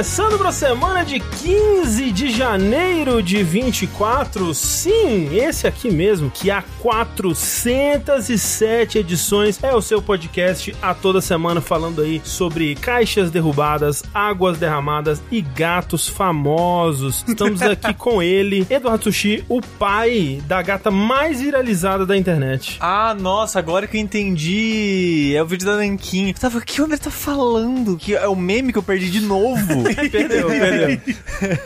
Começando para a semana de 15 de janeiro de 24. Sim, esse aqui mesmo, que há 407 edições, é o seu podcast a toda semana falando aí sobre caixas derrubadas, águas derramadas e gatos famosos. Estamos aqui com ele, Eduardo Sushi, o pai da gata mais viralizada da internet. Ah, nossa, agora que eu entendi. É o vídeo da Nankin. Eu tava, o que o André tá falando? Que é o meme que eu perdi de novo. perdeu, perdeu.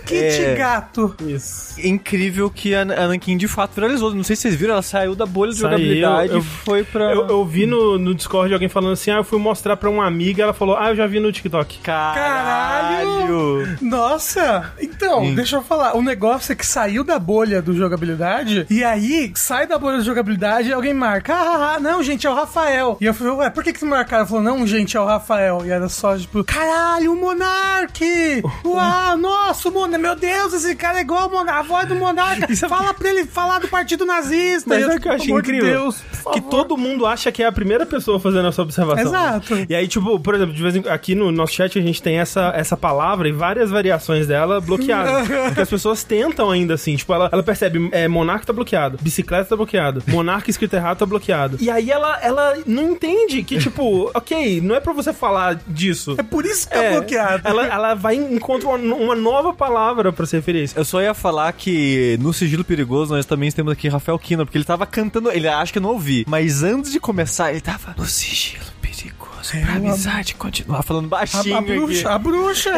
Kit É. gato. Isso. É incrível que a a Nankin de fato viralizou. Não sei se vocês viram, ela saiu da bolha de Saiu, jogabilidade eu- e foi pra. Eu, eu vi no, no Discord alguém falando assim: ah, eu fui mostrar pra uma amiga, ela falou: ah, eu já vi no TikTok. Caralho! Nossa! Então, Sim. deixa eu falar. O negócio é que saiu da bolha do jogabilidade e aí sai da bolha do jogabilidade e alguém marca. Ah, ah, ah, não, gente, é o Rafael. E eu falei, ué, por que que tu marcaram? Ela falou, não, gente, é o Rafael. E era só, tipo, caralho, o Monark! Uau, nossa, o Monark, meu Deus, esse cara é igual a voz do Monark. Fala pra ele falar do Partido Nazista. Mas E sabe o que eu de incrível? Deus, que todo mundo acha que é a primeira pessoa fazendo essa observação. Exato. E aí, tipo, por exemplo, de vez em aqui no nosso chat a gente tem essa, essa palavra e várias variações dela bloqueadas. porque as pessoas tentam ainda assim. Tipo, ela, ela percebe, é, monarca tá bloqueado, bicicleta tá bloqueado, monarca escrito errado tá bloqueado. E aí ela, ela não entende que, tipo, ok, não é pra você falar disso. É por isso que tá bloqueado. Ela, ela vai e encontra uma, uma nova palavra pra se referir a isso. Eu só ia falar que no Sigilo Perigoso nós também temos aqui Rafael Kina, porque ele tava cantando, ele acha que eu não ouvi, mas antes de começar ele tava no Sigilo Perigoso, pra amizade continuar falando A, baixinho a bruxa, aqui. a bruxa.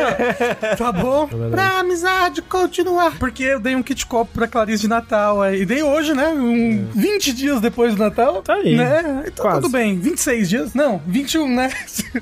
tá bom? pra amizade continuar. Porque eu dei um kit copo pra Clarice de Natal. E dei hoje, né? Um 20 dias depois do Natal. Tá aí. Né? Então Quase. tudo bem. 26 dias? Não, 21, né?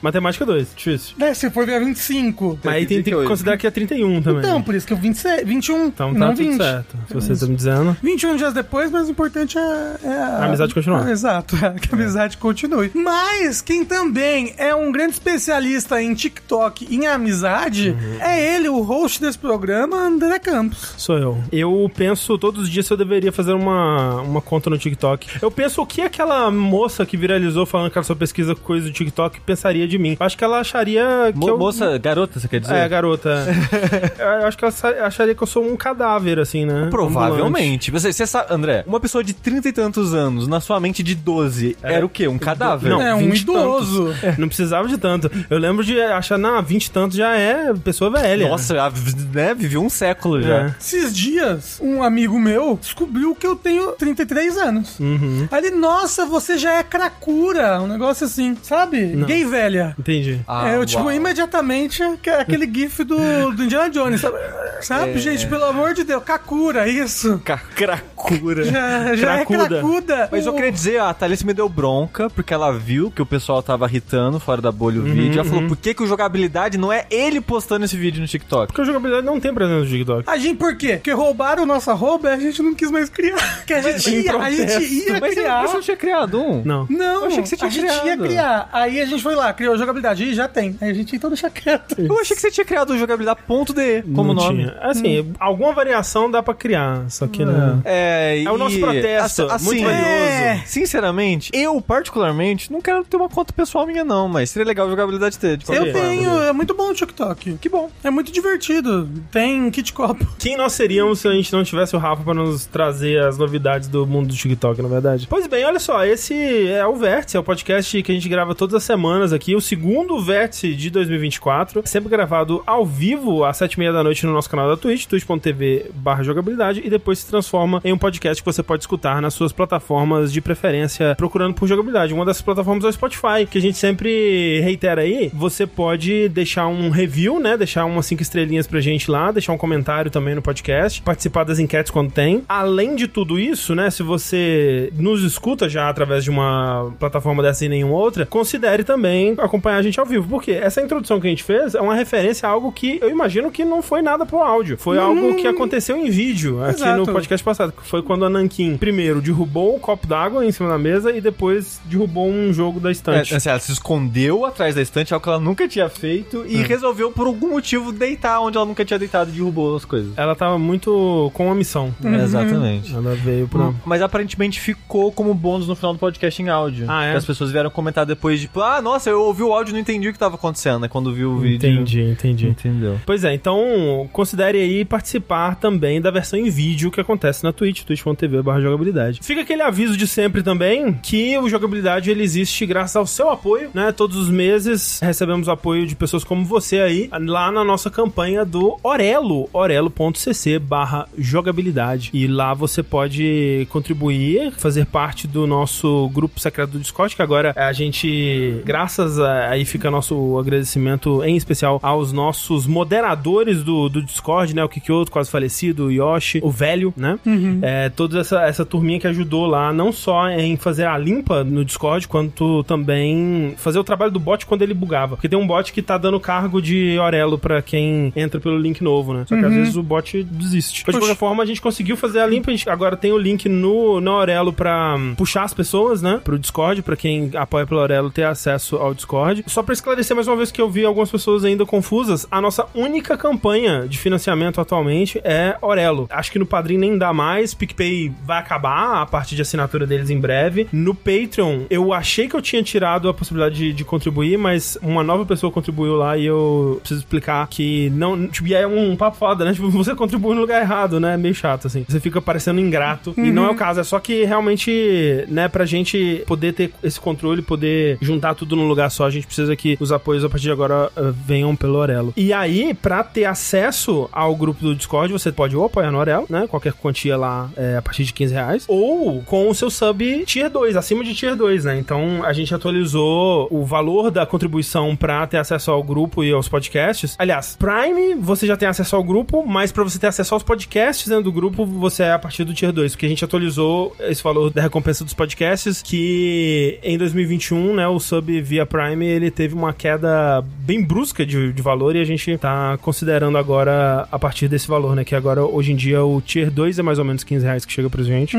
Matemática 2, difícil. né? Se for ver 25. Mas aí tem, tem que 28. considerar que é 31 também. Então, por isso que eu 26, 21. Então tá não tudo 20. certo. Se você tá me dizendo. 21 dias depois, mas o importante é, é A amizade continuar. Ah, exato, é, que a amizade continue. Mas quem também é um grande especialista em TikTok e em amizade Uhum. é ele, o host desse programa, André Campos. Sou eu. Eu penso todos os dias se eu deveria fazer uma, uma conta no TikTok. Eu penso o que aquela moça que viralizou falando que ela só pesquisa coisa do TikTok pensaria de mim. Eu acho que ela acharia que Mo- eu... Moça, garota, você quer dizer? É, garota. eu acho que ela acharia que eu sou um cadáver, assim, né? Provavelmente. Você, você sabe, André, uma pessoa de 30 e tantos anos, na sua mente de 12, era o quê? Um cadáver? Não, é um 20 e idoso. Não precisava de tanto. Eu lembro de achar, não, 20 e tantos já é pessoa velha. Nossa, a- né, viveu um século já. É. Esses dias, um amigo meu descobriu que eu tenho 33 anos. Uhum. Aí ele, nossa, você já é cracura. Um negócio assim, sabe? Gay velha. Entendi. Ah, é, eu, tipo, uau. imediatamente, que- aquele gif do, do Indiana Jones, sabe? Sabe, É. gente, pelo amor de Deus, Kakura, isso. Ca- Cracura. Já, já é Cracuda. cracuda. Mas eu queria dizer, a Thalys me deu bronca, porque ela viu que o pessoal tava irritando fora da bolha o vídeo. Ela falou, por que que o jogabilidade não é ele postando esse vídeo no TikTok? Porque a jogabilidade não tem presença no TikTok. A gente, por quê? Porque roubaram nossa roupa e a gente não quis mais criar. Que a gente ia, a gente ia Mas criar. você não tinha criado um? Não. Não, Eu achei que você tinha a gente ia criado. criar. Aí a gente foi lá, criou jogabilidade. Ih, já tem. Aí a gente então deixa quieto. Eu achei que você tinha criado o jogabilidade.de como não nome. Tinha. Assim, alguma variação dá pra criar, só que né? É, É o nosso e- protesto, assim, muito valioso. é, Sinceramente, eu particularmente não quero ter uma conta pessoal minha não, mas seria legal jogabilidade ter. de Eu tenho, é muito bom o TikTok. Que bom. É muito divertido. Tem kit copo. Quem nós seríamos se a gente não tivesse o Rafa pra nos trazer as novidades do mundo do TikTok, na verdade? Pois bem, olha só, esse é o Vértice, é o podcast que a gente grava todas as semanas aqui, o segundo Vértice de 2024, sempre gravado ao vivo às sete e meia da noite no nosso canal da Twitch, twitch.tv barra jogabilidade, e depois se transforma em um podcast que você pode escutar nas suas plataformas de preferência, procurando por jogabilidade. Uma dessas plataformas é o Spotify, que a gente sempre reitera aí, você pode deixar um review, né, deixar umas cinco estrelinhas pra gente lá, deixar um comentário também no podcast, participar das enquetes quando tem. Além de tudo isso, né, se você nos escuta já através de uma plataforma dessa e nenhuma outra, considere também acompanhar a gente ao vivo, porque essa introdução que a gente fez é uma referência a algo que eu imagino que não foi nada pro áudio. Foi algo que aconteceu em vídeo aqui Exato. no podcast passado. que Foi quando a Nankin, primeiro, derrubou um copo d'água em cima da mesa e depois derrubou um jogo da É, estante. assim, ela se escondeu atrás da estante, algo que ela nunca tinha feito, e resolveu, por algum motivo, deitar onde ela nunca tinha deitado e derrubou as coisas. Ela tava muito com uma missão. Exatamente. Ela veio pra. Mas aparentemente ficou como bônus no final do podcast em áudio. Ah, é? As pessoas vieram comentar depois, tipo, ah, nossa, eu ouvi o áudio e não entendi o que tava acontecendo, né? Quando viu o vídeo. Entendi, entendi. Entendeu. Pois é, então considere aí participar também da versão em vídeo que acontece na Twitch, twitch.tv barra jogabilidade. Fica aquele aviso de sempre também, que o jogabilidade ele existe graças ao seu apoio, né? Todos os meses recebemos apoio de pessoas como você aí, lá na nossa campanha do Orelo, orelo.cc barra jogabilidade. E lá você pode contribuir, fazer parte do nosso grupo secreto do Discord, que agora a gente, graças a, aí fica nosso agradecimento em especial aos nossos moderadores do, do Discord, né? O Kikyoto, quase falecido, o Yoshi, o velho, né? É, toda essa, essa turminha que ajudou lá, não só em fazer a limpa no Discord, quanto também fazer o trabalho do bot quando ele bugava. Porque tem um bot que tá dando cargo de Orelo pra quem entra pelo link novo, né? Só que às vezes o bot desiste. Mas de qualquer forma, a gente conseguiu fazer a limpa. A gente agora tem o link no, no Aurelo pra hum, puxar as pessoas, né? Pro Discord, pra quem apoia pelo Aurelo ter acesso ao Discord. Só pra esclarecer mais uma vez que eu vi algumas pessoas ainda confusas, a nossa única campanha de financiamento atualmente é Aurelo. Acho que no Padrim nem dá mais, PicPay vai acabar a parte de assinatura deles em breve. No Patreon, eu achei que eu tinha tirado a possibilidade de, de contribuir, mas uma nova pessoa contribuiu lá e eu preciso explicar que não. Tipo, e é um papo foda, né? Tipo, você contribui no lugar errado, né? Meio chato, assim. Você fica parecendo ingrato. E não é o caso, é só que realmente, né, pra gente poder ter esse controle, poder juntar tudo num lugar só, a gente precisa que os apoios a partir de agora eh, venham pelo Orelo. E aí, pra ter acesso ao grupo do Discord, você pode ou apoiar no Orelo, né? Qualquer quantia lá é a partir de 15 reais, ou com o seu sub tier 2, acima de tier 2, né? Então a gente atualizou o valor da contribuição pra ter acesso ao grupo e aos podcasts. Aliás, Prime, você já tem acesso ao grupo, mas pra você ter acesso aos podcasts dentro do grupo, você é a partir do tier 2, porque a gente atualizou esse valor da recompensa dos podcasts, que em 2021, né, o sub via Prime, ele teve uma queda bem brusca de, de valor e a gente tá considerando agora a partir desse valor, né, que agora, hoje em dia, o tier 2 é mais ou menos 15 reais que chega pra gente.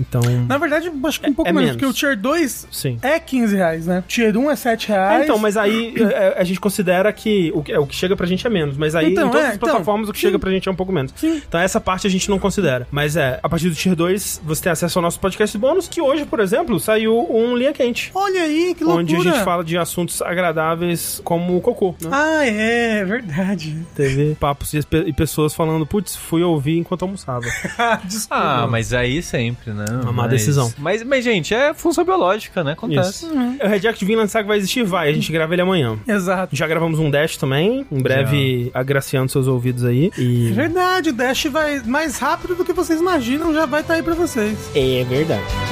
Então, Na verdade, acho que um pouco é menos, menos. porque o Tier 2 sim. é 15 reais, né? Tier 1 é 7 reais. É, então, mas aí é, a gente considera que o, que- é, o que chega pra gente é menos. Mas aí Então, em todas é, as então, plataformas o que sim. chega pra gente é um pouco menos. Sim. Então essa parte a gente não considera. Mas é, a partir do Tier 2 você tem acesso ao nosso podcast bônus, que hoje, por exemplo, saiu um Linha Quente. Olha aí, que loucura. Onde a gente fala de assuntos agradáveis como o cocô. Né? Ah, é, verdade. Teve papos e, e pessoas falando, putz, fui ouvir enquanto almoçava. Desculpa. Ah, mas aí sempre, né? Uma má Mas- decisão. Mas, mas, gente, é função biológica, né? Acontece. Isso. O Reject Vinland Saga vai existir? Vai. A gente grava ele amanhã. Exato. Já gravamos um Dash também, em breve agraciando seus ouvidos aí. E... É verdade, o Dash vai mais rápido do que vocês imaginam, já vai estar aí pra vocês. É verdade.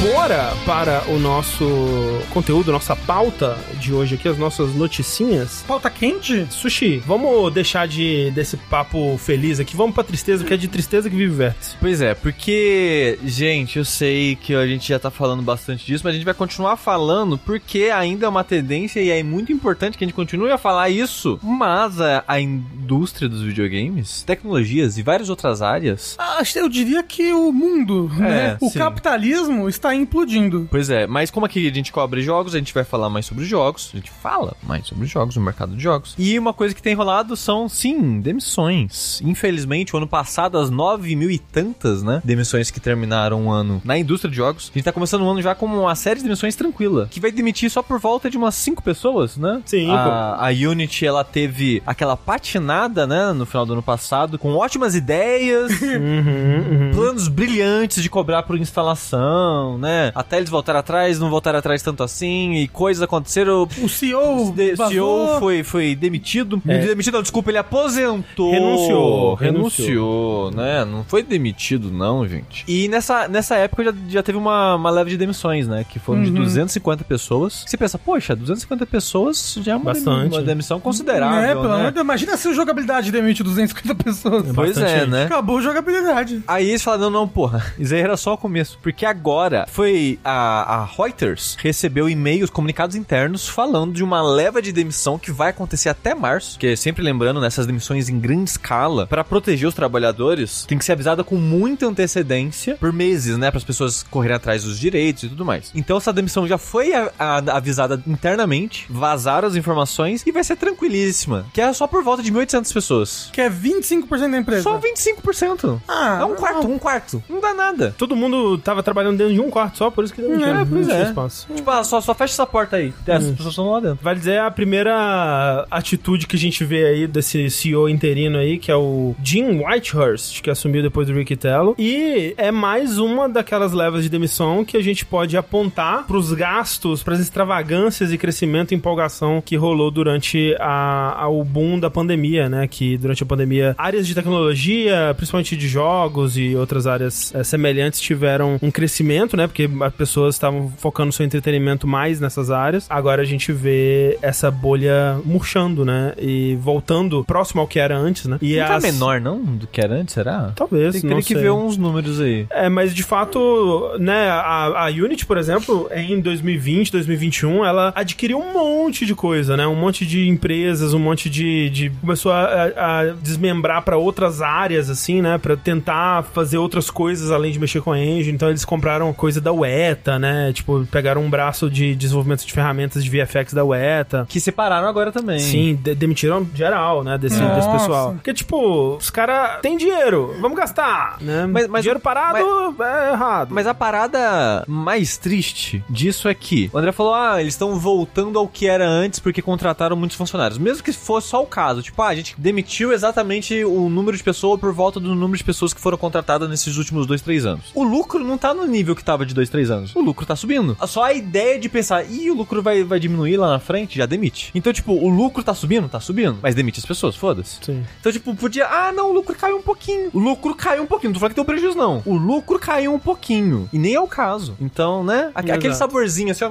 Bora para o nosso conteúdo, nossa pauta de hoje aqui, as nossas noticinhas. Pauta quente? Sushi, vamos deixar de desse papo feliz aqui, vamos pra tristeza, porque é de tristeza que vive o vértice. Pois é, porque, gente, eu sei que a gente já tá falando bastante disso, mas a gente vai continuar falando porque ainda é uma tendência e é muito importante que a gente continue a falar isso. Mas a, a indústria dos videogames, tecnologias e várias outras áreas. Ah, Eu diria que o mundo, né? O sim. capitalismo está implodindo. Pois é, mas como aqui a gente cobre jogos, a gente vai falar mais sobre jogos, a gente fala mais sobre jogos, o mercado de jogos. E uma coisa que tem rolado são, sim, demissões. Infelizmente, o ano passado, as nove mil e tantas, né, demissões que terminaram o ano na indústria de jogos, a gente tá começando o ano já com uma série de demissões tranquila, que vai demitir só por volta de umas cinco pessoas, né? Sim, A, a Unity, ela teve aquela patinada, né, no final do ano passado, com ótimas ideias, Uhum, planos brilhantes de cobrar por instalação, né? Até eles voltaram atrás, não voltaram atrás tanto assim, e coisas aconteceram. O CEO, O de- vazou. CEO foi, foi demitido. É. Demitido, não, desculpa, ele aposentou. Renunciou, Renunciou, né? Não foi demitido, não, gente. E nessa, nessa época já, já teve uma, uma leve de demissões, né? Que foram de 250 pessoas. Você pensa, poxa, 250 pessoas já é uma, Bastante. demi- uma demissão considerável. É, pelo né? Deus. Imagina se o jogabilidade demite 250 pessoas. Pois Bastante é, gente. né? Acabou a jogabilidade. Aí eles falaram, não, não, porra, isso aí era só o começo. Porque agora foi a, a Reuters recebeu e-mails, comunicados internos, falando de uma leva de demissão que vai acontecer até março, que sempre lembrando nessas demissões em grande escala, para proteger os trabalhadores, tem que ser avisada com muita antecedência, por meses, né, para as pessoas correrem atrás dos direitos e tudo mais. Então essa demissão já foi a, a, avisada internamente, vazaram as informações e vai ser tranquilíssima, que é só por volta de 1.800 pessoas. Que é 25% da empresa. Só 25%. Ah, é um quarto, um quarto. Não dá nada. Todo mundo tava trabalhando dentro de um quarto só, por isso que deu É, pois não tinha é. espaço. Tipo, ah, só, só fecha essa porta aí. Essas pessoas estão lá dentro. Vale dizer é a primeira atitude que a gente vê aí desse CEO interino aí, que é o Jim Whitehurst, que assumiu depois do Rick Tello. E é mais uma daquelas levas de demissão que a gente pode apontar pros gastos, pras extravagâncias e crescimento e empolgação que rolou durante a, a- o boom da pandemia, né? Que durante a pandemia, áreas de tecnologia, principalmente de jogos e outras áreas eh, semelhantes, tiveram um crescimento, né? Porque as pessoas estavam focando seu entretenimento mais nessas áreas. Agora a gente vê essa bolha murchando, né? E voltando próximo ao que era antes, né? E Não tá as- menor, não, do que era antes, será? Talvez, Tem, teria que ver uns números aí. É, mas de fato, né, a, a Unity, por exemplo, em 2020, 2021, ela adquiriu um monte de coisa, né? Um monte de empresas, um monte de. de começou a, a- desmembrar pra outras áreas, assim, né? Pra tentar fazer outras coisas além de mexer com a engine. Então eles compraram coisa da UETA, né? Tipo, pegaram um braço de desenvolvimento de ferramentas de VFX da UETA. Que separaram agora também. Sim, de- demitiram geral, né, desse, Nossa. desse pessoal. Porque, tipo, os caras têm dinheiro, vamos gastar, né? Mas- mas- dinheiro parado é errado. Mas a parada mais triste disso é que o André falou: ah, eles estão voltando ao que era antes porque contrataram muitos funcionários. Mesmo que fosse só o caso, tipo, ah, a gente demitiu exatamente o número de pessoas por volta do número de pessoas que foram contratadas nesses últimos dois, três anos. O lucro não tá no nível que tava de dois, três anos. O lucro tá subindo. Só a ideia de pensar, ih, o lucro vai, vai diminuir lá na frente, já demite. Então, tipo, o lucro tá subindo? Tá subindo. Mas demite as pessoas, foda-se. Sim. Então, tipo, podia. Ah, não, o lucro caiu um pouquinho. O lucro caiu um pouquinho. Não tô falando que tem um prejuízo, não. O lucro caiu um pouquinho. E nem é o caso. Então, né? aque- Aquele Exato. saborzinho assim, ó.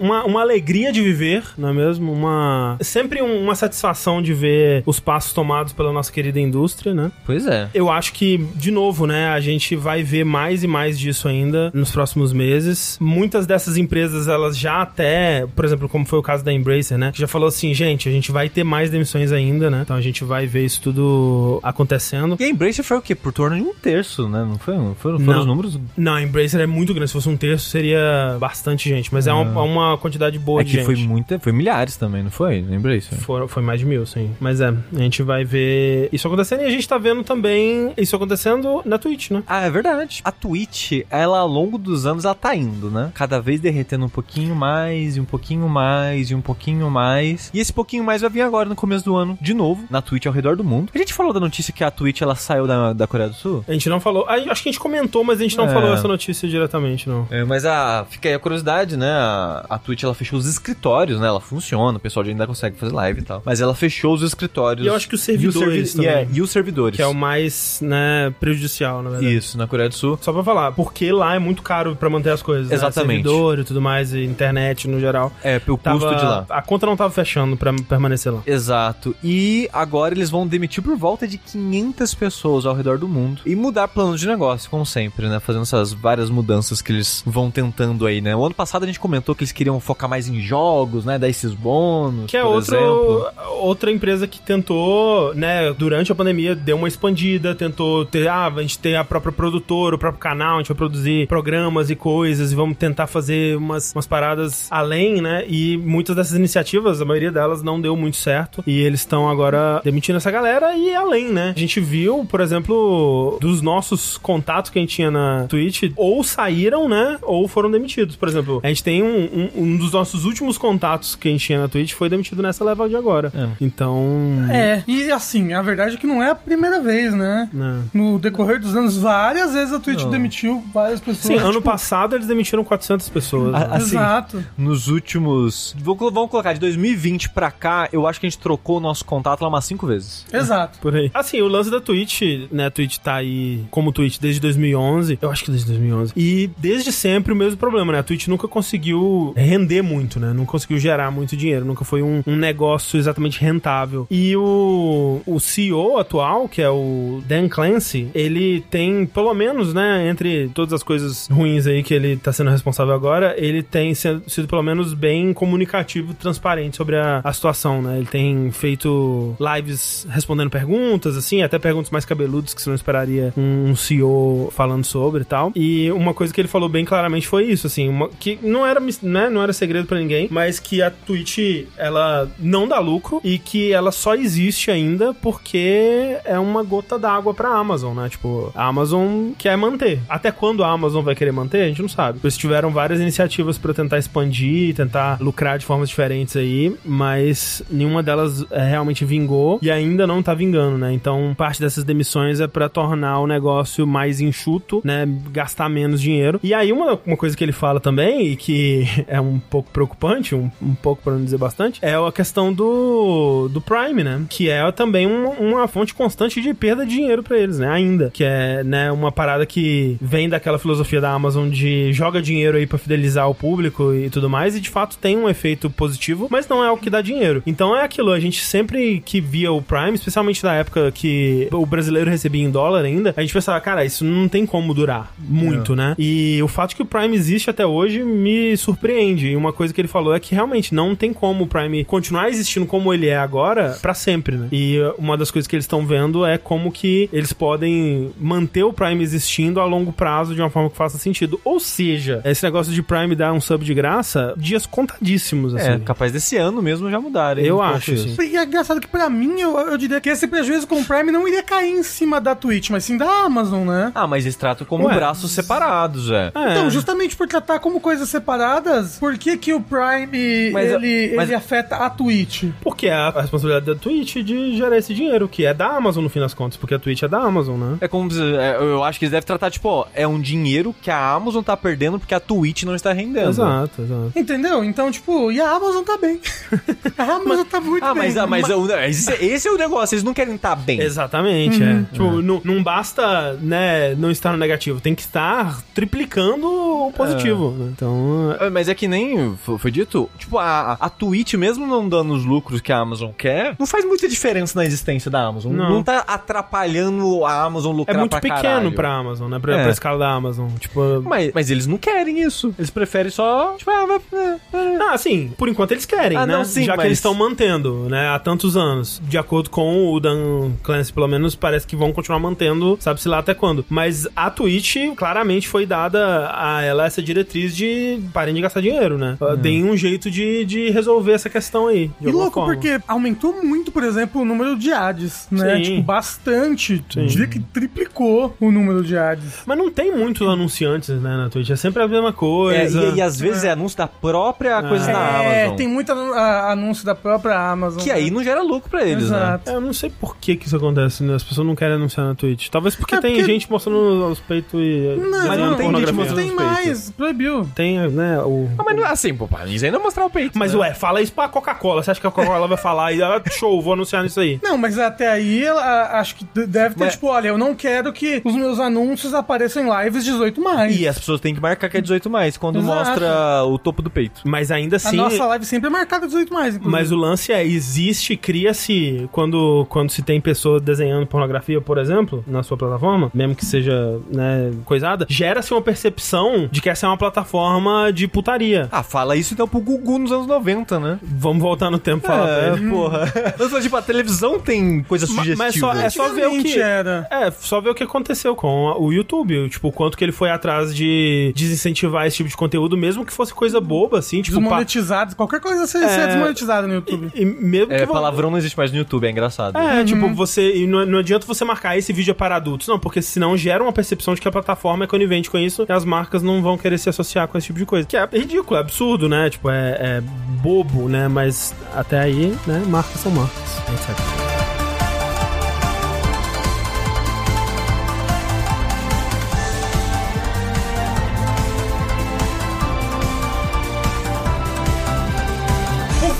Uma, uma alegria de viver, não é mesmo? Uma. Sempre um- uma satisfação de ver os passos tomados pela nossa querida indústria, né? Pois é. Eu acho que, de novo, né, a gente vai ver mais e mais disso ainda nos próximos meses. Muitas dessas empresas, elas já até, por exemplo, como foi o caso da Embracer, né, que já falou assim, gente, a gente vai ter mais demissões ainda, né? Então a gente vai ver isso tudo acontecendo. E a Embracer foi o quê? Por torno de um terço, né? Não foi? Não foram, foram Não. os números? Não, a Embracer é muito grande. Se fosse um terço, seria bastante gente. Mas é uma, uma quantidade boa é de que gente. foi muita. Foi milhares também, não foi? A Embracer. Foram- foi mais de mil, sim. Mas é, a gente vai ver isso acontecendo e a gente tá vendo também isso acontecendo na Twitch, né? Ah, é verdade. A Twitch, ela ao longo dos anos, ela tá indo, né? Cada vez derretendo um pouquinho mais, e um pouquinho mais, e um pouquinho mais. E esse pouquinho mais vai vir agora no começo do ano, de novo, na Twitch ao redor do mundo. A gente falou da notícia que a Twitch, ela saiu da, da Coreia do Sul? A gente não falou. Acho que a gente comentou, mas a gente não É. falou essa notícia diretamente, não. É, mas a, fica aí a curiosidade, né? A, a Twitch ela fechou os escritórios, né? Ela funciona, o pessoal ainda consegue fazer live e tal. Mas ela fechou os escritórios. E eu acho que os e os servidores servi- e, é, também. e os servidores. Que é o mais, né, prejudicial, na verdade. Isso, na Coreia do Sul. Só pra falar, porque lá é muito caro pra manter as coisas. Exatamente. Né? Servidor e tudo mais, e internet no geral. É, pelo Tava, custo de lá. A conta não tava fechando pra permanecer lá. Exato. E agora eles vão demitir por volta de 500 pessoas ao redor do mundo e mudar planos de negócio, como sempre, né? Fazendo essas várias mudanças que eles vão tentando aí, né? O ano passado a gente comentou que eles queriam focar mais em jogos, né? Dar esses bônus, Que é outro, exemplo. outra empresa que tentou, né, durante a pandemia, deu uma expandida, tentou ter, ah, a gente tem a própria produtora, o próprio canal, a gente vai produzir programas e coisas, e vamos tentar fazer umas, umas paradas além, né, e muitas dessas iniciativas, a maioria delas não deu muito certo, e eles estão agora demitindo essa galera e além, né. A gente viu, por exemplo, dos nossos contatos que a gente tinha na Twitch, ou saíram, né, ou foram demitidos. Por exemplo, a gente tem um, um, um dos nossos últimos contatos que a gente tinha na Twitch foi demitido nessa leva de agora. É. Então. É, e assim, a verdade é que não é a primeira vez, né? né. No decorrer dos anos, várias vezes a Twitch Não. demitiu várias pessoas. Sim, ano tipo, passado eles demitiram 400 pessoas. Ah, né? assim, Exato. Nos últimos. Vamos colocar, de 2020 pra cá, eu acho que a gente trocou o nosso contato lá umas cinco vezes. Exato. Por aí. Assim, o lance da Twitch, né? A Twitch tá aí como Twitch desde 2011. Eu acho que desde 2011. E desde sempre o mesmo problema, né? A Twitch nunca conseguiu render muito, né? Não conseguiu gerar muito dinheiro. Nunca foi um, um negócio exatamente rentável. E o, o CEO atual, que é o Dan Clancy, ele tem, pelo menos, né? Entre todas as coisas ruins aí que ele tá sendo responsável agora, ele tem sido, pelo menos bem comunicativo transparente sobre a, a situação, né? Ele tem feito lives respondendo perguntas, assim, até perguntas mais cabeludas que você não esperaria um CEO falando sobre e tal. E uma coisa que ele falou bem claramente foi isso, assim, uma, que não era, né, não era segredo para ninguém, mas que a Twitch, ela não dá lucro e que ela só existe ainda porque é uma gota d'água pra Amazon, né? Tipo, a Amazon quer manter. Até quando a Amazon vai querer manter, a gente não sabe. Eles tiveram várias iniciativas para tentar expandir, tentar lucrar de formas diferentes aí, mas nenhuma delas é, realmente vingou e ainda não tá vingando, né? Então, parte dessas demissões é para tornar o negócio mais enxuto, né? Gastar menos dinheiro. E aí, uma, uma coisa que ele fala também, e que é um pouco preocupante, um, um pouco para não dizer bastante, é a questão do, do Prime, né? Que é também uma, fonte constante de perda de dinheiro para eles, né? Ainda. Que é, né, uma parada que vem daquela filosofia da Amazon de joga dinheiro aí para fidelizar o público e tudo mais, e de fato tem um efeito positivo, mas não é o que dá dinheiro. Então é aquilo, a gente sempre que via o Prime, especialmente na época que o brasileiro recebia em dólar ainda, a gente pensava, cara, isso não tem como durar muito, né? E o fato que o Prime existe até hoje me surpreende. E uma coisa que ele falou é que realmente não tem como o Prime continuar existindo como ele é agora para sempre, né? E uma das coisas que eles estão vendo é como que eles podem manter o Prime existindo a longo prazo de uma forma que faça sentido. Ou seja, esse negócio de Prime dar um sub de graça, dias contadíssimos, assim. É, capaz desse ano mesmo já mudarem. Eu um acho. E é engraçado que pra mim, eu, eu diria que esse prejuízo com o Prime não iria cair em cima da Twitch, mas sim da Amazon, né? Ah, mas eles tratam como Ué. braços separados, é. É. Então, justamente por tratar como coisas separadas, por que que o Prime, Mas, ele, mas- ele afeta a Twitch? Porque é a responsabilidade da Twitch de gerar esse dinheiro, que é da Amazon no fim das contas, porque a Twitch é da Amazon, né? É como é, eu acho que eles devem tratar, tipo, ó, é um dinheiro que a Amazon tá perdendo porque a Twitch não está rendendo. Exato, exato. Entendeu? Então, tipo, e a Amazon tá bem. a Amazon tá muito Ah, bem. mas, ah, mas o- esse, esse é o negócio, eles não querem estar bem. Exatamente, é. Tipo, não, não basta, né, não estar no negativo, tem que estar triplicando o positivo. né? Então, É, Mas é que nem fo- foi dito, tipo, a, a Twitch, mesmo não dando os lucros que a Amazon quer, não faz muita diferença na existência da Amazon. Não. Não, tá atrapalhando a Amazon é lucrar muito pra pequeno caralho. pra Amazon, né? Pra, É. pra escala da Amazon. Tipo. Mas, mas eles não querem isso. Eles preferem só, tipo, ah, vai, é, é. Ah, sim, por enquanto eles querem, Ah, né? não, sim, Já que mas- eles estão mantendo, né, há tantos anos. De acordo com o Dan Clancy, pelo menos, parece que vão continuar mantendo, sabe-se lá até quando. Mas a Twitch, claramente, foi dada a ela essa diretriz de parem de gastar dinheiro, né? Deem um jeito de, de resolver essa questão aí. E louco, forma. porque aumentou muito, por exemplo, o número de ads, né? Sim. Tipo, bastante. Sim. Diria que triplicou o número de ads. Mas não tem muitos anunciantes, né, na Twitch. É sempre a mesma É, coisa. e, e às vezes é anúncio da própria coisa da é, Amazon. tem muito anúncio da própria Amazon. Que aí né? não gera lucro pra eles, né? Exato. É, Eu não sei por que que isso acontece, né? As pessoas não querem anunciar na Twitch. Talvez porque É, tem porque- gente mostrando os peitos e... Não, Mas não tem gente mostrando tem os peitos. mais. Proibiu. Tem, né, o... Ah, mas não é assim, pô, pra eles ainda mostrar o peito. Mas né? ué, fala isso pra Coca-Cola. Você acha que a Coca-Cola vai falar e ela, show, vou anunciar nisso aí? Não, mas até aí, acho que deve ter, Mas- tipo, olha, eu não quero que os meus anúncios apareçam em lives 18 mais. E as pessoas têm que marcar que é 18 mais quando Exato. mostra o topo do peito. Mas ainda A assim. nossa live sempre é marcada 18 mais, inclusive. Mas o lance é, existe, cria-se, quando, quando se tem pessoas desenhando pornografia, por exemplo, na sua plataforma, mesmo que seja, né, coisada, gera-se uma percepção de que essa é uma plataforma de putaria. Ah, fala isso então pro Gugu nos anos 90, né? Vamos voltar no tempo e falar pra É, ele. porra. Eu sou, tipo, a televisão tem coisa sugestiva. mas só- é só ver o que- era. É, só ver o que aconteceu com o YouTube. Tipo, o quanto que ele foi atrás de desincentivar esse tipo de conteúdo, mesmo que fosse coisa boba, assim, tipo. pa- Desmonetizados, qualquer coisa ser, É. ser desmonetizada no YouTube. E mesmo É, que palavrão não existe mais no YouTube, é engraçado. É, tipo, você. E não, não adianta você marcar esse vídeo é para adultos, não, porque senão gera uma percepção de que a plataforma é conivente com isso e as marcas não vão querer se associar com esse tipo de coisa. Que é ridículo, é absurdo, né? Tipo, é, é bobo, né? Mas até aí, né? Marcas são marcas, etc.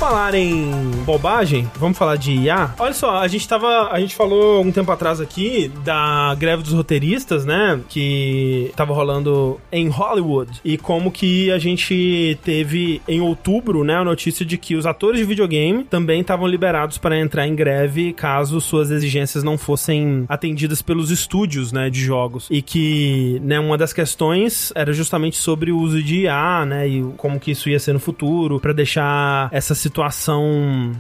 falar em bobagem, vamos falar de IA. Olha só, a gente tava. A gente falou um tempo atrás aqui da greve dos roteiristas, né? Que tava rolando em Hollywood. E como que a gente teve em outubro, né? A notícia de que os atores de videogame também estavam liberados para entrar em greve caso suas exigências não fossem atendidas pelos estúdios, né? De jogos. E que, né, uma das questões era justamente sobre o uso de IA, né? E como que isso ia ser no futuro, para deixar essa situação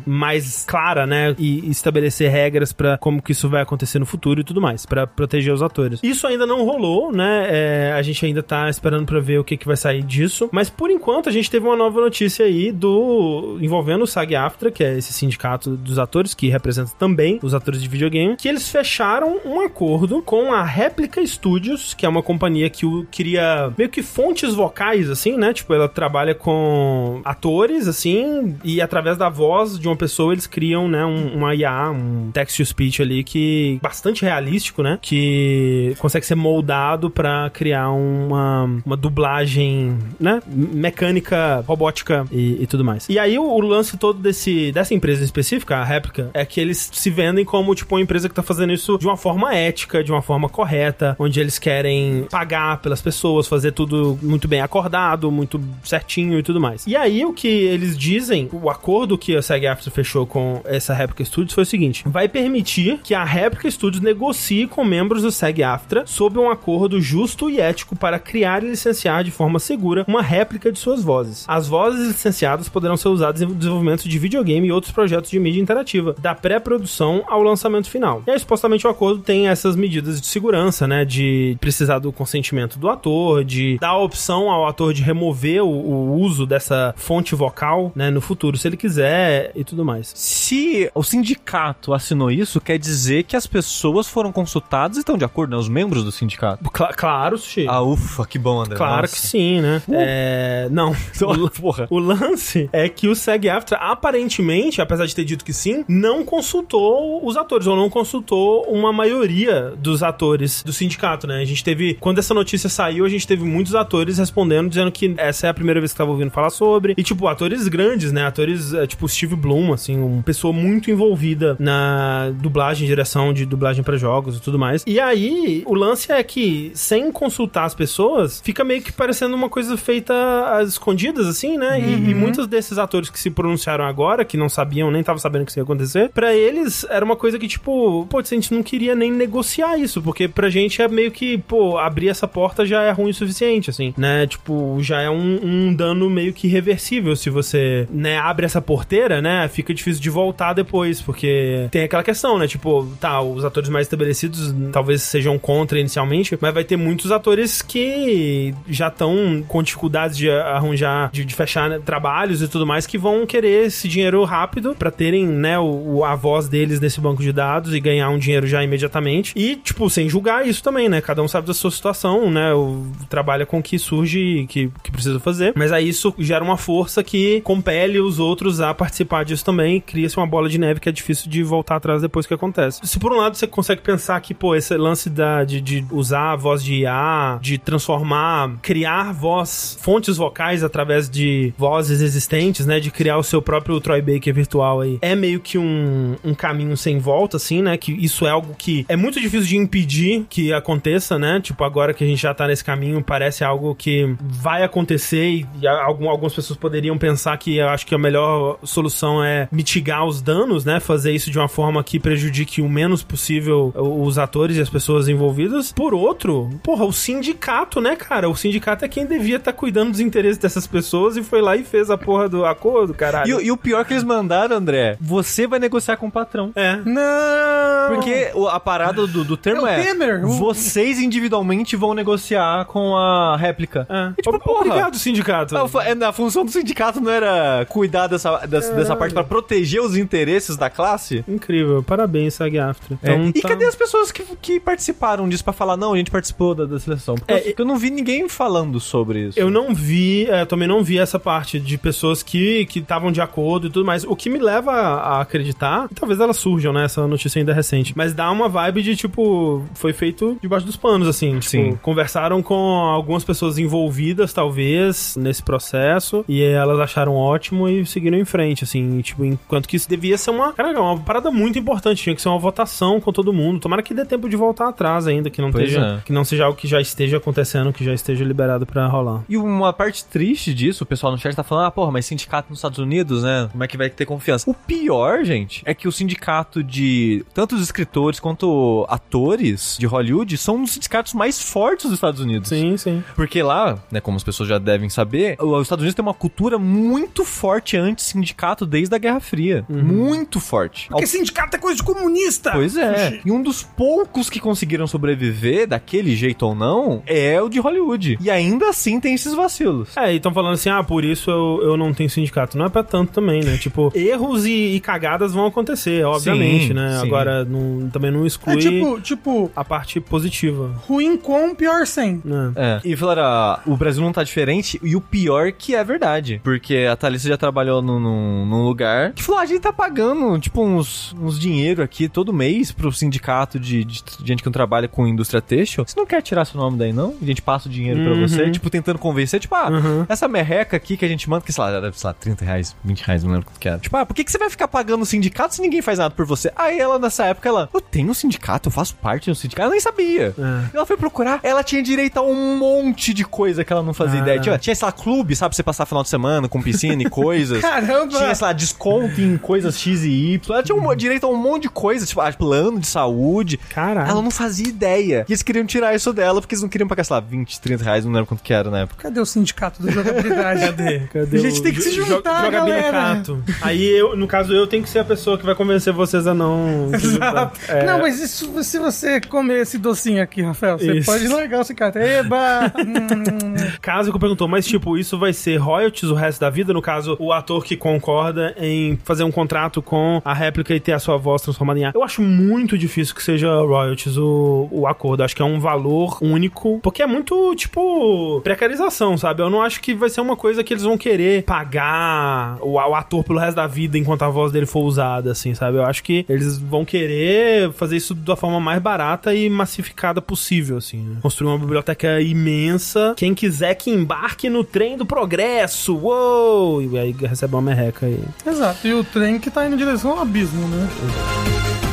mais clara, né? E estabelecer regras para como que isso vai acontecer no futuro e tudo mais, para proteger os atores. Isso ainda não rolou, né? É, a gente ainda tá esperando para ver o que, que vai sair disso. Mas por enquanto a gente teve uma nova notícia aí do envolvendo o SAG-AFTRA, que é esse sindicato dos atores que representa também os atores de videogame, que eles fecharam um acordo com a Replica Studios, que é uma companhia que cria meio que fontes vocais assim, né? Tipo, ela trabalha com atores assim e através da voz de uma pessoa eles criam, né, um, uma IA, um text to speech ali que bastante realístico, né? Que consegue ser moldado para criar uma, uma dublagem, né? Mecânica, robótica e, e tudo mais. E aí o, o, lance todo desse, dessa empresa específica, a réplica, é que eles se vendem como, tipo, uma empresa que tá fazendo isso de uma forma ética, de uma forma correta, onde eles querem pagar pelas pessoas, fazer tudo muito bem acordado, muito certinho e tudo mais. E aí o que eles dizem, o acordo que a SAG-AFTRA fechou com essa Replica Studios foi o seguinte, vai permitir que a Replica Studios negocie com membros do SAG-AFTRA sob um acordo justo e ético para criar e licenciar de forma segura uma réplica de suas vozes. As vozes licenciadas poderão ser usadas em desenvolvimento de videogame e outros projetos de mídia interativa, da pré-produção ao lançamento final. E aí, supostamente, o acordo tem essas medidas de segurança, né? De precisar do consentimento do ator, de dar a opção ao ator de remover o, o uso dessa fonte vocal, né? No futuro, ele quiser e tudo mais. Se o sindicato assinou isso, quer dizer que as pessoas foram consultadas e estão de acordo, né? Os membros do sindicato. Cla claro, Sushi. Ah, ufa, que bom, André. Claro Nossa. que sim, né? Uh. É... Não. o, Porra. o lance é que o SAG-AFTRA, aparentemente, apesar de ter dito que sim, não consultou os atores, ou não consultou uma maioria dos atores do sindicato, né? A gente teve... Quando essa notícia saiu, a gente teve muitos atores respondendo, dizendo que essa é a primeira vez que tava ouvindo falar sobre. E, tipo, atores grandes, né? Atores, é, tipo, Steve Bloom, assim, uma pessoa muito envolvida na dublagem, direção de dublagem para jogos e tudo mais. E aí, o lance é que, sem consultar as pessoas, fica meio que parecendo uma coisa feita às escondidas, assim, né? Uhum. E, e, uhum. muitos desses atores que se pronunciaram agora, que não sabiam, nem estavam sabendo que isso ia acontecer, para eles era uma coisa que, tipo, pô, a gente não queria nem negociar isso, porque pra gente é meio que, pô, abrir essa porta já é ruim o suficiente, assim, né? Tipo, já é um, um dano meio que irreversível se você, né, abre essa porteira, né? Fica difícil de voltar depois, porque tem aquela questão, né? Tipo, tá, os atores mais estabelecidos talvez sejam contra inicialmente, mas vai ter muitos atores que já estão com dificuldades de arranjar, de, de fechar né, trabalhos e tudo mais, que vão querer esse dinheiro rápido para terem, né, o, a voz deles nesse banco de dados e ganhar um dinheiro já imediatamente. E, tipo, sem julgar isso também, né? Cada um sabe da sua situação, né? O, trabalha com o que surge que, que precisa fazer. Mas aí isso gera uma força que compele os outros a participar disso também. Cria-se uma bola de neve que é difícil de voltar atrás depois que acontece. Se por um lado você consegue pensar que, pô, esse lance da, de, de usar a voz de IA, de transformar, criar voz, fontes vocais através de vozes existentes, né? De criar o seu próprio Troy Baker virtual aí. É meio que um, um caminho sem volta, assim, né? Que isso é algo que é muito difícil de impedir que aconteça, né? Tipo, agora que a gente já tá nesse caminho, parece algo que vai acontecer e algum, algumas pessoas poderiam pensar que eu acho que a melhor solução é mitigar os danos, né? Fazer isso de uma forma que prejudique o menos possível os atores e as pessoas envolvidas. Por outro, porra, o sindicato, né, cara? O sindicato é quem devia estar tá cuidando dos interesses dessas pessoas e foi lá e fez a porra do acordo, caralho. E, e o pior que eles mandaram, André, você vai negociar com o patrão. É. Não! Porque a parada do, do termo é, é vocês individualmente vão negociar com a réplica. É. E, tipo, porra, Obrigado, sindicato. A, é, a função do sindicato não era cuidar dessa, dessa, dessa parte para proteger os interesses da classe? Incrível. Parabéns, SAG-AFTRA. É. Então, é. E tá... cadê as pessoas que, que participaram disso para falar, não, a gente participou da, da seleção? Porque é, eu, eu, não vi ninguém falando sobre isso. Eu não vi, é, também não vi essa parte de pessoas que estavam de acordo e tudo mais. O que me leva a, acreditar, e talvez elas surjam, né? Essa notícia ainda recente, mas dá uma vibe de, tipo, foi feito debaixo dos panos, assim. Tipo, Sim. conversaram com algumas pessoas envolvidas, talvez, nesse processo, e elas acharam ótimo e seguiram em frente, assim, tipo, enquanto que isso devia ser uma, caraca, uma parada muito importante, tinha que ser uma votação com todo mundo. Tomara que dê tempo de voltar atrás ainda, que não Pois esteja, é. que não seja algo que já esteja acontecendo, que já esteja liberado pra rolar. E uma parte triste disso, o pessoal no chat tá falando, ah, porra, mas sindicato nos Estados Unidos, né? Como é que vai ter confiança? O pior, gente, é que o sindicato de tanto os escritores quanto atores de Hollywood são um dos sindicatos mais fortes dos Estados Unidos. Sim, sim. Porque lá, né, como as pessoas já devem saber, os Estados Unidos tem uma cultura muito forte anti-sindicato desde a Guerra Fria. Muito forte. Porque sindicato é coisa de comunista. Pois é. E um dos poucos que conseguiram sobreviver, daquele jeito ou não, é o de Hollywood. E ainda assim tem esses vacilos. É, e estão falando assim, ah, por isso eu, eu não tenho sindicato. Não é pra tanto também, né? Tipo, erros e, e cagadas vão acontecer, obviamente, Sim, né? sim. Agora, não- também não exclui É tipo, tipo, a parte positiva, ruim com, pior sem. né? É. E falaram, ah, o Brasil não tá diferente, e o pior que é verdade. Porque a Thalissa já trabalhou num, num, num lugar que falou, ah, a gente tá pagando, tipo, uns, uns dinheiro aqui todo mês pro sindicato de, de gente que não trabalha com indústria têxtil. Você não quer tirar seu nome daí, não? A gente passa o dinheiro pra Uhum. você, tipo, tentando convencer, tipo, ah, Uhum. essa merreca aqui que a gente manda, que sei lá, sei lá, 30 reais, 20 reais, não lembro quanto que era. Tipo, ah, por que, que você vai ficar pagando o sindicato se ninguém faz nada por você? Aí ela, nessa época, ela, eu tenho um sindicato, eu faço parte de um sindicato, ela nem sabia. É. Ela foi procurar, ela tinha direito a um monte de coisa que ela não fazia Ah. ideia. Tinha, tinha, sei lá, clube, sabe, pra você passar final de semana com piscina e coisas. Caramba! Tinha, sei lá, desconto em coisas X e Y. Ela tinha um, direito a um monte de coisa, tipo, ah, plano de saúde. Caralho. Ela não fazia ideia. E eles queriam tirar isso dela porque eles não queriam pagar, sei lá, 20, 30 reais, não lembro quanto que era na época. Cadê o sindicato da jogabilidade? Cadê? Cadê A gente o tem que se juntar, jo- jogabilicato? Aí eu, no caso, eu tenho que ser a pessoa que vai convencer vocês a não. Exato. É, Não, mas isso, se você comer esse docinho aqui, Rafael, você Isso. pode largar o cicato. Eba! Hum. Caso que perguntou, mas tipo, isso vai ser royalties o resto da vida? No caso, o ator que concorda em fazer um contrato com a réplica e ter a sua voz transformada em ar. Eu acho muito difícil que seja royalties o, o acordo. Acho que é um valor único. Porque é muito, tipo, precarização, sabe? Eu não acho que vai ser uma coisa que eles vão querer pagar o, o ator pelo resto da vida enquanto a voz dele for usada, assim, sabe? Eu acho que eles vão querer fazer isso da forma mais barata e massificada possível, assim, né? Construir uma biblioteca imensa. Quem quiser que embarque no trem do progresso. Uou! E aí recebe uma merreca aí. Exato. E o trem que tá indo em direção ao abismo, né?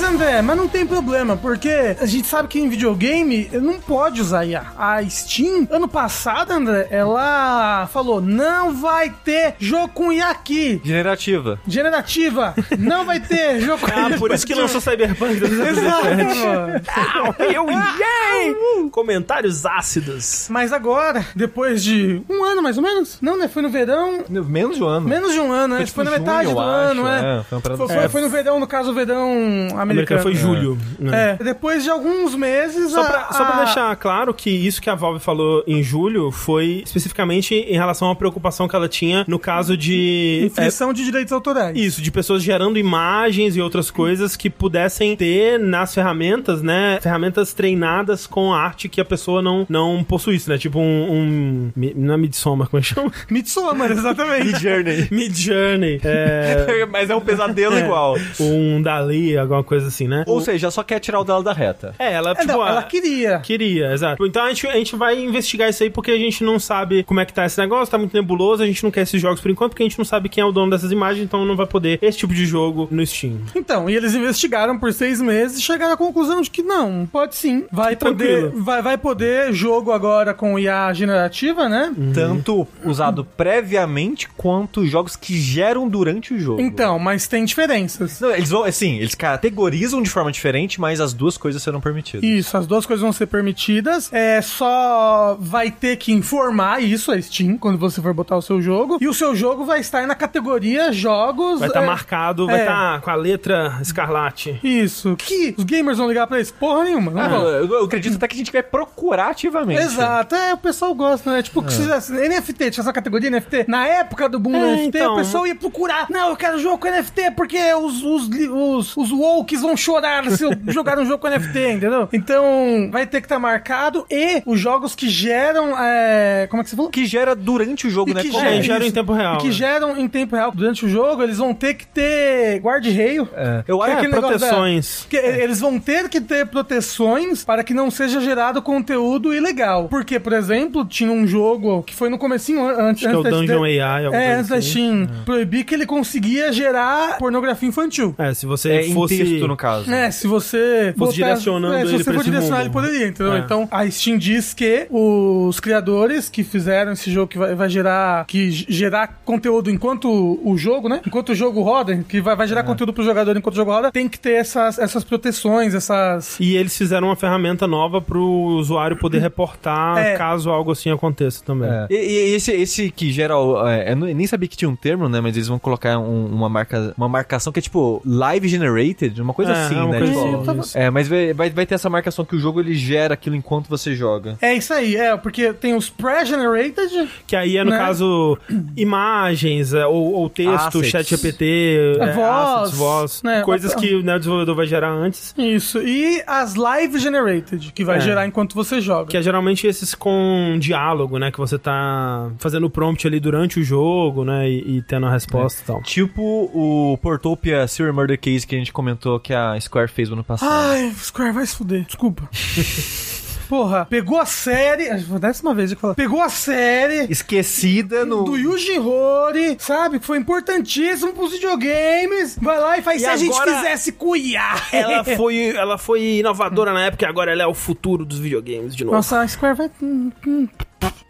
Mas André, mas não tem problema, porque a gente sabe que em videogame não pode usar IA. A Steam, ano passado, André, ela falou: não vai ter jogo com IA aqui. Generativa. Generativa, não vai ter jogo com Ah, por isso que lançou Cyberpunk 2077. Exato. Eu, yay! Comentários ácidos. Mas agora, depois de um ano mais ou menos, não, né? Foi no verão, Menos de um ano. Menos de um ano, né? tipo, Foi na junho, metade do acho, ano, é. é, foi Foi, assim. foi- foi no verão, no caso, o verão americano. Foi julho. né? É, depois de alguns meses. Só a- pra, só pra a- deixar claro que isso que a Valve falou em julho foi especificamente em relação à preocupação que ela tinha no caso de. Inflição de direitos autorais. é, isso, de pessoas gerando imagens e outras coisas que pudessem ter nas ferramentas, né? Ferramentas treinadas com arte que a pessoa não, não possuísse, né? Tipo um. um não é Midsommar, como é que chama? Midsommar, exatamente. Journey. Mid Journey. É. Mas é um pesadelo igual. um Dali, alguma coisa assim, né? Ou seja, só quer tirar o dela da reta. É, ela, É, tipo, não, a- ela queria. Queria, exato. Então a gente, a gente vai investigar isso aí porque a gente não sabe como é que tá esse negócio, tá muito nebuloso, a gente não quer esses jogos por enquanto porque a gente não sabe quem é o dono dessas imagens, então não vai poder esse tipo de jogo no Steam. Então, e eles investigaram por seis meses e chegaram à conclusão de que não, pode sim. Vai poder, vai, vai poder jogo agora com IA generativa, né? Tanto usado previamente quanto jogos que geram durante o jogo. Então, mas tem diferenças. Não, eles vão, assim, eles categorizam de forma diferente, mas as duas coisas serão permitidas. Isso, as duas coisas vão ser permitidas. É só vai ter que informar isso a Steam quando você for botar o seu jogo. E o seu jogo vai estar na categoria jogos. Vai estar é, marcado, vai é. estar com a letra escarlate. Isso. Que os gamers vão ligar pra isso? Porra nenhuma. Não Ah, vão. eu, eu acredito até que a gente vai procurar ativamente. Exato, é, o pessoal gosta, né? Tipo, que se fizesse NFT, tinha essa categoria NFT. Na época do boom É, NFT, então. o pessoal ia procurar. Não, eu quero jogo com NFT porque os, os, os, os wokes vão vão chorar se eu jogar um jogo com NFT, entendeu? Então, vai ter que estar marcado e os jogos que geram. é, como é que você falou? Que gera durante o jogo, E né? que É, gera- gera em isso. tempo real. E que né? geram em tempo real durante o jogo, eles vão ter que ter guarda-reio. É. Eu Que é acho negócio da- proteções. que eles vão ter que ter proteções para que não seja gerado conteúdo ilegal. Porque, por exemplo, tinha um jogo que foi no comecinho an- antes, Acho que é o antes da- Dungeon AI. alguma É, coisa antes da assim. Steam proibir que ele conseguia gerar pornografia infantil. É, se você É em fosse... no caso. É, se você Fosse direcionando é, se ele você for direcionar, mundo. ele poderia, entendeu? É. Então, a Steam diz que os criadores que fizeram esse jogo que vai, vai gerar que gerar conteúdo enquanto o jogo, né? Enquanto o jogo roda, que vai, vai É. gerar conteúdo pro jogador enquanto o jogo roda, tem que ter essas, essas proteções, essas E eles fizeram uma ferramenta nova pro usuário poder reportar É. caso algo assim aconteça também. É. E, e esse, esse que gera. é, eu nem sabia que tinha um termo, né? Mas eles vão colocar um- uma, marca, uma marcação que é tipo live generated, uma coisa É, assim, é uma né? coisa Tipo, assim, É, mas vai, vai, ter essa marcação que o jogo ele gera aquilo enquanto você joga. É isso aí, é, porque tem os pré-generated, Que aí é, no Né? caso, imagens, é, ou, ou texto, Assets. chat GPT, A é, voz, assets, voz, né? coisas que né, o desenvolvedor vai gerar antes. isso, e as live generated, que vai É. gerar enquanto você joga. Que é geralmente esses com diálogo, né? Que você tá fazendo o prompt ali durante o jogo, né? E, e tendo a resposta e tal. Tipo o Portopia Serial Murder Case que a gente comentou que a Square fez no ano passado. Ai, Square, vai se fuder. Desculpa. Porra, pegou a série. Décima vez eu falo. Pegou a série. Esquecida no. Do Yuji Horii, sabe? Que foi importantíssimo pros videogames. Vai lá e faz E se a gente fizesse IA. Ela foi, ela foi inovadora na época e agora ela é o futuro dos videogames de novo. Nossa, a Square vai.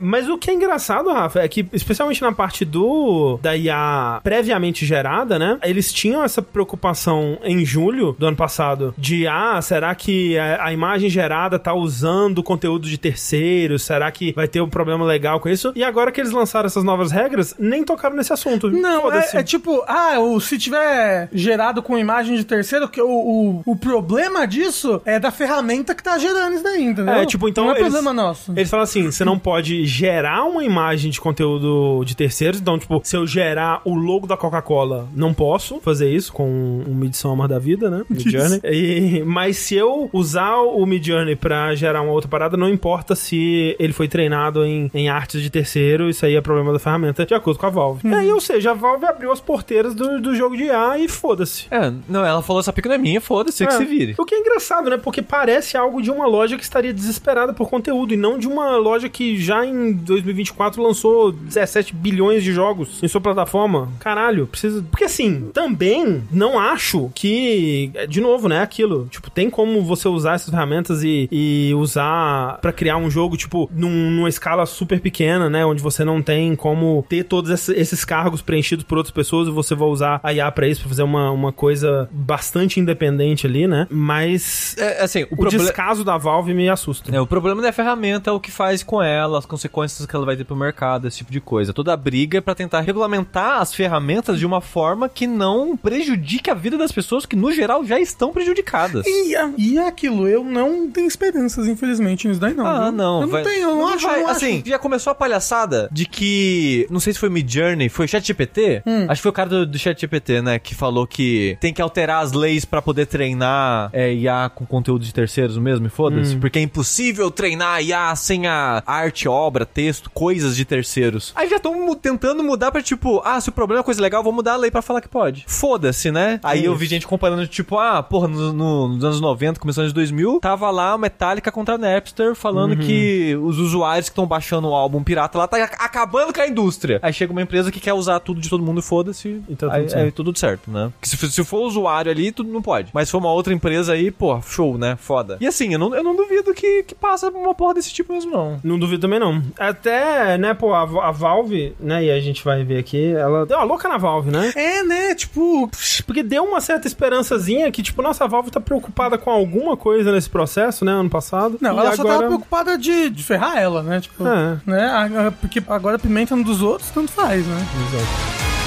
Mas o que é engraçado, Rafa, é que, especialmente na parte do da IA previamente gerada, né? Eles tinham essa preocupação em julho do ano passado de, ah, será que a, imagem gerada tá usando conteúdo de terceiros? Será que vai ter um problema legal com isso? E agora que eles lançaram essas novas regras, nem tocaram nesse assunto. Não, é, é tipo, ah, o, se tiver gerado com imagem de terceiro, que o, o, o problema disso é da ferramenta que tá gerando isso daí, entendeu? É, tipo, então Não é eles- problema nosso. Eles falam assim: você não pode gerar uma imagem de conteúdo de terceiros. Então, tipo, se eu gerar o logo da Coca-Cola, não posso fazer isso com um Midsommar da vida, né? Midjourney. E, mas se eu usar o Midjourney pra gerar uma outra parada, não importa se ele foi treinado em, em artes de terceiro, isso aí é problema da ferramenta, de acordo com a Valve. Uhum. Ou seja, a Valve abriu as porteiras do, do jogo de IA e foda-se. É, não, ela falou essa pica não é minha, foda-se, que É. se vire. O que é engraçado, né? Porque parece algo de uma loja que estaria desesperada por conteúdo e não de uma loja que já em 2024 lançou 17 bilhões de jogos em sua plataforma. Caralho, precisa. Porque assim, também não acho que. De novo, né? Aquilo. Tipo, tem como você usar essas ferramentas e, e usar pra criar um jogo, tipo, num- numa escala super pequena, né? Onde você não tem como ter todos esse- esses cargos preenchidos por outras pessoas e você vai usar a IA pra isso, pra fazer uma, uma coisa bastante independente ali, né? Mas É, assim, o, o problema. descaso da Valve me assusta. É, o problema da ferramenta é o que faz com ela, as consequências que ela vai ter pro mercado, esse tipo de coisa. Toda a briga é pra tentar regulamentar as ferramentas de uma forma que não prejudique a vida das pessoas que, no geral, já estão prejudicadas. E, e aquilo, eu não tenho esperanças, infelizmente, nisso daí não. Ah, viu? não. Eu não vai- tenho, eu não, acho, vai- não Assim, já começou a palhaçada de que. Não sei se foi Midjourney, foi ChatGPT? Hum. Acho que foi o cara do, do ChatGPT, né? Que falou que tem que alterar as leis pra poder treinar é, IA com conteúdo de terceiros mesmo, e foda-se. Hum. Porque é impossível treinar IA sem a arte, obra, texto, coisas de terceiros. Aí já estão tentando mudar pra tipo, ah, se o problema é coisa legal, vou mudar a lei pra falar que pode. Foda-se, né? Aí eu vi gente comparando, tipo, ah, porra, no- no- nos anos 90, começando de 2000, tava lá Metallica contra a Napster falando que os usuários que estão baixando o álbum pirata lá tá ac- acabando com a indústria. Aí chega uma empresa que quer usar tudo de todo mundo, foda-se. E tá tudo aí, certo. aí tudo certo, né? Porque se, for- se for usuário ali, tudo não pode. Mas se for uma outra empresa aí, pô, show, né? Foda. E assim, eu não, eu não duvido que, que passa uma porra desse tipo mesmo, não. Não duvido também não. Até, né, pô, a, a Valve, né, e a gente vai ver aqui, ela deu uma louca na Valve, né? É, né? Tipo, Porque deu uma certa esperançazinha que, tipo, nossa, a Valve tá preocupada com alguma coisa nesse processo, né, ano passado. não, ela só agora... tava preocupada de, de ferrar ela, né? Tipo, É. né? a- a- Porque agora pimenta um dos outros, tanto faz, né? Exato.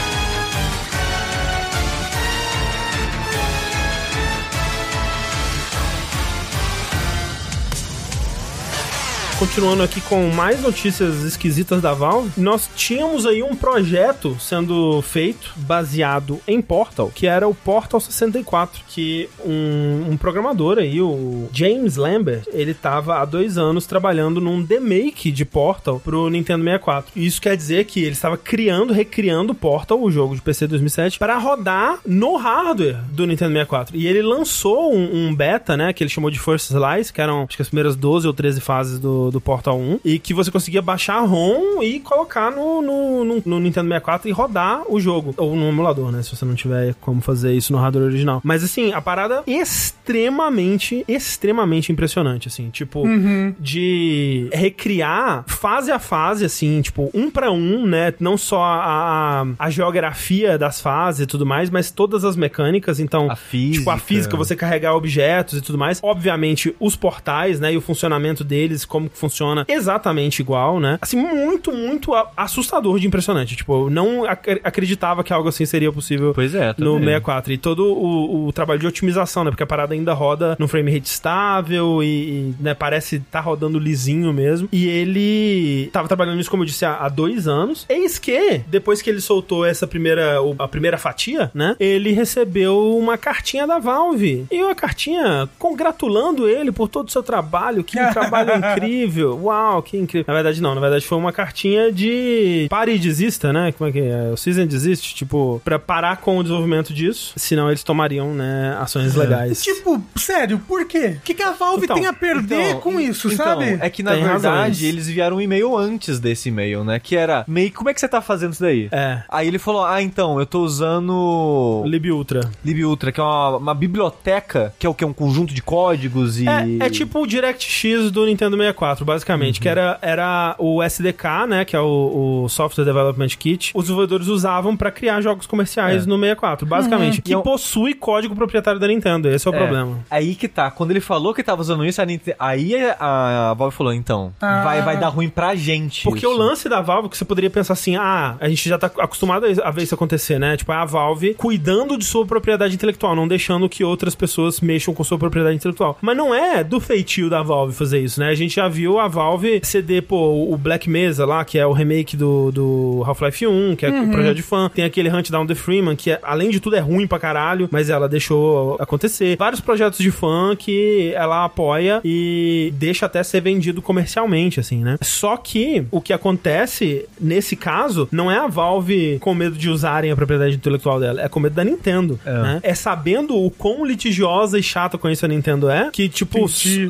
Continuando aqui com mais notícias esquisitas da Valve, nós tínhamos aí um projeto sendo feito baseado em Portal, que era o Portal 64, que um, um programador aí, o James Lambert, ele tava há dois anos trabalhando num remake de Portal pro Nintendo 64. Isso quer dizer que ele estava criando, recriando Portal, o jogo de PC 2007, para rodar no hardware do Nintendo 64. E ele lançou um, um beta, né, que ele chamou de First Slice, que eram acho que as primeiras 12 ou 13 fases do, do Portal 1, e que você conseguia baixar a ROM e colocar no, no, no, no Nintendo 64 e rodar o jogo. Ou no emulador, né, se você não tiver como fazer isso no hardware original. Mas assim, a parada extremamente, extremamente impressionante, assim, tipo, Uhum. de recriar fase a fase, assim, tipo, um pra um, né? Não só a, a, geografia das fases e tudo mais, mas todas as mecânicas. Então, A física. tipo, a física, você carregar objetos e tudo mais. Obviamente, os portais, né? E o funcionamento deles, como que funciona exatamente igual, né? Assim, muito, muito assustador de impressionante. Tipo, eu não ac- acreditava que algo assim seria possível Pois é, no também. 64. E todo o, o trabalho de otimização, né? Porque a parada ainda roda num frame rate estável e, e, né, parece tá rodando lisinho mesmo. E ele tava trabalhando nisso, como eu disse, há, há dois anos. Eis que, depois que ele soltou essa primeira, a primeira fatia, né? Ele recebeu uma cartinha da Valve. E uma cartinha congratulando ele por todo o seu trabalho. Que trabalho incrível. Uau, que incrível. Na verdade, não. Na verdade, foi uma cartinha de pare e desista, né? Como é que é? O Season desiste, tipo, pra parar com o desenvolvimento disso. Senão eles tomariam, né, ações legais. Tipo, sério, por quê? O que, que a Valve Então, tem a perder Então, com isso, então, sabe? É que na Tem verdade razões. eles enviaram um e-mail antes desse e-mail, né? Que era meio. Como é que você tá fazendo isso daí? É. Aí ele falou: Ah, então, eu tô usando Lib Ultra. LibUltra, que é uma, uma biblioteca, que é o que? Um conjunto de códigos e. É, é tipo o DirectX do Nintendo 64, basicamente, que era, era o SDK, né, que é o, o Software Development Kit, os desenvolvedores usavam pra criar jogos comerciais É. no 64, basicamente, que E é possui código proprietário da Nintendo, esse é o É, problema. Aí que tá. Quando ele falou que tava usando isso, a Ninte- aí a, a Valve falou: então, Ah. vai, vai dar ruim pra gente. Porque isso. o lance da Valve, que você poderia pensar assim, ah, a gente já tá acostumado a ver isso acontecer, né? Tipo, é a Valve cuidando de sua propriedade intelectual, não deixando que outras pessoas mexam com sua propriedade intelectual. Mas não é do feitio da Valve fazer isso, né? A gente já viu a Valve ceder, pô, o Black Mesa lá, que é o remake do, do Half-Life 1, que é o projeto de fã. Tem aquele Hunt Down the Freeman, que é- além de tudo é ruim pra caralho, mas ela deixou acontecer. Vários projetos de fã que ela apoia e deixa até ser vendido comercialmente, assim, né? Só que o que acontece nesse caso não é a Valve com medo de usarem a propriedade intelectual dela, é com medo da Nintendo, É. né? É sabendo o quão litigiosa e chata com isso a Nintendo é, que, tipo,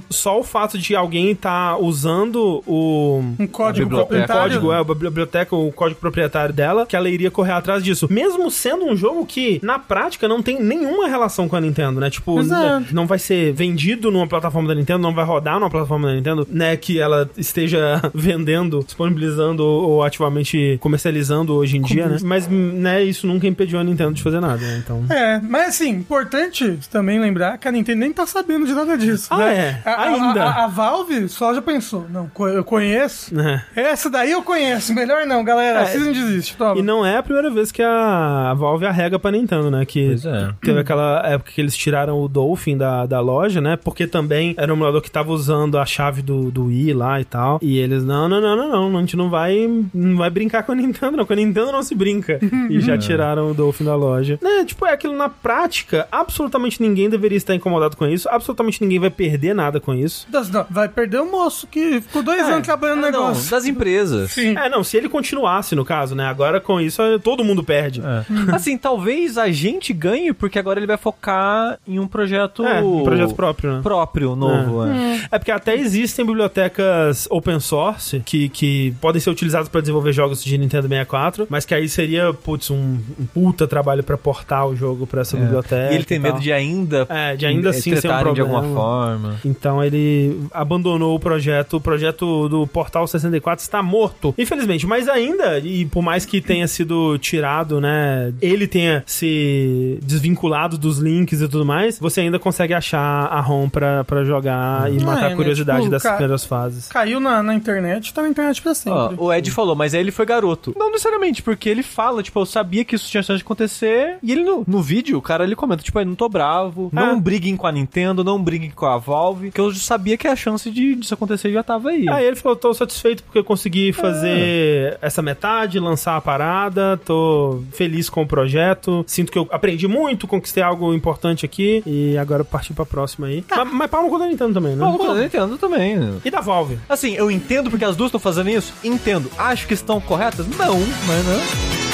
só o fato de alguém tá usando o Um código proprietário. código, é, a biblioteca, o código proprietário dela, que ela iria correr atrás disso. Mesmo sendo um jogo que, na prática, não tem nenhuma relação com a Nintendo, né? Tipo, Exato. não vai ser vendido numa plataforma da Nintendo, não vai rodar numa plataforma da Nintendo, né? Que ela esteja vendendo, disponibilizando ou, ativamente comercializando hoje em dia, né? Mas, né, isso nunca impediu a Nintendo de fazer nada, né? Então. É, mas assim, importante também lembrar que a Nintendo nem tá sabendo de nada disso. Ah, né? é? A, a- Ainda. A, a Valve só já pensou. Não, eu conheço. né? Essa daí eu conheço. Melhor não, galera. É. Vocês não desistem, toma. E não é a primeira vez que a Valve arrega pra Nintendo, né? Que Pois é. teve aquela época que eles tiraram o Dolphin da, da loja, né? Porque também era um emulador que tava usando a chave do, do Wii lá e tal. E eles, não, não, não, não, não. A gente não vai, não vai brincar com a Nintendo, não. Com a Nintendo não se brinca. e já tiraram o Dolphin da loja. Né? Tipo, é aquilo na prática. Absolutamente ninguém deveria estar incomodado com isso. Absolutamente ninguém vai perder nada com isso. Não, vai perder o moço que ficou dois É. anos trabalhando no não, negócio. das empresas. Sim. É, não, se ele continuasse, no caso, né? Agora com isso, todo mundo perde. É. Assim, talvez a gente ganhe, porque agora ele vai focar em um projeto. É, um projeto próprio, né? próprio, novo. é. É porque até existem bibliotecas open source que, que podem ser utilizadas para desenvolver jogos de Nintendo 64, mas que aí seria, putz, um, um puta trabalho para portar o jogo para essa biblioteca. E ele tem e medo de ainda. É, de ainda assim ser um tretarem de problema. alguma forma. Então ele abandonou o projeto. O projeto do Portal 64 está morto. Infelizmente, mas ainda, e por mais que tenha sido tirado, né? Ele tenha se desvinculado dos links e tudo mais, você ainda consegue achar a ROM pra, pra jogar e É, matar né? a curiosidade Tipo, dessas ca- primeiras fases. Caiu na, na internet, tá na internet pra Ó, sempre. o Ed falou, mas aí ele foi garoto. Não necessariamente, porque ele fala, tipo, eu sabia que isso tinha chance de acontecer. E ele no, no vídeo, o cara ele comenta, tipo, eu não tô bravo, não Ah. briguem com a Nintendo, não briguem com a Valve, que eu sabia que a chance de, disso acontecer você já tava aí. Aí ele falou, tô satisfeito porque eu consegui fazer essa metade, lançar a parada, tô feliz com o projeto, sinto que eu aprendi muito, conquistei algo importante aqui e agora parti pra próxima aí. Mas, mas pau no cu da Nintendo também, né? Não, eu entendo também. né? E da Valve? Assim, eu entendo porque as duas estão fazendo isso? Entendo. Acho que estão corretas? Não, mas não.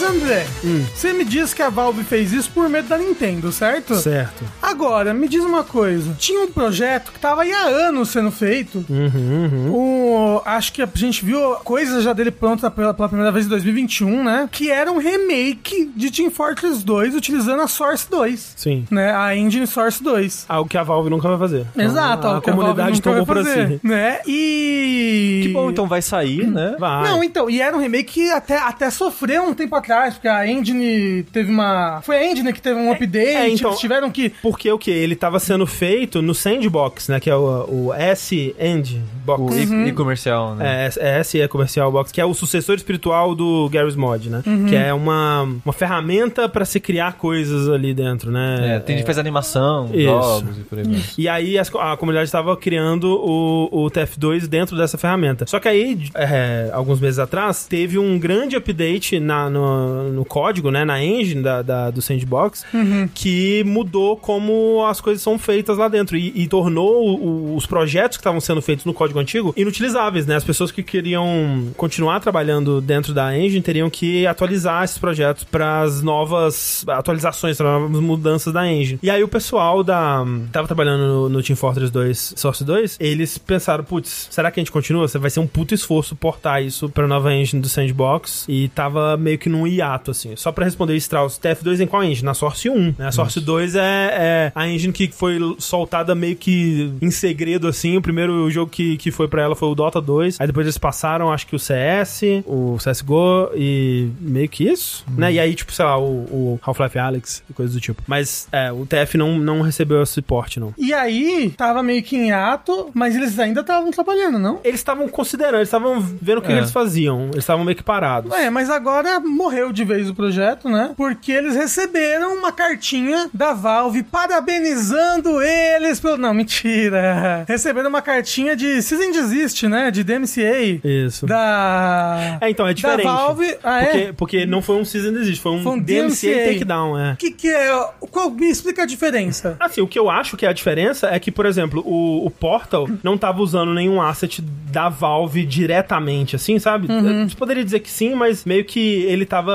Mas, André, você me diz que a Valve fez isso por medo da Nintendo, certo? Certo. Agora, me diz uma coisa. Tinha um projeto que tava aí há anos sendo feito. Uhum, O, acho que a gente viu coisa já dele pronta pela, pela primeira vez em 2021, né? Que era um remake de Team Fortress 2 utilizando a Source 2. Sim. Né? A engine Source 2. Algo que a Valve nunca vai fazer. Exato, a, algo a que a Valve comunidade nunca tomou vai pra fazer, si. Né? E. Que bom, então vai sair, né? Vai. Não, então, e era um remake que até, até sofreu um tempo atrás, porque a engine teve uma. Foi a engine que teve um update, é, então- eles tiveram que. Porque o que? Ele tava sendo feito no Sandbox, né? Que é o, o S-End O Box. e, e comercial, né? É, é, S é Comercial Box, que é o sucessor espiritual do Garry's Mod, né? Que é uma, uma ferramenta pra se criar coisas ali dentro, né? É, tem gente que faz animação, Isso. jogos e por aí vai. E aí as a comunidade estava criando o, o TF2 dentro dessa ferramenta. Só que aí, é, alguns meses atrás, teve um grande update na, no, no código, né? Na engine da, da- do Sandbox, que mudou como as coisas são feitas lá dentro. E, e tornou o- os projetos que estavam sendo feitos no código antigo inutilizáveis, né? As pessoas que queriam continuar trabalhando dentro da engine teriam que atualizar esses projetos para as novas atualizações, para novas mudanças da engine. E aí o pessoal da tava trabalhando no, no Team Fortress 2 Source 2, eles pensaram, putz, será que a gente continua? Você vai ser um puto esforço portar isso para nova engine do Sandbox e tava meio que num hiato assim. Só para responder Strauss, TF2 em qual engine? Na Source 1, né? A Source 2 é, é a engine que foi soltada meio que em segredo assim. O primeiro jogo que, que foi para ela foi o Dota 2. Aí depois eles passaram, acho que o CS, o CSGO e meio que isso, né? E aí, tipo, sei lá, o, o Half-Life Alyx e coisas do tipo. Mas, é, o TF não, não recebeu esse porte, não. E aí, tava meio que em ato, mas eles ainda estavam trabalhando, não? Eles estavam considerando, eles estavam vendo o que É. eles faziam. Eles estavam meio que parados. É, mas agora morreu de vez o projeto, né? Porque eles receberam uma cartinha da Valve parabenizando eles pelo. Não, mentira. Receberam uma cartinha de Season Desist, né? De DMCA. Isso. Da. É, então, é diferente. Da Valve. Ah, porque, é? porque não foi um Season Desist, foi um, Foi um DMCA, DMCA. Takedown, é. O que, que é. Qual, me explica a diferença. Assim, o que eu acho que é a diferença é que, por exemplo, o, o Portal não tava usando nenhum asset da Valve diretamente, assim, sabe? Uhum. Eu poderia dizer que sim, mas meio que ele tava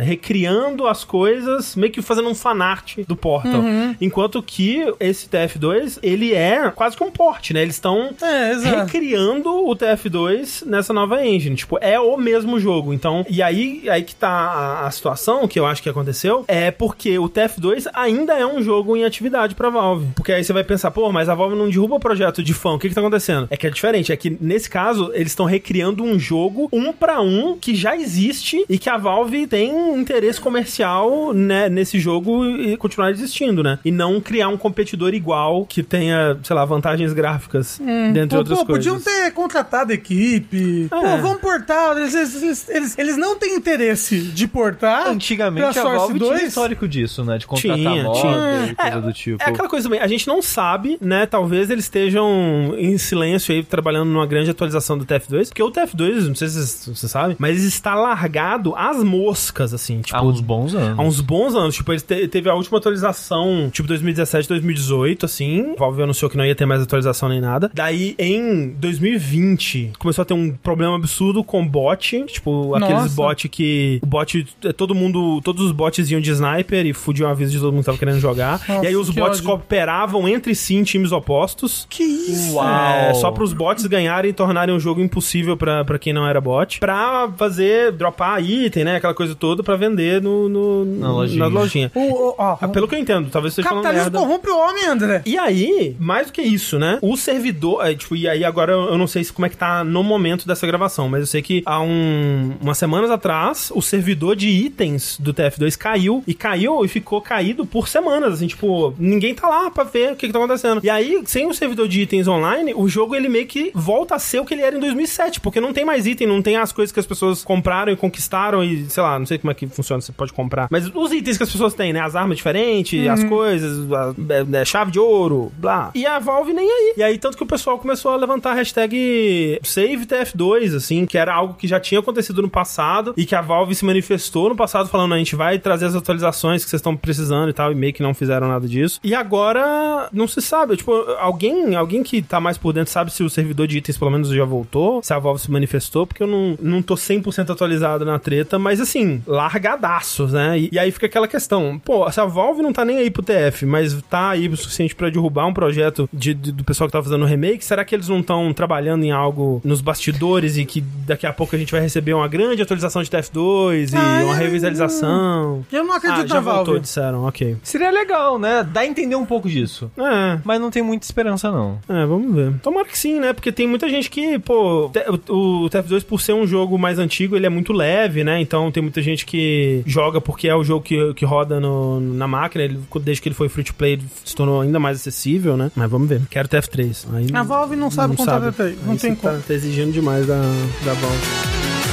recriando as coisas, meio que fazendo um fanart do Portal. Uhum. Enquanto que esse TF2, ele é quase que um port, né? Eles estão É, recriando o TF2 nessa nova engine. Tipo, é o mesmo jogo. Então, e aí, aí que tá a, a situação, que eu acho que aconteceu, é porque o TF2 ainda é um jogo em atividade pra Valve. Porque aí você vai pensar, pô, mas a Valve não derruba o projeto de fã. O que que tá acontecendo? É que é diferente. É que, nesse caso, eles estão recriando um jogo um pra um que já existe e que a Valve tem um interesse comercial né, nesse jogo e continuar existindo, né? E não criar um competidor igual que tenha, sei lá, vantagens gráficas, dentre Pô, outras pô, coisas. podiam ter contratado a equipe. Pô, É. vamos portar. Eles, eles, eles, eles não têm interesse de portar. Antigamente pra a Source Valve 2? tinha histórico disso, né? De contratar Tinha, mod tinha. e coisa É, do tipo. É aquela coisa também, a gente não sabe, né? Talvez eles estejam em silêncio aí, trabalhando numa grande atualização do TF2, porque o TF2, não sei se você sabe, mas está largado às moscas, assim, tipo. Há uns bons anos. Há uns bons anos, tipo, ele te- teve a última atualização, tipo, 2017, 2018, assim. Valve anunciou que não ia ter mais atualização nem nada. Daí, em 2020, começou a ter um problema absurdo com bot. Tipo, aqueles Nossa. bot que. O bot. é, Todo mundo. Todos os bots iam de sniper e fudiam a vida de todo mundo que tava querendo jogar. Nossa, e aí os bots ódio. cooperavam entre si em times opostos. Que isso? Uau. É, só para os bots ganharem e tornarem o jogo impossível pra quem não era bot. Pra fazer, dropar item, né? Aquela coisa toda pra vender no, no, Na lojinha. na lojinha. O, o, ó, Ah, Pelo que eu entendo, talvez o esteja falando capitalismo merda. corrompe o homem, André. E aí, mais do que isso, né? O servidor. é, tipo, e aí agora eu não sei se como é que tá no momento dessa gravação, mas eu sei que há um, umas semanas atrás, o servidor de itens do TF2 caiu. E caiu e ficou caído por semanas. Assim, tipo, ninguém tá lá pra ver o que, que tá acontecendo. E aí, sem o servidor de itens online, o jogo ele meio que volta a ser o que ele era em 2007. Porque não tem mais item, não tem as coisas que as pessoas compraram e conquistaram e sei lá, não sei como é que funciona, você pode comprar. Mas os itens que as pessoas têm, né? As armas diferentes, as coisas, a, é, é, chave de ouro, blá. E a Valve nem aí. E aí, tanto que o pessoal começou a levantar a hashtag SaveTF2, assim, que era algo que já tinha acontecido no passado e que a Valve se manifestou no passado falando, a gente vai trazer as atualizações que vocês estão precisando e tal, e meio que não fizeram nada disso. E agora, não se sabe, tipo, alguém, alguém que tá mais por dentro sabe se o servidor de itens pelo menos já voltou, se a Valve se manifestou, porque eu não, não tô 100% atualizado na treta, mas assim, largadaços, né? E, e, aí fica aquela questão, pô, se a Valve não tá nem aí pro TF, mas tá aí o suficiente para derrubar um projeto de, de, do pessoal que tá fazendo o remake, será que eles não estão trabalhando em algo nos bastidores e que daqui a pouco a gente vai receber uma grande atualização de TF2 e ah, uma revisualização? Eu não acredito ah, já na voltou, Valve. disseram, ok. Seria legal, né? Dá a entender um pouco disso. É. Mas não tem muita esperança, não. É, vamos ver. Tomara que sim, né? Porque tem muita gente que, pô, o TF2 por ser um jogo mais antigo, ele é muito leve, né? Então tem muita gente que joga porque é o jogo que, que roda no, na máquina. Ele, desde que ele foi free to play, ele se tornou ainda mais acessível, né? Mas vamos ver. Quero TF3. Aí, a Valve não sabe contar TF3. Não tem como. Tá, tá exigindo demais da, da Valve.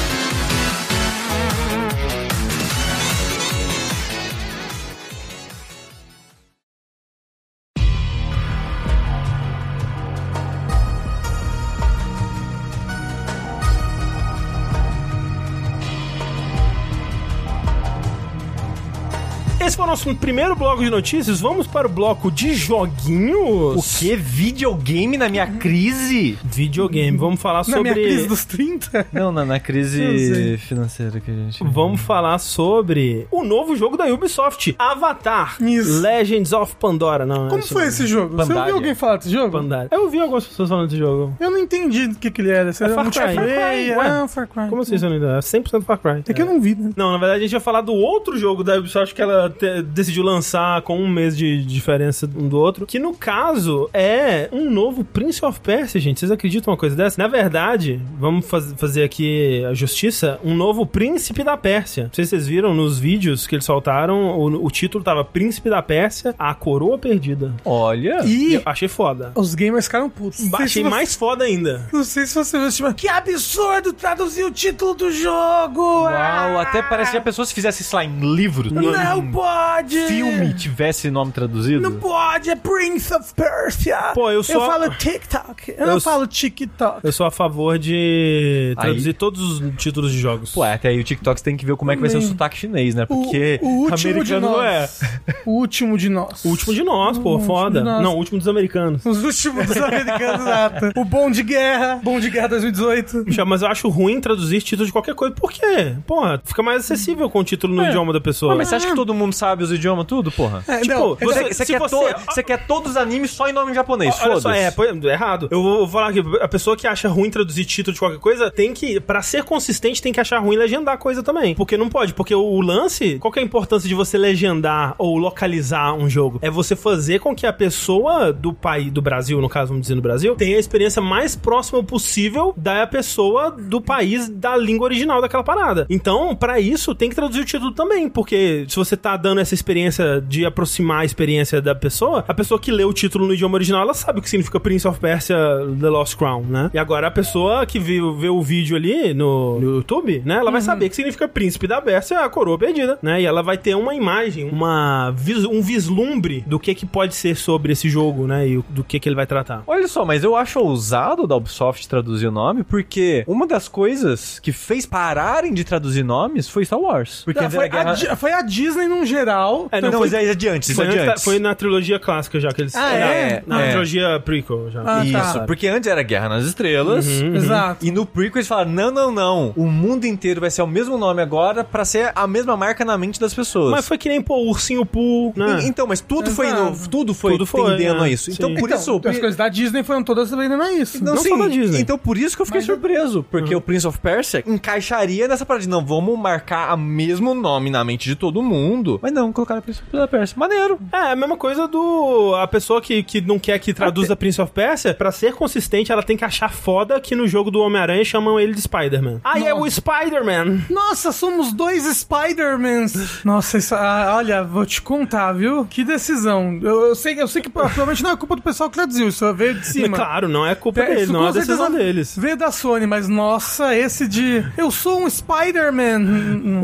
Nosso primeiro bloco de notícias. Vamos para o bloco de joguinhos. O que? Videogame na minha crise? Videogame. Vamos falar na sobre. Na minha crise dos 30? Não, na, na crise financeira que a gente. Vamos falar sobre o novo jogo da Ubisoft: Avatar Isso. Legends of Pandora. Não, Como foi esse jogo? Pandaria. Você ouviu alguém falar desse jogo? Pandaria. Eu ouvi algumas pessoas falando desse jogo. Eu não entendi o que, que ele era. Você é Far Cry. Far Cry. Ah, Far Cry. Como assim você não entendeu? É 100% Far Cry. É que eu não vi, né? Não, na verdade a gente ia falar do outro jogo da Ubisoft que ela decidiu lançar com um mês de diferença um do outro, que no caso é um novo Prince of Persia, gente. Vocês acreditam uma coisa dessa? Na verdade, vamos faz fazer aqui a justiça, um novo Príncipe da Pérsia. Não sei se vocês viram nos vídeos que eles soltaram, o, o título tava Príncipe da Pérsia, a coroa perdida. Olha! E eu achei foda. Os gamers ficaram putos. Achei mais foda ainda. Não sei se você viu, tipo, que absurdo traduzir o título do jogo! Uau, ah! até parece que a pessoa se fizesse isso lá em livro. Não, não pode! Filme filme tivesse nome traduzido? Não pode, é Prince of Persia. Pô, eu sou. Eu falo TikTok. Eu, eu não falo TikTok. Eu sou a favor de traduzir aí... todos os títulos de jogos. Pô, até aí o TikTok tem que ver como é que vai ser o sotaque chinês, né? Porque o, o último de nós. é. O último de nós. O último de nós, pô, o foda. Nós. Não, o último dos americanos. Os últimos dos americanos, exato. O Bom de Guerra, Bom de Guerra 2018. Mas eu acho ruim traduzir título de qualquer coisa. Por quê? Porra, fica mais acessível com o título no é. idioma da pessoa. mas você acha que todo mundo sabe os idiomas tudo, porra? É, tipo, não, você, você, quer você... você quer todos os animes só em nome japonês. Só, é, é errado. Eu vou falar aqui, a pessoa que acha ruim traduzir título de qualquer coisa tem que, para ser consistente, tem que achar ruim legendar coisa também. Porque não pode, porque o lance, qual que é a importância de você legendar ou localizar um jogo? É você fazer com que a pessoa do país, do Brasil, no caso, vamos dizer no Brasil, tenha a experiência mais próxima possível da pessoa do país da língua original daquela parada. Então, para isso, tem que traduzir o título também, porque se você tá dando essa experiência de aproximar a experiência da pessoa, a pessoa que lê o título no idioma original, ela sabe o que significa Prince of Persia The Lost Crown, né? E agora a pessoa que vê, vê o vídeo ali no, no YouTube, né? Ela uhum. vai saber que significa Príncipe da Pérsia, a coroa perdida, né? E ela vai ter uma imagem, uma um vislumbre do que que pode ser sobre esse jogo, né? E do que que ele vai tratar. Olha só, mas eu acho ousado da Ubisoft traduzir o nome, porque uma das coisas que fez pararem de traduzir nomes foi Star Wars. Porque não, foi, a guerra... a, foi a Disney num geral. É, não, não foi, é de antes, foi, antes. foi na trilogia clássica já que eles. Ah, é? Na, é. trilogia prequel já. Ah, Isso, tá. porque antes era Guerra nas Estrelas. Uhum, uhum. Exato. E no prequel eles falaram: não, não, não. O mundo inteiro vai ser o mesmo nome agora pra ser a mesma marca na mente das pessoas. Mas foi que nem, pô, Ursinho Poo. Né? E, então, mas tudo foi, no, tudo foi tudo foi, tendendo é. a isso. Então, Sim. por então, isso. As coisas da Disney foram todas tendendo a isso. Não, não sim, só da Disney. Então, por isso que eu fiquei mas surpreso. Porque uhum. o Prince of Persia encaixaria nessa parada de não, vamos marcar o mesmo nome na mente de todo mundo. Mas não, colocaram Príncipe da Pérsia. Maneiro. É, a mesma coisa do. A pessoa que, que não quer que traduza Prince of Persia, pra ser consistente, ela tem que achar foda que no jogo do Homem-Aranha chamam ele de Spider-Man. Ah, e é o Spider-Man! Nossa, somos dois Spider-Mans. Nossa, isso, ah, olha, vou te contar, viu? Que decisão. Eu, eu sei, eu sei que provavelmente não é culpa do pessoal que traduziu, isso veio de cima. Claro, não é culpa É, dele, isso não é a certeza decisão deles. Veio da Sony, mas nossa, esse de eu sou um Spider-Man.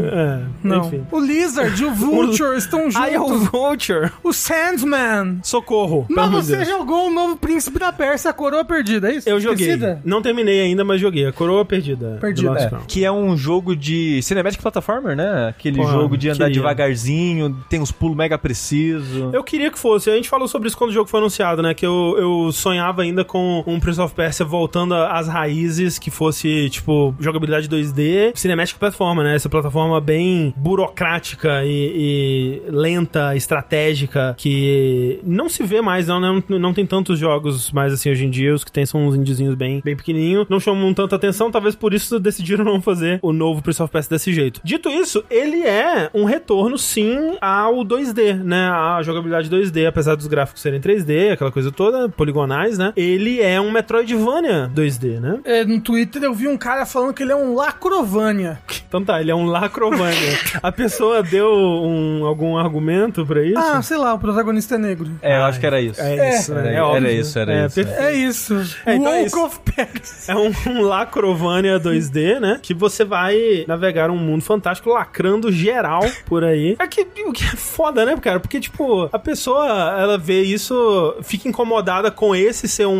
É, Não. enfim. O Lizard o Vulture estão juntos. Ah, é o Vulture. O Sandman. Socorro. Mas você Deus. jogou o novo Príncipe da Pérsia, a coroa perdida, é isso? Eu joguei. Esquecida? Não terminei ainda, mas joguei. A coroa perdida. Perdida, é. Que é um jogo de cinematic platformer, né? Aquele Porra, jogo de andar queria. devagarzinho, tem uns pulos mega precisos. Eu queria que fosse. A gente falou sobre isso quando o jogo foi anunciado, né? Que eu, eu sonhava ainda com um Prince of Persia voltando às raízes, que fosse, tipo, jogabilidade 2D, Cinematic Platformer, né? Essa plataforma bem burocrática e, e lenta, estratégica, que não se vê mais, não? Não, não tem tantos jogos mais assim hoje em dia. Os que tem são uns indiezinhos bem, bem pequenininhos. Não chamam tanta atenção, talvez por isso decidiram não fazer o novo Prince of Persia desse jeito. Dito isso, ele é um retorno, sim, ao 2D, né? A jogabilidade 2D, apesar dos gráficos serem 3D, aquela coisa toda, poligonais, né? Ele é um Metroidvania 2D, né? É, no Twitter eu vi um cara falando que ele é um Lacrovania. Então tá, ele é um Lacrovania. A pessoa deu um, algum argumento pra isso? Ah, sei lá, o protagonista é negro. É, eu acho que era isso. É isso, né? Era- É era óbvio. isso, era isso, perfeito. É isso. É, então é isso. of Paris. É um, um Lacrovania 2D, né? Que você vai navegar um mundo fantástico lacrando geral por aí. É que, o que é foda, né, cara? Porque, tipo, a pessoa, ela vê isso, fica incomodada com esse ser um,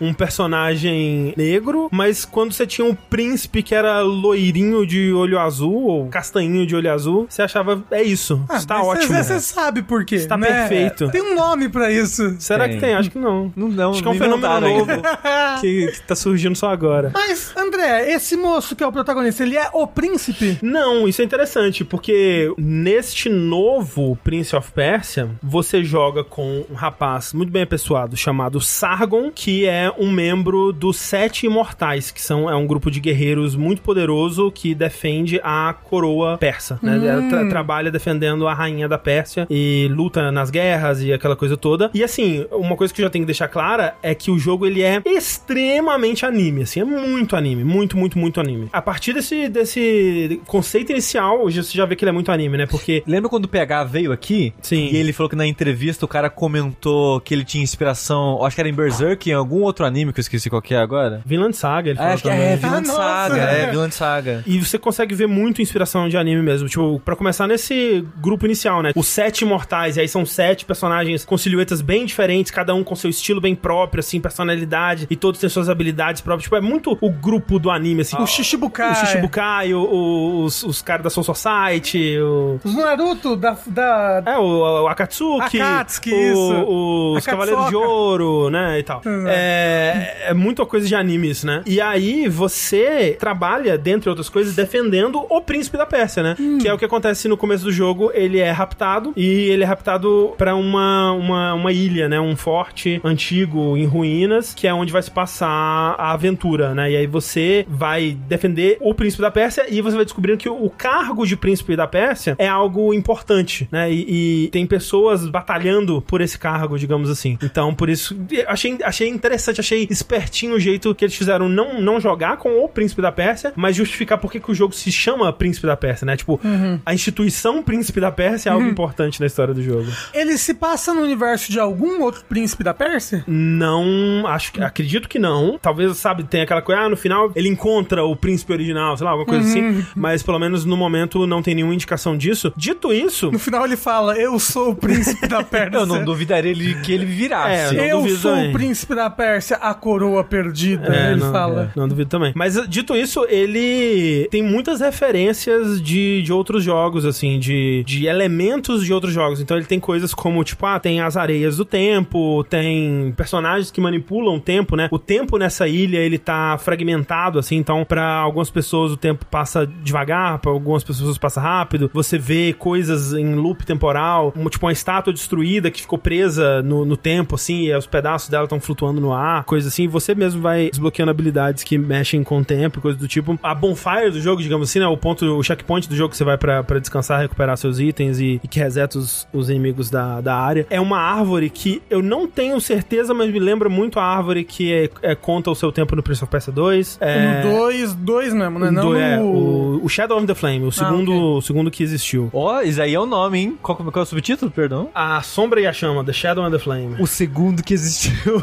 um, um personagem negro, mas quando você tinha um príncipe que era loirinho de olho azul, ou castanhinho de olho azul, você achava, é isso, está Ah, mas ótimo. Você você sabe por quê. Está né? perfeito. Tem um nome pra isso. Será Tem. que tem? Acho que não. Não, não, Acho que é um fenômeno inventaram novo que, que tá surgindo só agora. Mas, André, esse moço que é o protagonista, ele é o príncipe? Não, isso é interessante, porque neste novo Prince of Persia, você joga com um rapaz muito bem apessoado chamado Sargon, que é um membro dos Sete Imortais, que são, é um grupo de guerreiros muito poderoso que defende a coroa persa, né? Ela tra- trabalha defendendo a rainha da Pérsia e luta nas guerras e aquela coisa toda. E assim, uma coisa que eu já tenho que deixar clara é que o jogo ele é extremamente anime, assim, é muito anime, muito, muito, muito anime. A partir desse, desse conceito inicial, hoje você já vê que ele é muito anime, né? Porque Lembra quando o PH veio aqui? Sim. E ele falou que na entrevista o cara comentou que ele tinha inspiração, acho que era em Berserk, em algum outro anime que eu esqueci qual que é agora. Vinland Saga, ele Ah, falou acho que também. é Vinland Ah, nossa, Saga, é. é Vinland Saga. E você consegue ver muito inspiração de anime mesmo. Tipo, pra começar nesse grupo inicial, né? Os sete imortais. E aí são sete personagens com silhuetas bem diferentes, cada um com seu estilo bem próprio, assim, personalidade. E todos têm suas habilidades próprias. Tipo, é muito o grupo do anime, assim. O Shishibukai. O Shishibukai, o- o- os, os caras da Soul Society, o... Os Naruto da... da... É, o, o Akatsuki. Akatsuki, o-. Os. Cavaleiros de Ouro, né, e tal. Exato. É, é muita coisa de anime isso, né? E aí você trabalha, dentre outras coisas, defendendo o príncipe da Pérsia, né? Hum. Que é o que acontece no começo do jogo. Ele é raptado e ele é raptado pra uma, uma, uma ilha, né? Um forte antigo em ruínas, que é onde vai se passar a aventura, né? E aí você vai defender o príncipe da Pérsia e você vai descobrindo que o, cargo de príncipe da Pérsia é algo importante, né? E, e tem pessoas batalhando por esse cargo, digamos assim. Então, por isso, achei, achei interessante, achei espertinho o jeito que eles fizeram não, não jogar com o príncipe da Pérsia, mas justificar por que que o jogo se chama Príncipe da Pérsia, né? Tipo, a instituição Príncipe da Pérsia é algo importante na história do jogo. Ele se passa no universo de algum outro príncipe da Pérsia? Não, acho que acredito que não. Talvez, sabe, tenha aquela coisa, ah, no final ele encontra o príncipe original, sei lá, alguma coisa assim. Mas pelo menos no momento não tem nenhuma indicação disso. Dito isso, No final ele fala, eu sou o príncipe da Pérsia. Eu não duvidaria ele, que ele virasse. É, Eu duvido sou também. o príncipe da Pérsia, a coroa perdida, É, ele não, fala. é, não duvido também. Mas dito isso, ele tem muitas referências de, de outros jogos, assim, de, de elementos de outros jogos. Então ele tem coisas como, tipo, ah, tem as areias do tempo, tem personagens que manipulam o tempo, né? O tempo nessa ilha, ele tá fragmentado, assim, então pra algumas pessoas o tempo passa devagar, pra algumas pessoas passa rápido. Você vê coisas em loop temporal, uma, tipo uma estátua destruída que ficou presa no, no tempo, assim, e os pedaços dela estão flutuando no ar, coisa assim. Você mesmo vai desbloqueando habilidades que mexem com o tempo, coisa do tipo. A bonfire do jogo, digamos assim, né? O ponto, o checkpoint do jogo que você vai pra descansar, recuperar seus os itens e, e que reseta os, os inimigos da, da área. É uma árvore que eu não tenho certeza, mas me lembra muito a árvore que é, é, conta o seu tempo no Prince of Persia 2. É, No 2, 2 mesmo, né? Não do- no... é, o, o Shadow of the Flame, o segundo, ok. o segundo que existiu. Ó, isso aí é o nome, hein? Qual, qual é o subtítulo, perdão? A Sombra e a Chama, The Shadow and the Flame. O segundo que existiu.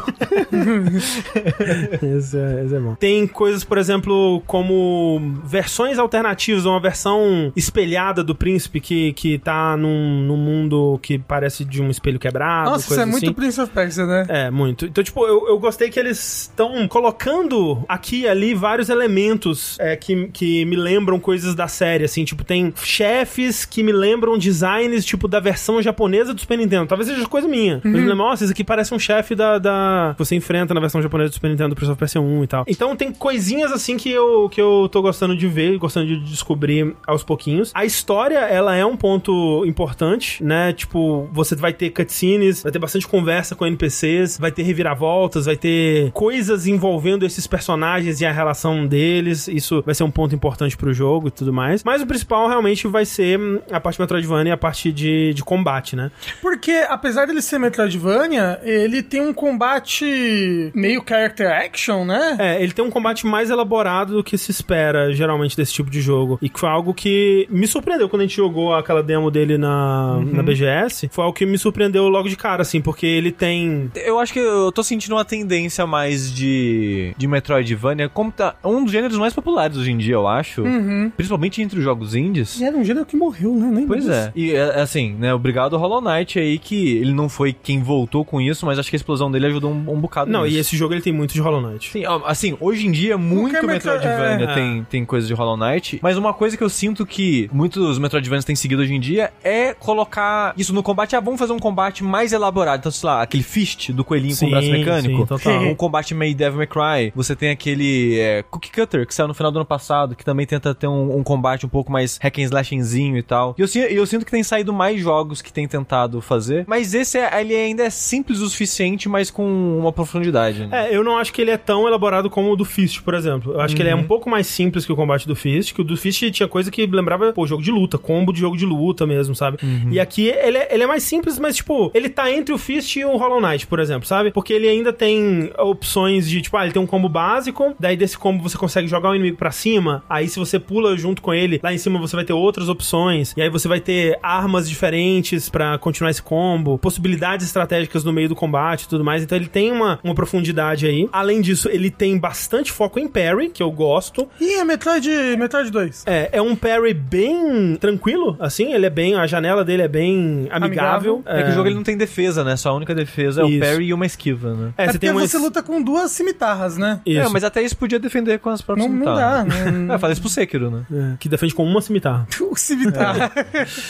esse, é, esse é bom. Tem coisas, por exemplo, como versões alternativas, uma versão espelhada do príncipe que, que tá num, num mundo que parece de um espelho quebrado. Nossa, isso é muito assim. Prince of Persia, né? É, muito. Então, tipo, eu, eu gostei que eles estão colocando aqui e ali vários elementos é, que, que me lembram coisas da série, assim. Tipo, tem chefes que me lembram designs, tipo, da versão japonesa do Super Nintendo. Talvez seja coisa minha. Mas me lembra, nossa, isso aqui parece um chefe da, da... você enfrenta na versão japonesa do Super Nintendo do Prince of Persia 1 e tal. Então, tem coisinhas, assim, que eu, que eu tô gostando de ver, gostando de descobrir aos pouquinhos. A história, ela é um ponto importante, né? Tipo, você vai ter cutscenes, vai ter bastante conversa com NPCs, vai ter reviravoltas, vai ter coisas envolvendo esses personagens e a relação deles. Isso vai ser um ponto importante pro jogo e tudo mais. Mas o principal realmente vai ser hum, a parte Metroidvania e a parte de, de combate, né? Porque, apesar dele ser Metroidvania, ele tem um combate meio character action, né? É, ele tem um combate mais elaborado do que se espera, geralmente, desse tipo de jogo. E foi algo que me surpreendeu quando a gente jogou aquela demo dele na, na BGS. Foi algo que me surpreendeu logo de cara, assim, porque ele tem. Eu acho que eu tô sentindo uma tendência mais de, de Metroidvania, como tá um dos gêneros mais populares hoje em dia, eu acho. Principalmente entre os jogos indies. E era um gênero que morreu, né? Nem Pois é. E é, assim, né, obrigado ao Hollow Knight aí, que ele não foi quem voltou com isso, mas acho que a explosão dele ajudou um, um bocado Não, nisso. e esse jogo ele tem muito de Hollow Knight. Sim, assim, hoje em dia muito Metro- Metroidvania é. tem, tem coisa de Hollow Knight, mas uma coisa que eu sinto que muitos Metroidvanias têm seguido hoje em dia é colocar isso no combate. Ah, vamos fazer um combate mais elaborado. Então, sei lá, aquele fist do coelhinho Sim, com braço mecânico. sim, um combate meio Devil May Cry. Você tem aquele é, Cookie Cutter, que saiu no final do ano passado, que também tenta ter um, um combate um pouco mais hack and slashingzinho e tal. E eu, eu sinto que tem saído mais jogos que tem tentado fazer, mas esse é, ele ainda é simples o suficiente, mas com uma profundidade. né? É, eu não acho que ele é tão elaborado como o do Fist, por exemplo. Eu acho que ele é Uhum. um pouco mais simples que o combate do Fist, que o do Fist tinha coisa que lembrava, pô, jogo de luta, combo de jogo de luta mesmo, sabe? Uhum. E aqui ele é, ele é mais simples, mas, tipo, ele tá entre o Fist e o Hollow Knight, por exemplo, sabe? Porque ele ainda tem opções de, tipo, ah, ele tem um combo básico, daí desse combo você consegue jogar o inimigo pra cima, aí se você pula junto com ele, lá em cima você vai ter outras opções, e aí você vai ter armas diferentes pra continuar esse combo, possibilidades estratégicas no meio do combate e tudo mais, então ele tem uma, uma profundidade aí. Além disso, ele tem bastante foco em parry, que eu gosto. Ih, é Metroid, Metroid 2. É, é um parry bem tranquilo, assim, ele é bem, a janela dele é bem amigável. Amigável. É que o jogo ele não tem defesa, né? Só a única defesa é Isso. o parry e uma esquiva, né? É, É, você porque tem uma... você luta com duas cimitarras, né? Isso. É, mas até isso podia defender com as próprias Não, não dá, cimitarras. não- É, fala isso pro Sekiro, né? É, que defende com uma cimitarra. O cimitarra.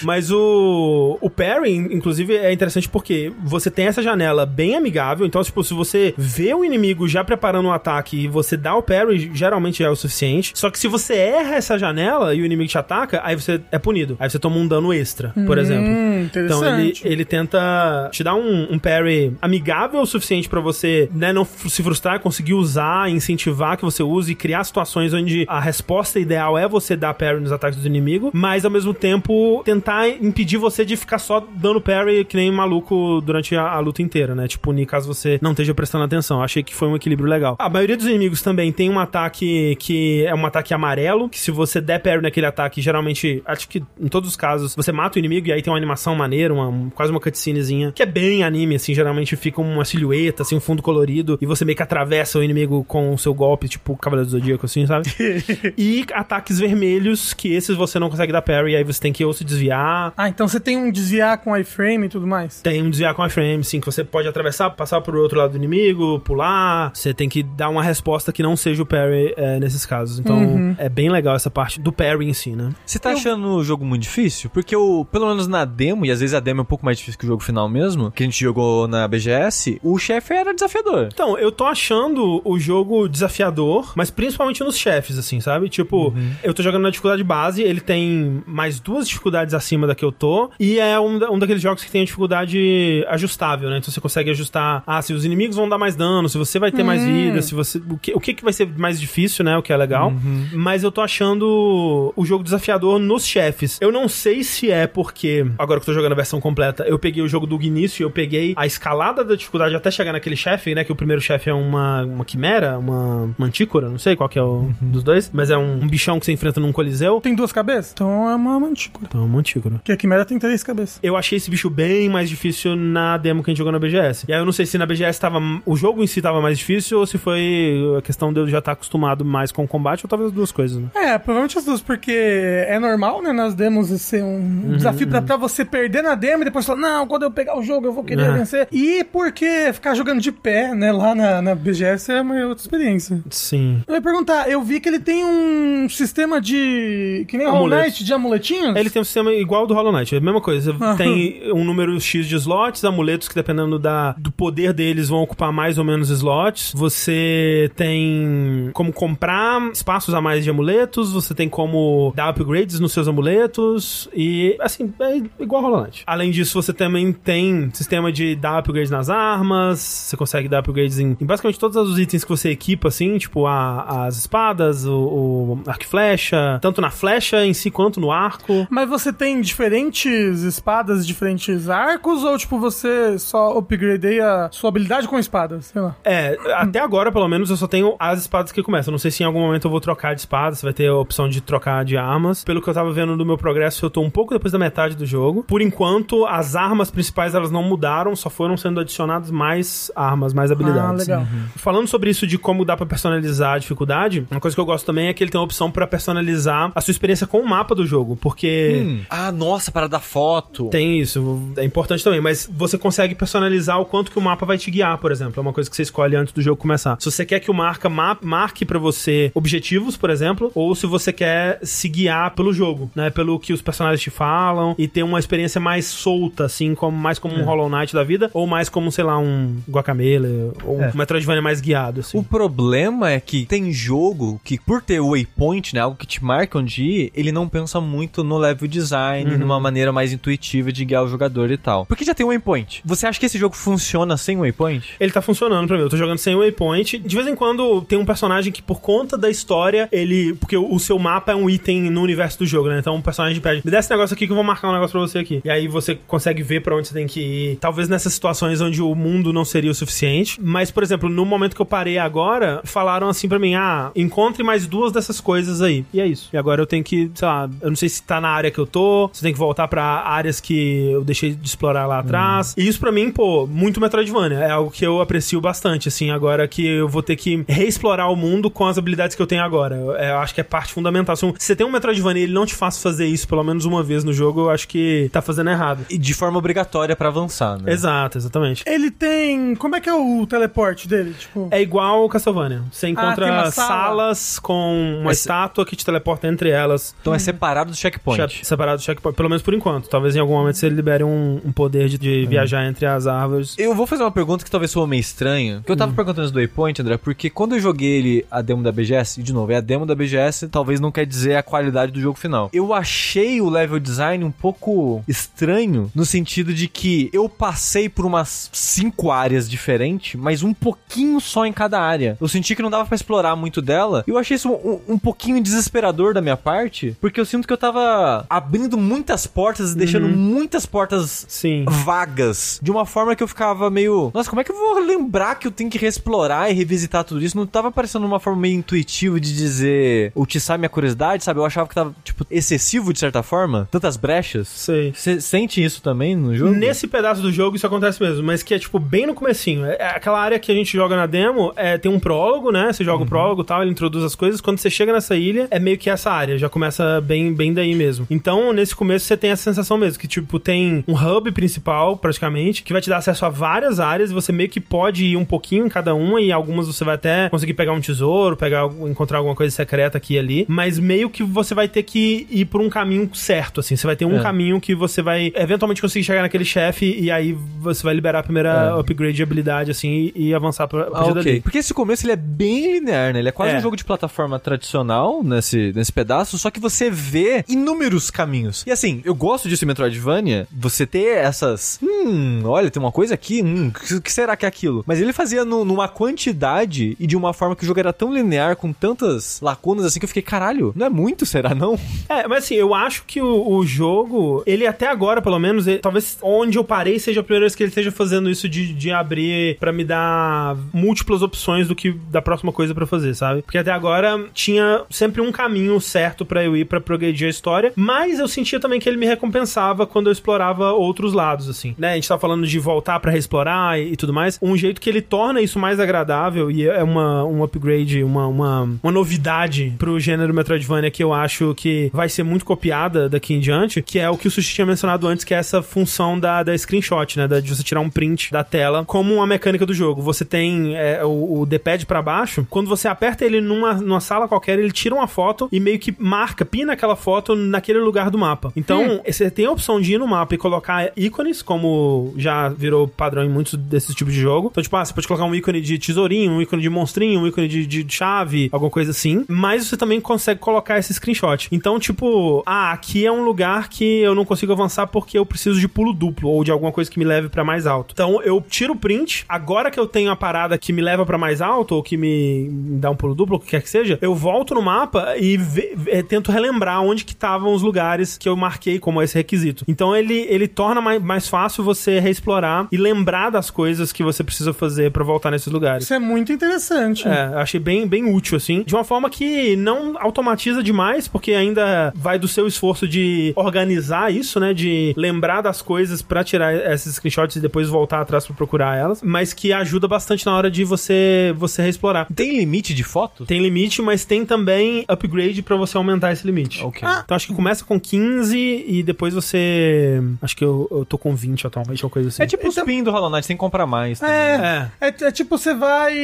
Mas o, o parry, inclusive, é interessante porque você tem essa janela bem amigável. Então, tipo, se você vê o inimigo já preparando um ataque e você dá o parry, geralmente já é o suficiente. Só que se você erra essa janela e o inimigo te ataca, aí você é punido. Aí você toma um dano extra, por exemplo. Hum, Então ele, ele tenta te dar um, um parry amigável o suficiente pra você né, não se frustrar, conseguir usar, incentivar que você use e criar situações onde a resposta ideal é você dar parry nos ataques do inimigo, mas ao mesmo tempo tentar impedir você de ficar só dando parry que nem maluco durante a, a luta inteira, né? Te punir caso você não esteja prestando atenção. Achei que foi um equilíbrio legal. A maioria dos inimigos também tem um ataque que é um ataque amarelo, que se você der parry naquele ataque, geralmente, acho que em todos os casos, você mata o inimigo e aí tem uma animação maneira, uma, um- quase uma cutscenezinha, que é bem anime, assim, geralmente fica uma silhueta, assim, um fundo colorido, e você meio que atravessa o inimigo com o seu golpe, tipo Cavaleiro do Zodíaco, assim, sabe? e ataques vermelhos, que esses você não consegue dar parry, aí você tem que ou se desviar, Ah, então você tem um desviar com iframe e tudo mais. tem um desviar com iframe, sim, que você pode atravessar, passar pro outro lado do inimigo, pular. Você tem que dar uma resposta que não seja o parry é, nesses casos. Então, é bem legal essa parte do parry em si, né? Você tá achando o jogo muito difícil? Porque o, pelo menos na demo, e às vezes a demo é um pouco mais difícil que o jogo final mesmo, que a gente jogou na BGS, o chefe era desafiador. Então, eu tô achando o jogo desafiador, mas principalmente nos chefes, assim, sabe? Tipo, eu tô jogando na dificuldade base, ele tem mais duas dificuldades acima da que eu tô, e é um, um daqueles jogos que tem a dificuldade ajustável, né? Então você consegue ajustar, ah, se os inimigos vão dar mais dano, se você vai ter mais vida, se você... O que, o que que vai ser mais difícil, né? O que é legal. Mas eu tô achando o jogo desafiador nos chefes. Eu não sei sei se é porque, agora que eu tô jogando a versão completa, eu peguei o jogo do início e eu peguei a escalada da dificuldade até chegar naquele chefe, né? Que o primeiro chefe é uma, uma quimera, uma mantícora, não sei qual que é o dos dois, mas é um, um bichão que você enfrenta num coliseu. Tem duas cabeças? Então é uma mantícora. Então, é uma mantícora. Porque a Quimera tem três cabeças. Eu achei esse bicho bem mais difícil na demo que a gente jogou na BGS. E aí eu não sei se na BGS tava. O jogo em si tava mais difícil ou se foi a questão de eu já estar acostumado mais com o combate ou talvez as duas coisas, né? É, provavelmente as duas, porque é normal, né, nas demos ser um desafio pra, pra você perder na demo e depois falar, não, quando eu pegar o jogo eu vou querer Uhum. vencer. E porque ficar jogando de pé, né, lá na, na BGS é uma outra experiência. Sim. Eu ia perguntar, eu vi que ele tem um sistema de. que nem o Hollow. Knight de amuletinhos? Ele tem um sistema igual do Hollow Knight, é a mesma coisa. Tem um número X de slots, amuletos que dependendo da, do poder deles vão ocupar mais ou menos slots. Você tem como comprar espaços a mais de amuletos, você tem como dar upgrades nos seus amuletos e assim, é igual Knight. Além disso, você também tem sistema de dar upgrades nas armas, você consegue dar upgrades em, em basicamente todos os itens que você equipa, assim, tipo a- as espadas, o, o arco e flecha, tanto na flecha em si quanto no arco. Mas você tem diferentes espadas, diferentes arcos, ou tipo, você só upgradeia sua habilidade com espadas? Sei lá. É, até agora, pelo menos, eu só tenho as espadas que começam. Não sei se em algum momento eu vou trocar de espada, se vai ter a opção de trocar de armas. Pelo que eu tava vendo do meu progresso, eu tô um pouco depois da metade do jogo. Por enquanto, as armas principais, elas não mudaram, só foram sendo adicionadas mais armas, mais habilidades. Ah, legal. Falando sobre isso de como dá pra personalizar a dificuldade, uma coisa que eu gosto também é que ele tem a opção pra personalizar a sua experiência com o mapa do jogo, porque Ah, nossa, para dar foto. tem isso, é importante também, mas você consegue personalizar o quanto que o mapa vai te guiar, por exemplo. É uma coisa que você escolhe antes do jogo começar. Se você quer que o marca ma- marque pra você objetivos, por exemplo, ou se você quer se guiar pelo jogo, né? Pelo que os personagens falam e ter uma experiência mais solta, assim, como mais como um Hollow Knight da vida, ou mais como, sei lá, um Guacamele, ou um Metroidvania mais guiado, assim. O problema é que tem jogo que, por ter o waypoint, né, algo que te marca onde ir, ele não pensa muito no level design, numa maneira mais intuitiva de guiar o jogador e tal. Porque já tem um waypoint. Você acha que esse jogo funciona sem waypoint? Ele tá funcionando pra mim. Eu tô jogando sem waypoint. De vez em quando tem um personagem que, por conta da história, ele. Porque o seu mapa é um item no universo do jogo, né? Então o personagem pede: me dá esse negócio aqui que eu vou marcar um negócio pra você aqui. E aí você consegue ver pra onde você tem que ir. Talvez nessas situações onde o mundo não seria o suficiente. Mas, por exemplo, no momento que eu parei agora, falaram assim pra mim: ah, encontre mais duas dessas coisas aí. E é isso. E agora eu tenho que, sei lá, eu não sei se tá na área que eu tô, se tem que voltar pra áreas que eu deixei de explorar lá atrás. E isso pra mim, pô, muito Metroidvania. É algo que eu aprecio bastante, assim, agora que eu vou ter que reexplorar o mundo com as habilidades que eu tenho agora. Eu, é, eu acho que é parte fundamental. Se se você tem um Metroidvania e ele não te faz fazer isso pelo menos uma vez no jogo, eu acho que tá fazendo errado. E de forma obrigatória pra avançar, né? Exato, exatamente. Ele tem. Como é que é o teleporte dele? Tipo. É igual o Castlevania. Você encontra tem uma sala. salas com uma estátua que te teleporta entre elas. Então é separado do checkpoint. Che- Separado do checkpoint, pelo menos por enquanto. Talvez em algum momento você libere um, um poder de, de viajar entre as árvores. Eu vou fazer uma pergunta que talvez soa meio estranha. Que eu tava perguntando isso do Waypoint, André, porque quando eu joguei ele, a demo da BGS, e de novo, é a demo da BGS, talvez não quer dizer a qualidade do jogo final. Eu achei o level design um pouco estranho, no sentido de que eu passei por umas cinco áreas diferentes, mas um pouquinho só em cada área. Eu senti que não dava pra explorar muito dela. E eu achei isso um, um pouquinho desesperador da minha parte, porque eu sinto que eu tava abrindo muitas portas e deixando muitas portas Sim. vagas. De uma forma que eu ficava meio. Nossa, como é que eu vou lembrar que eu tenho que reexplorar e revisitar tudo isso? Não tava parecendo uma forma meio intuitiva de dizer. Ou tiçar minha curiosidade, sabe? Eu achava que tava, tipo, excessivo de certa forma. Tantas brechas. Sei. Você sente isso também no jogo? Nesse pedaço do jogo isso acontece mesmo, mas que é tipo bem no comecinho. É é aquela área que a gente joga na demo, é, tem um prólogo, né? Você joga o prólogo e tal, ele introduz as coisas. Quando você chega nessa ilha, é meio que essa área, já começa bem, bem daí mesmo. Então, nesse começo você tem essa sensação mesmo, que tipo, tem um hub principal, praticamente, que vai te dar acesso a várias áreas, e você meio que pode ir um pouquinho em cada uma, e algumas você vai até conseguir pegar um tesouro, pegar, encontrar alguma coisa secreta aqui e ali, mas meio que você vai ter que ir por um caminho certo, assim. Você vai ter um É. caminho que você vai eventualmente conseguir chegar naquele chefe, e aí você vai liberar a primeira É. upgrade de habilidade, assim, e, e avançar pra, pra Ah, dali. Porque esse começo ele é bem linear, né? Ele é quase É. um jogo de plataforma tradicional nesse, nesse pedaço, só que você vê inúmeros caminhos. E assim, eu gosto disso em Metroidvania, você ter essas hum, hum, olha, tem uma coisa aqui, hum, o que será que é aquilo? Mas ele fazia no, numa quantidade e de uma forma que o jogo era tão linear, com tantas lacunas assim, que eu fiquei, caralho, não é muito, será não? É, mas assim, eu acho que o, o jogo, ele até agora, pelo menos, ele- talvez onde eu parei seja a primeira vez que ele esteja fazendo isso de, de abrir pra me dar múltiplas opções do que da próxima coisa pra fazer, sabe? Porque até agora tinha sempre um caminho certo pra eu ir pra progredir a história, mas eu sentia também que ele me recompensava quando eu explorava outros lados, assim, né? A gente tá falando de voltar pra reexplorar e, e tudo mais. Um jeito que ele torna isso mais agradável e é uma, um upgrade, uma, uma, uma novidade pro gênero Metroidvania que eu acho que vai ser muito copiada daqui em diante, que é o que o Sushi tinha mencionado antes, que é essa função da, da screenshot, né? Da, de você tirar um print da tela como uma mecânica do jogo. Você tem é, o, o D-pad pra baixo, quando você aperta ele numa, numa sala qualquer, ele tira uma foto e meio que marca, pina aquela foto naquele lugar do mapa. Então, você tem a opção de ir no mapa e colocar ícones, como já virou padrão em muitos desses tipos de jogo. Então, tipo, ah, você pode colocar um ícone de tesourinho, um ícone de monstrinho, um ícone de, de chave, alguma coisa assim. Mas você também consegue colocar esse screenshot. Então, tipo, ah, aqui é um lugar que eu não consigo avançar porque eu preciso de pulo duplo ou de alguma coisa que me leve pra mais alto. Então, eu tiro o print. Agora que eu tenho a parada que me leva pra mais alto ou que me dá um pulo duplo, o que quer que seja, eu volto no mapa e ve- eh, tento relembrar onde que estavam os lugares que eu marquei como esse requisito. Então, ele, ele torna mais, mais fácil você reexplorar e lembrar das coisas que você precisa fazer pra voltar nesses lugares. Isso é muito interessante. É, achei bem, bem útil, assim. De uma forma que não automatiza demais, porque ainda vai do seu esforço de organizar isso, né? De lembrar das coisas pra tirar esses screenshots e depois voltar atrás pra procurar elas. Mas que ajuda bastante na hora de você, você reexplorar. Tem limite de fotos? Tem limite, mas tem também upgrade pra você aumentar esse limite. Ok. Então acho que começa com 15 e depois você. Acho que eu, eu tô com 20 atualmente, ou coisa assim. É tipo o spin do Hollow Knight, tem que comprar mais. É, É. é, é tipo, você vai.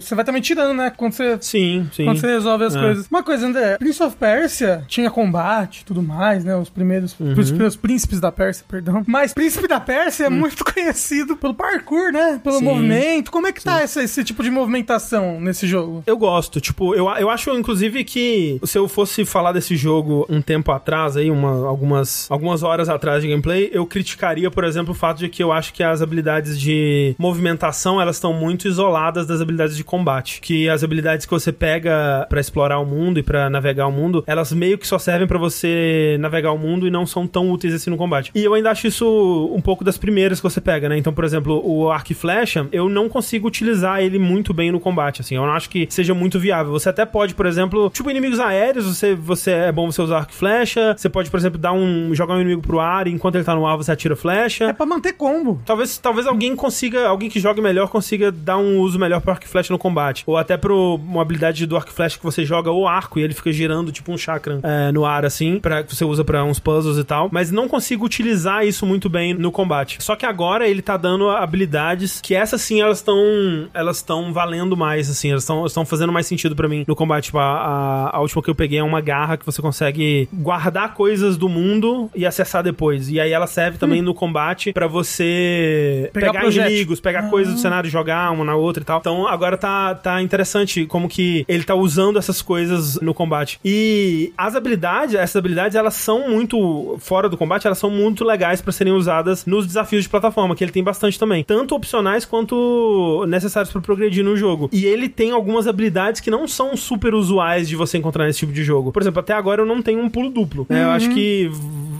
Você vai também tirando, né? Quando você. Sim, sim. Quando você resolve as É. coisas. Uma coisa, André, Prince of Persia tinha combate e tudo mais, né? Os primeiros, Uhum. os primeiros príncipes da Pérsia, perdão. Mas Príncipe da Pérsia é muito conhecido pelo parkour, né? Pelo Hum. Sim. movimento. Como é que tá esse, esse tipo de movimentação nesse jogo? Eu gosto, tipo, eu, eu acho, inclusive, que se eu fosse falar desse jogo um tempo atrás, aí, uma, algumas, algumas horas atrás de gameplay, eu criticaria, por exemplo, o fato de que eu acho que as habilidades de movimentação, elas estão muito isoladas das habilidades de combate. Que as habilidades que você pega pra explorar o mundo e pra navegar o mundo, elas meio que só servem pra você navegar o mundo e não são tão úteis assim no combate. E eu ainda acho isso um pouco das primeiras que você pega, né? Então, por exemplo, o arco e flecha, eu não consigo utilizar ele muito bem no combate, assim. Eu não acho que seja muito viável. Você até pode, por exemplo, tipo inimigos aéreos, você, você é bom você usar arco e flecha. Você pode, por exemplo, dar um jogar um inimigo pro ar e enquanto ele tá no ar você atira flecha. É pra manter combo. Talvez, talvez alguém consiga, alguém que jogue melhor consiga dar um uso melhor pro arco e flecha no combate. Ou até pro uma habilidade do arco e flecha que você joga o arco e ele fica girando tipo um chakra é, no ar assim, para você usa pra uns puzzles e tal. Mas não consigo utilizar isso muito bem no combate. Só que agora ele tá dando habilidades que essas sim elas estão elas estão valendo mais assim, elas estão fazendo mais sentido pra mim no combate. Tipo, a, a, a última que eu peguei é uma garra que você consegue guardar coisas do mundo e acessar depois. E aí ela serve também no combate pra você Pegar pegar, inimigos, pegar coisas do cenário, jogar uma na outra e tal. Então agora tá, tá interessante como que ele tá usando essas coisas no combate. E as habilidades, essas habilidades, elas são muito fora do combate, elas são muito legais pra serem usadas nos desafios de plataforma, que ele tem bastante também. Tanto opcionais quanto necessários pra progredir no jogo. E ele tem algumas habilidades que não são super usuais de você encontrar nesse tipo de jogo. Por exemplo, até agora eu não tenho um pulo duplo. né? Eu acho que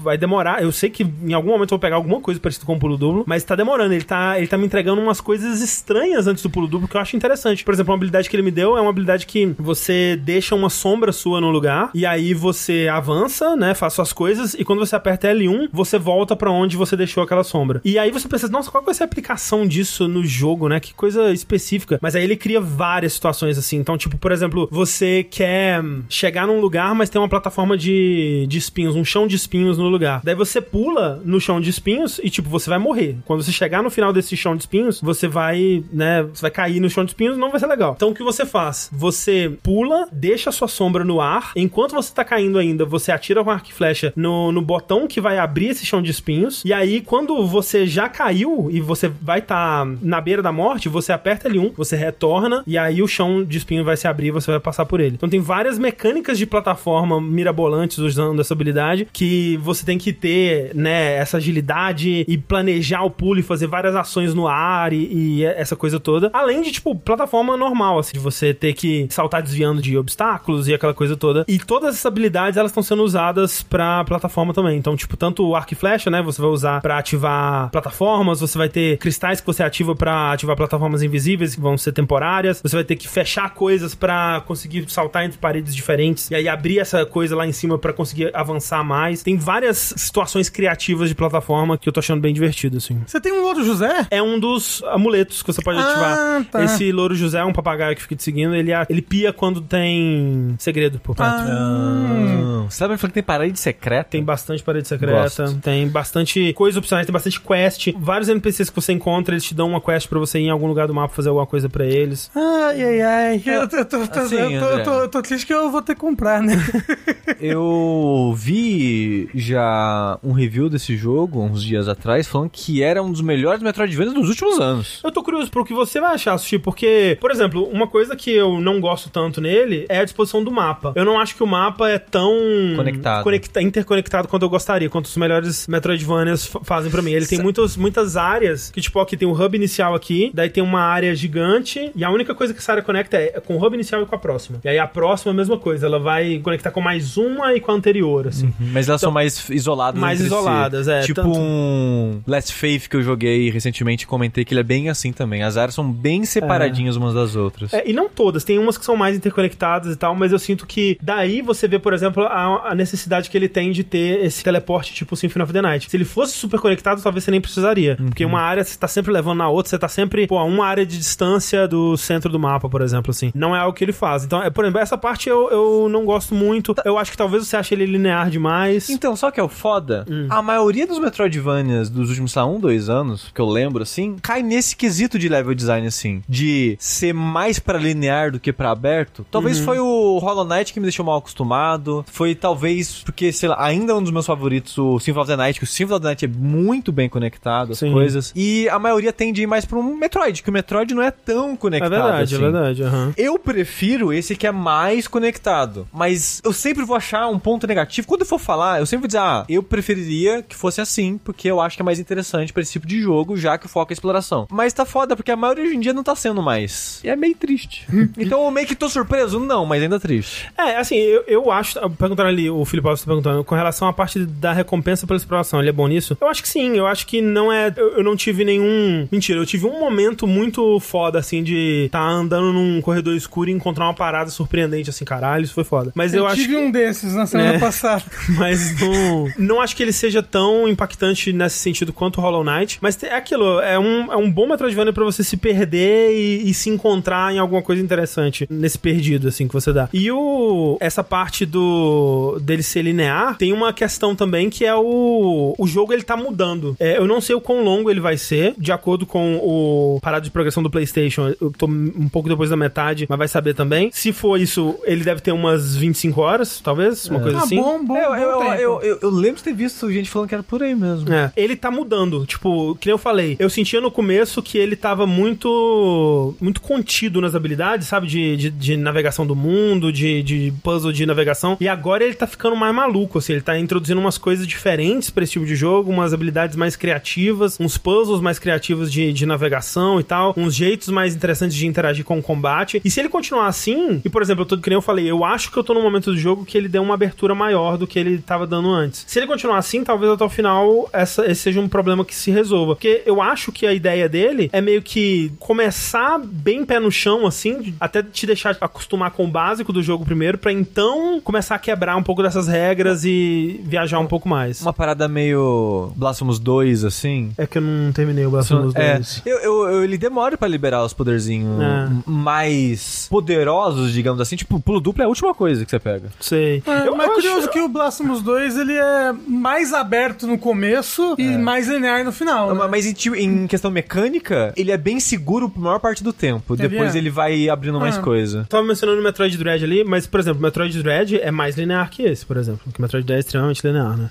vai demorar. Eu sei que em algum momento eu vou pegar alguma coisa parecido com um pulo duplo, mas tá demorando. Ele tá, ele tá me entregando umas coisas estranhas antes do pulo duplo que eu acho interessante. Por exemplo, uma habilidade que ele me deu é uma habilidade que você deixa uma sombra sua no lugar e aí você avança, né, faz suas coisas e quando você aperta L1, você volta pra onde você deixou aquela sombra. E aí você pensa, nossa, qual vai ser a aplicação disso no jogo, né? Que coisa específica. Mas aí ele cria várias situações assim. Então, tipo, por exemplo, você quer chegar num lugar, mas tem uma plataforma de, de espinhos, um chão de espinhos no lugar. Daí você pula no chão de espinhos e, tipo, você vai morrer. Quando você chegar no final desse chão de espinhos, você vai, né, você vai cair no chão de espinhos, não vai ser legal. Então, o que você faz? Você pula, deixa a sua sombra no ar, enquanto você tá caindo ainda, você atira com arco e flecha no, no botão que vai abrir esse chão de espinhos, e aí, quando você já caiu e você vai estar tá na beira da morte, você aperta L1, você retorna, e aí o chão de espinho vai se abrir e você vai passar por ele. Então tem várias mecânicas de plataforma mirabolantes usando essa habilidade que você tem que ter, né, essa agilidade e planejar o pulo e fazer várias ações no ar e, e essa coisa toda. Além de, tipo, plataforma normal, assim, de você ter que saltar desviando de obstáculos e aquela coisa toda. E todas essas habilidades, elas estão sendo usadas pra plataforma também. Então, tipo, tanto o arco e flecha, né, você vai usar pra ativar plataformas, você vai ter cristais que você ativa pra ativar plataformas invisíveis que vão ser temporárias, você vai ter que fechar coisas pra conseguir saltar entre paredes diferentes e aí abrir essa coisa lá em cima pra conseguir avançar mais. Tem várias situações criativas de plataforma que eu tô achando bem divertido, assim. Você tem um outro José? É um dos amuletos que você pode Ah, ativar. tá. Esse louro José é um papagaio que fica te seguindo, ele, ele pia quando tem segredo por perto. Ah, Você sabe que tem parede secreta? Tem bastante parede secreta, Gosto. tem bastante coisas opcionais, tem bastante quest. Vários NPCs que você encontra, eles te dão uma quest pra você ir em algum lugar do mapa fazer alguma coisa pra eles. Ai, ai, ai. Eu, tô- eu tô, tô- Assim, eu tô- eu André. tô- eu tô triste que eu vou ter que comprar, né? Eu vi já um review desse jogo uns dias atrás falando que era um dos melhores Metroidvanias dos últimos anos. Eu tô curioso pro que você vai achar, Sushi, porque, por exemplo, uma coisa que eu não gosto tanto nele é a disposição do mapa. Eu não acho que o mapa é tão Conectado. Conecta- interconectado quanto eu gostaria, quanto os melhores Metroidvanias fa- fazem pra mim. Ele tem muitas, muitas áreas que, tipo, aqui tem o hub inicial aqui, daí tem uma área gigante, e a única coisa que essa área conecta é com o hub inicial e com a próxima. E aí a próxima é a mesma coisa, ela vai conectar com mais uma e com a anterior, assim. Mas elas são mais isoladas mais entre si. isoladas, é, Tipo tanto- um Last Faith que eu joguei recentemente e comentei que ele é bem assim também. As áreas são bem separadinhas umas das outras. É, e não todas, tem umas que são mais interconectadas e tal, mas eu sinto que daí você vê, por exemplo, a, a necessidade que ele tem de ter esse teleporte tipo Symphony of the Night. Se ele fosse super conectado, talvez você nem precisaria. Porque uma área você tá sempre levando na outra, você tá sempre, pô, a uma área de distância do centro do mapa, por exemplo, assim. Não é algo que ele faz. Então, é, por exemplo, essa parte eu, eu não gosto muito. Eu acho que talvez você ache ele linear demais. Então, só que é o foda? Hum. A maioria dos Metroidvanias dos últimos, sei lá, um, dois anos, que eu lembro, assim, cai nesse quesito de level design, assim. De ser mais pra linear do que pra aberto. Talvez Uhum. foi o Hollow Knight que me deixou mal acostumado. Foi talvez porque, sei lá, ainda é um dos meus favoritos, o Symphony of the Night, que o Symphony of the Night é muito bem conectado, as Sim. coisas. E a maioria tende a ir mais pra um Metroid, que o Metroid não é tão É conectado verdade, assim. é verdade, aham. Eu prefiro esse que é mais conectado. Mas eu sempre vou achar um ponto negativo. Quando eu for falar, eu sempre vou dizer, ah, eu preferiria que fosse assim, porque eu acho que é mais interessante pra esse tipo de jogo, já que o foco é a exploração. Mas tá foda, porque a maioria hoje em dia não tá sendo mais. E é meio triste. então eu meio que tô surpreso? Não, mas ainda triste. É, assim, eu, eu acho. Perguntaram ali, o Felipe Alves tá perguntando, com relação à parte da recompensa pela exploração, ele é bom nisso? Eu acho que sim, eu acho que não é. Eu, eu não tive nenhum. Mentira, eu tive um momento muito foda, assim, de tá andando num corredor escuro e encontrar uma parada surpreendente, assim, caralho, isso foi foda. Mas eu, Eu, acho. tive um desses na semana É. passada. Mas não, não acho que ele seja tão impactante nesse sentido quanto o Hollow Knight. Mas é aquilo, é um, é um bom Metroidvania pra você se perder e, e se encontrar em alguma coisa interessante nesse perdido, assim, que você dá. E o, essa parte do dele ser linear, tem uma questão também que é o, o jogo ele tá mudando. É, eu não sei o quão longo ele vai ser, de acordo com o parado de progressão do PlayStation. Eu tô um pouco depois da metade, mas vai saber também. Se for isso, ele deve ter umas 25 horas, talvez, uma coisa Ah, assim. bom, bom, eu, bom eu, eu- eu lembro de ter visto gente falando que era por aí mesmo. É, ele tá mudando. Tipo, que nem eu falei, eu sentia no começo que ele tava muito muito contido nas habilidades, sabe? De, de, de navegação do mundo, de, de puzzle de navegação. E agora ele tá ficando mais maluco, assim. Ele tá introduzindo umas coisas diferentes pra esse tipo de jogo, umas habilidades mais criativas, uns puzzles mais criativos de, de navegação e tal, uns jeitos mais interessantes de interagir com o combate. E se ele continuar assim, e por exemplo, eu tô, que nem eu falei, eu acho que eu tô num momento do jogo que ele deu uma abertura maior do que ele tava dando antes. Se ele continuar assim, talvez até o final essa, esse seja um problema que se resolva. Porque eu acho que a ideia dele é meio que começar bem pé no chão, assim, até te deixar acostumar com o básico do jogo primeiro, pra então começar a quebrar um pouco dessas regras e viajar um pouco mais. Uma parada meio Blasphemous 2, assim. É que eu não terminei o Blasphemous É, 2. eu, eu, eu- ele demora pra liberar os poderzinhos É. mais poderosos, digamos assim. Tipo, o pulo duplo é a última coisa que você pega. Sei. É, eu, mas eu curioso que o Blasphemous 2 ele é mais aberto no começo e mais linear no final. né? Mas em, em questão mecânica, ele é bem seguro por maior parte do tempo. Ele Depois é. ele vai abrindo mais Ah. coisa. Tava mencionando o Metroid Dread ali, mas, por exemplo, o Metroid Dread é mais linear que esse, por exemplo. Porque o Metroid Dread é extremamente linear, né?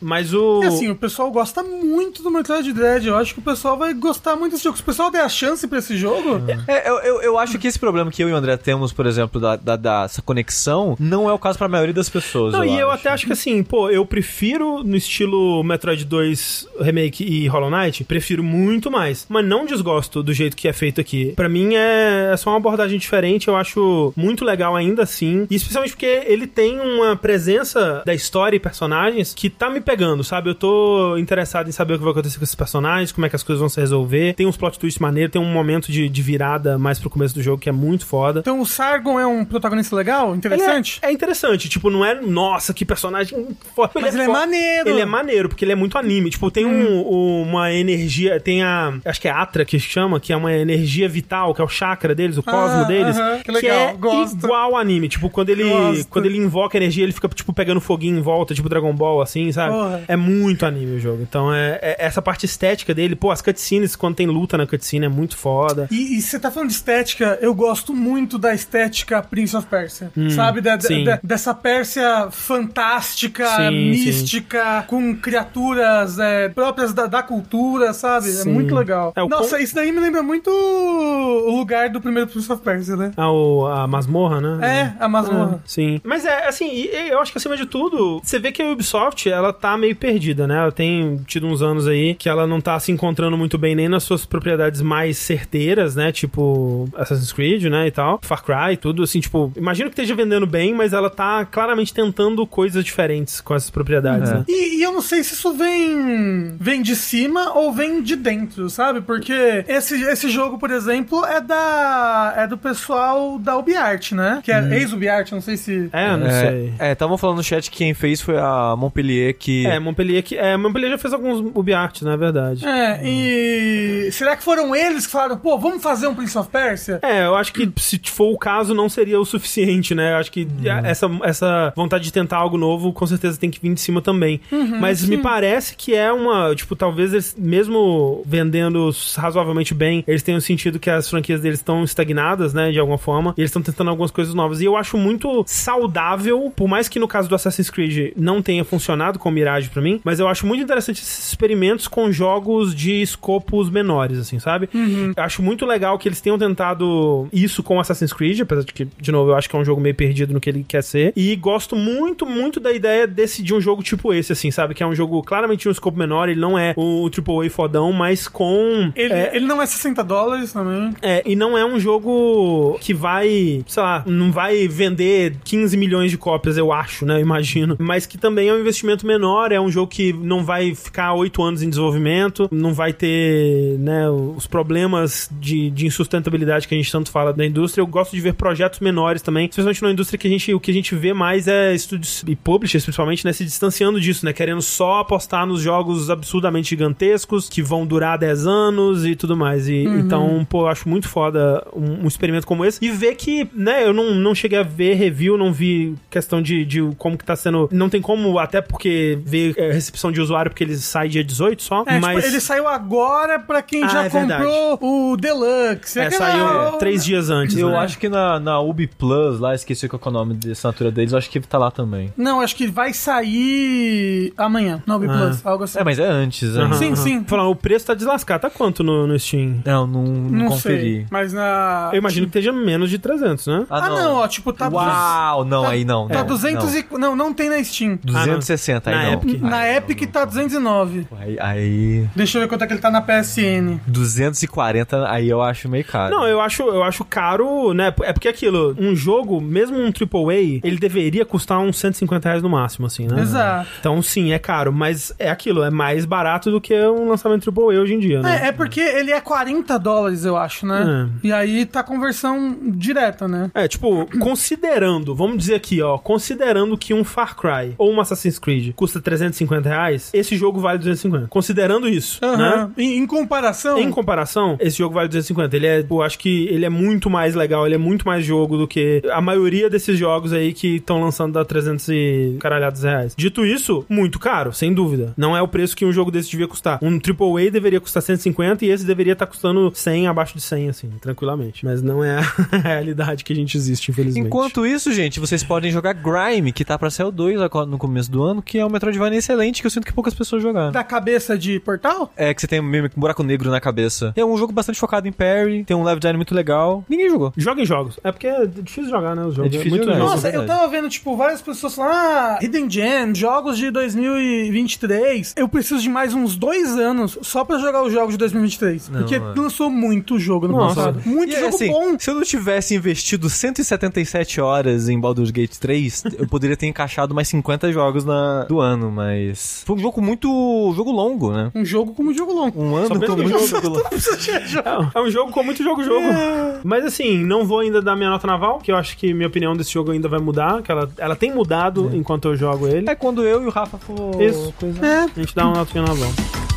Mas o. E assim, o pessoal gosta muito do Metroid Dread. Eu acho que o pessoal vai gostar muito desse jogo. Se o pessoal der a chance pra esse jogo, É, eu, eu, eu acho que esse problema que eu e o André temos, por exemplo, da, da, dessa conexão, não é o caso pra maioria das pessoas. Não, eu e eu acho. até acho que assim, pô, pô, eu prefiro no estilo Metroid 2 Remake e Hollow Knight, prefiro muito mais. Mas não desgosto do jeito que é feito aqui. Pra mim é, é só uma abordagem diferente, eu acho muito legal ainda assim. E especialmente porque ele tem uma presença da história e personagens que tá me pegando, sabe? Eu tô interessado em saber o que vai acontecer com esses personagens, como é que as coisas vão se resolver. Tem uns plot twists maneiros, tem um momento de, de virada mais pro começo do jogo que é muito foda. Então o Sargon é um protagonista legal, interessante? Ele é, é interessante, tipo, não é, nossa, que personagem foda. Mas ele é fo- maneiro. Ele é maneiro, porque ele é muito anime. Tipo, tem um- um- uma energia, tem a, acho que é Atra que chama, que é uma energia vital, que é o chakra deles, o cosmo Ah, deles, aham, que legal, é gosto. igual ao anime. Tipo, quando ele, Gosto. quando ele invoca energia, ele fica, tipo, pegando foguinho em volta, tipo Dragon Ball, assim, sabe? Porra. É muito anime o jogo. Então, é, é- essa parte estética dele, pô, as cutscenes, quando tem luta na cutscene, é muito foda. E, e você tá falando de estética, eu gosto muito da estética Prince of Persia. sabe? Da- da- sim. dessa Pérsia fantástica, Sim, mística, com criaturas é, próprias da, da cultura, sabe? É Sim. muito legal. É, Nossa, com- isso daí me lembra muito o lugar do primeiro Prince of Persia, né? A, o- a masmorra, né? É, a masmorra. Ah, sim. Mas é, assim, eu acho que acima de tudo, você vê que a Ubisoft, ela tá meio perdida, né? Ela tem tido uns anos aí que ela não tá se encontrando muito bem nem nas suas propriedades mais certeiras, né? Tipo Assassin's Creed, né? E tal. Far Cry, tudo assim, tipo, imagino que esteja vendendo bem, mas ela tá claramente tentando coisas diferentes com essas propriedades, É. né? E, e eu não sei se isso vem vem de cima ou vem de dentro, sabe? Porque esse, esse jogo, por exemplo, é da é do pessoal da UbiArt, né? Que é ex-UbiArt, não sei se... É, não sei. É, estavam falando no chat que quem fez foi a Montpellier que. É, Montpellier que. É, Montpellier já fez alguns UbiArt, na verdade. É, e será que foram eles que falaram, pô, vamos fazer um Prince of Persia? É, eu acho que se for o caso, não seria o suficiente, né? Eu acho que essa, essa vontade de tentar algo novo, com certeza tem que vir de cima também. Mas me parece que é uma. Tipo, talvez eles, mesmo vendendo razoavelmente bem, eles tenham sentido que as franquias deles estão estagnadas, né? De alguma forma. E eles estão tentando algumas coisas novas. E eu acho muito saudável, por mais que no caso do Assassin's Creed não tenha funcionado com Mirage pra mim, mas eu acho muito interessante esses experimentos com jogos de escopos menores, assim, sabe? Eu acho muito legal que eles tenham tentado isso com Assassin's Creed, apesar de que, de novo, eu acho que é um jogo meio perdido no que ele quer ser. E gosto muito, muito da ideia desse, de um jogo tipo esse, assim, sabe? Que é um jogo claramente de um escopo menor, ele não é o AAA fodão, mas com. Ele, é, ele não é 60 dólares também. é, e não é um jogo que vai, sei lá, não vai vender 15 milhões de cópias, eu acho, né? Eu imagino. Mas que também é um investimento menor, é um jogo que não vai ficar 8 anos em desenvolvimento, não vai ter, né, os problemas de, de insustentabilidade que a gente tanto fala da indústria. Eu gosto de ver projetos menores também, especialmente na indústria que a gente, o que a gente vê mais é estúdios e publishers, principalmente, né, se distanciando disso, né? Querendo só apostar nos jogos absurdamente gigantescos que vão durar 10 anos e tudo mais. E, Então, pô, eu acho muito foda um, um experimento como esse. E ver que, né, eu não, não cheguei a ver review, não vi questão de, de como que tá sendo. Não tem como, até porque ver é, recepção de usuário, porque ele sai dia 18 só. É, mas. tipo, ele saiu agora pra quem Ah, já é verdade. comprou o Deluxe. É, Aquela- saiu três dias antes. Eu né? acho que na, na Ubi Plus, lá, esqueci qual que é o nome de assinatura deles, eu acho que tá lá também. Não, acho que vai sair amanhã, no Ubi Ah. Plus, algo assim. É, mas é antes, né? Aham, Sim, aham. sim. Falando, o preço tá deslascado. Tá quanto no, no Steam? Não, não, não, Não conferi. sei, mas na... Eu imagino que esteja menos de 300, né? Ah, não, ó, tipo, tá... Uau, não, tá- aí não. Tá não, 200 não. E... Não, não tem na Steam. 260, aí Na não. Epic. Na Epic não, tá 209. não. Aí, aí... Deixa eu ver quanto é que ele tá na PSN. 240, aí eu acho meio caro. Não, eu acho, eu acho caro, né? É porque aquilo, um jogo, mesmo um AAA, ele deveria custar uns 150 reais no máximo, assim, né? Exato. Então, sim, é caro, mas é aquilo, é mais barato do que um lançamento AAA hoje em dia, né? É, é porque ele é 40 dólares, eu acho, né? E aí tá conversão direta, né? É, tipo, considerando, vamos dizer aqui, ó, considerando que um Far Cry ou um Assassin's Creed custa 350 reais, esse jogo vale 250. Considerando isso, né? Aham. Em, em comparação... Em comparação, esse jogo vale 250. Ele é, eu acho que ele é muito mais legal, ele é muito mais jogo do que a maioria desses jogos aí que estão lançando da 300 e caralhados reais. Dito isso, muito caro, sem dúvida. Não é o preço que um jogo desse devia custar. Um AAA deveria custar 150 e esse deveria estar custando 100, abaixo de 100, assim, tranquilamente. Mas não é a realidade que a gente existe, infelizmente. Enquanto isso, gente, vocês podem jogar Grime, que tá pra ser o 2 agora no começo do ano, que é um Metroidvania excelente que eu sinto que poucas pessoas jogaram. Da cabeça de portal? É que você tem meio que um buraco negro na cabeça. É um jogo bastante focado em parry, tem um level design muito legal. Ninguém jogou. Joga em jogos. É porque é difícil jogar, né? Os jogos. É difícil muito jogar. jogo. Nossa, verdade. eu tava vendo, tipo, várias pessoas falando, ah, Hidden Gen, jogos de 2023, eu preciso de mais uns dois anos só pra jogar os jogos de 2023. Não, porque mano. lançou muito jogo no Nossa. passado. Muito E, jogo assim, bom. Se eu não tivesse investido 177 horas em Baldur's Gate 3, eu poderia ter encaixado mais 50 jogos na, do ano, mas. Foi um jogo muito. jogo longo, né? Um jogo como um jogo longo. Um Só ano pensa com no muito jogo. jogo longo. É, é um jogo com muito jogo-jogo. Mas assim, não vou ainda dar minha nota naval, que eu acho que minha opinião desse jogo ainda vai mudar, que ela, ela tem mudado enquanto eu jogo ele. É quando eu e o Rafa for. Isso. Coisa... É. A gente dá uma notinha naval.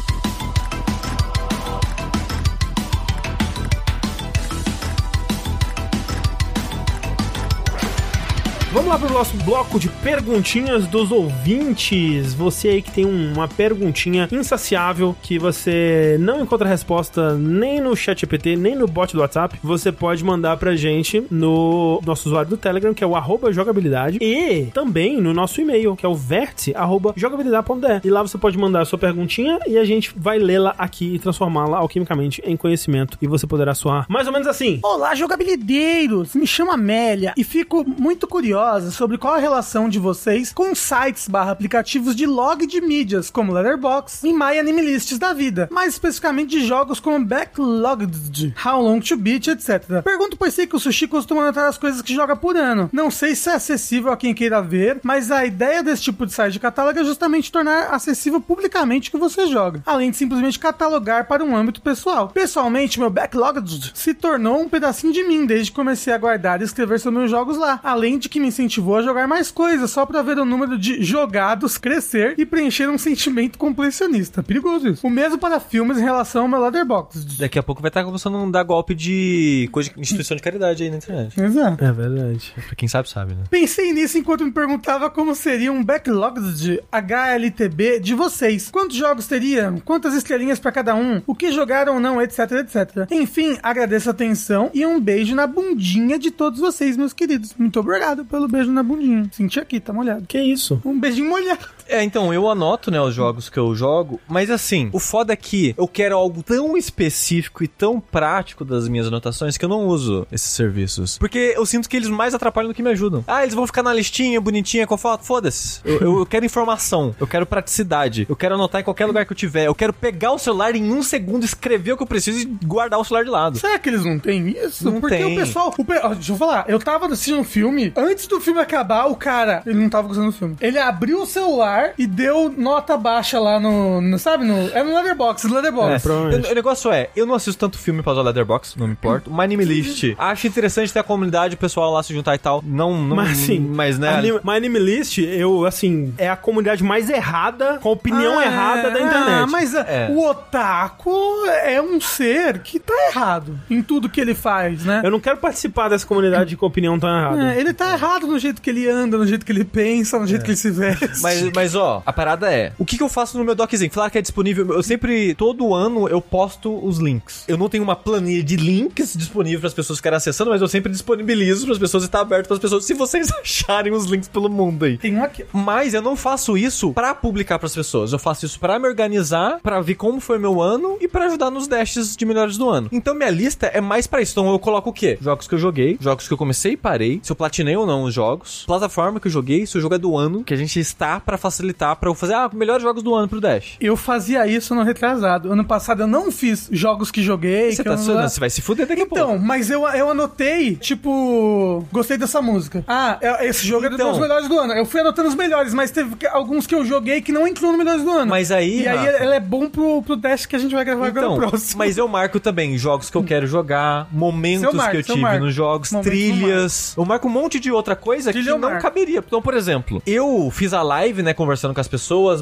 Vamos lá pro nosso bloco de perguntinhas dos ouvintes. Você aí que tem um- uma perguntinha insaciável que você não encontra resposta nem no chat GPT, nem no bot do WhatsApp, você pode mandar pra gente no nosso usuário do Telegram, que é o arroba jogabilidade, e também no nosso e-mail, que é o vértice jogabilidade.de. E lá você pode mandar a sua perguntinha e a gente vai lê-la aqui e transformá-la alquimicamente em conhecimento. E você poderá soar mais ou menos assim. Olá, jogabilideiros! Me chamo Amélia e fico muito curiosa sobre qual a relação de vocês com sites barra aplicativos de log de mídias, como Letterboxd e MyAnimeLists da vida, mais especificamente de jogos como Backlogged, How Long to Beat, etc. Pergunto pois sei que o Sushi costuma anotar as coisas que joga por ano. Não sei se é acessível a quem queira ver, mas a ideia desse tipo de site de catálogo é justamente tornar acessível publicamente o que você joga, além de simplesmente catalogar para um âmbito pessoal. Pessoalmente, meu Backlogged se tornou um pedacinho de mim desde que comecei a guardar e escrever sobre meus jogos lá, além de que me incentivou a jogar mais coisas só pra ver o número de jogados crescer e preencher um sentimento completionista. Perigoso isso. O mesmo para filmes em relação ao meu Letterboxd. Daqui a pouco vai estar começando a dar golpe de coisa de instituição de caridade aí na internet. Exato. É verdade. Pra quem sabe, sabe, né? Pensei nisso enquanto me perguntava como seria um backlog de HLTB de vocês. Quantos jogos teria? Quantas estrelinhas pra cada um? O que jogaram ou não, etc, etc. Enfim, agradeço a atenção e um beijo na bundinha de todos vocês, meus queridos. Muito obrigado pelo beijo na bundinha. Senti aqui, tá molhado. Que isso? Um beijinho molhado. É, então, eu anoto, né, os jogos que eu jogo, mas assim, o foda é que eu quero algo tão específico e tão prático das minhas anotações que eu não uso esses serviços. Porque eu sinto que eles mais atrapalham do que me ajudam. Ah, eles vão ficar na listinha bonitinha com foto? Foda-se. Eu, eu- eu quero informação, eu quero praticidade, eu quero anotar em qualquer lugar que eu tiver, eu quero pegar o celular em um segundo, escrever o que eu preciso e guardar o celular de lado. Será que eles não têm isso? Não Porque tem. o pessoal. o pe- deixa eu falar, eu tava assistindo um filme. Antes do filme acabar, o cara. Ele não tava gostando do filme. Ele abriu o celular e deu nota baixa lá no. no- sabe? No, é no Letterboxd, no Letterboxd. provavelmente. O, o negócio é, eu não assisto tanto filme pra usar Letterboxd, não me importo. My Name List, acho interessante ter a comunidade, o pessoal lá se juntar e tal. Não, não Mas assim, mas né? Anim- My Anime List, eu, assim, é a comunidade mais errada, com a opinião Ah, errada da Ah, internet. mas ah, É. o otaku é um ser que tá errado em tudo que ele faz, né? Eu não quero participar dessa comunidade com opinião tão errada. É, ele tá errado no jeito que ele anda, no jeito que ele pensa, no jeito que ele se veste. Mas, mas ó, a parada é, o que, que eu faço no meu doczinho? Falar que é disponível, eu sempre, todo ano, eu posto os links. Eu não tenho uma planilha de links disponível para as pessoas ficarem acessando, mas eu sempre disponibilizo para as pessoas e tá aberto para as pessoas, se vocês acharem os links pelo mundo aí. Tem um aqui. Mas eu não faço isso pra publicar pras pessoas. Eu faço isso pra me organizar, pra ver como foi meu ano e pra ajudar nos dashes de melhores do ano. Então minha lista é mais pra isso. Então eu coloco o quê? Jogos que eu joguei, jogos que eu comecei e parei, se eu platinei ou não os jogos, plataforma que eu joguei, se o jogo é do ano, que a gente está pra facilitar pra eu fazer ah, melhores jogos do ano pro Dash. Eu fazia isso no retrasado. Ano passado eu não fiz jogos que joguei. Você que tá eu não... você vai se fuder daqui a pouco. Então, mas eu, eu anotei, tipo, gostei dessa música. Ah, é- esse jogo é Então. dos melhores do ano. Eu fui anotando os melhores, mas teve alguns que eu joguei que não incluem os melhores do ano. Mas aí, E aí ela é bom pro, pro Dash que a gente vai gravar agora Então, no próximo. mas eu marco também jogos que eu quero jogar, momentos marco, que eu tive marco. nos jogos, Momentos trilhas. Eu marco um monte de outra coisa Trilha que eu não marco. caberia. Então, por exemplo, eu fiz a live, né, conversando com as pessoas,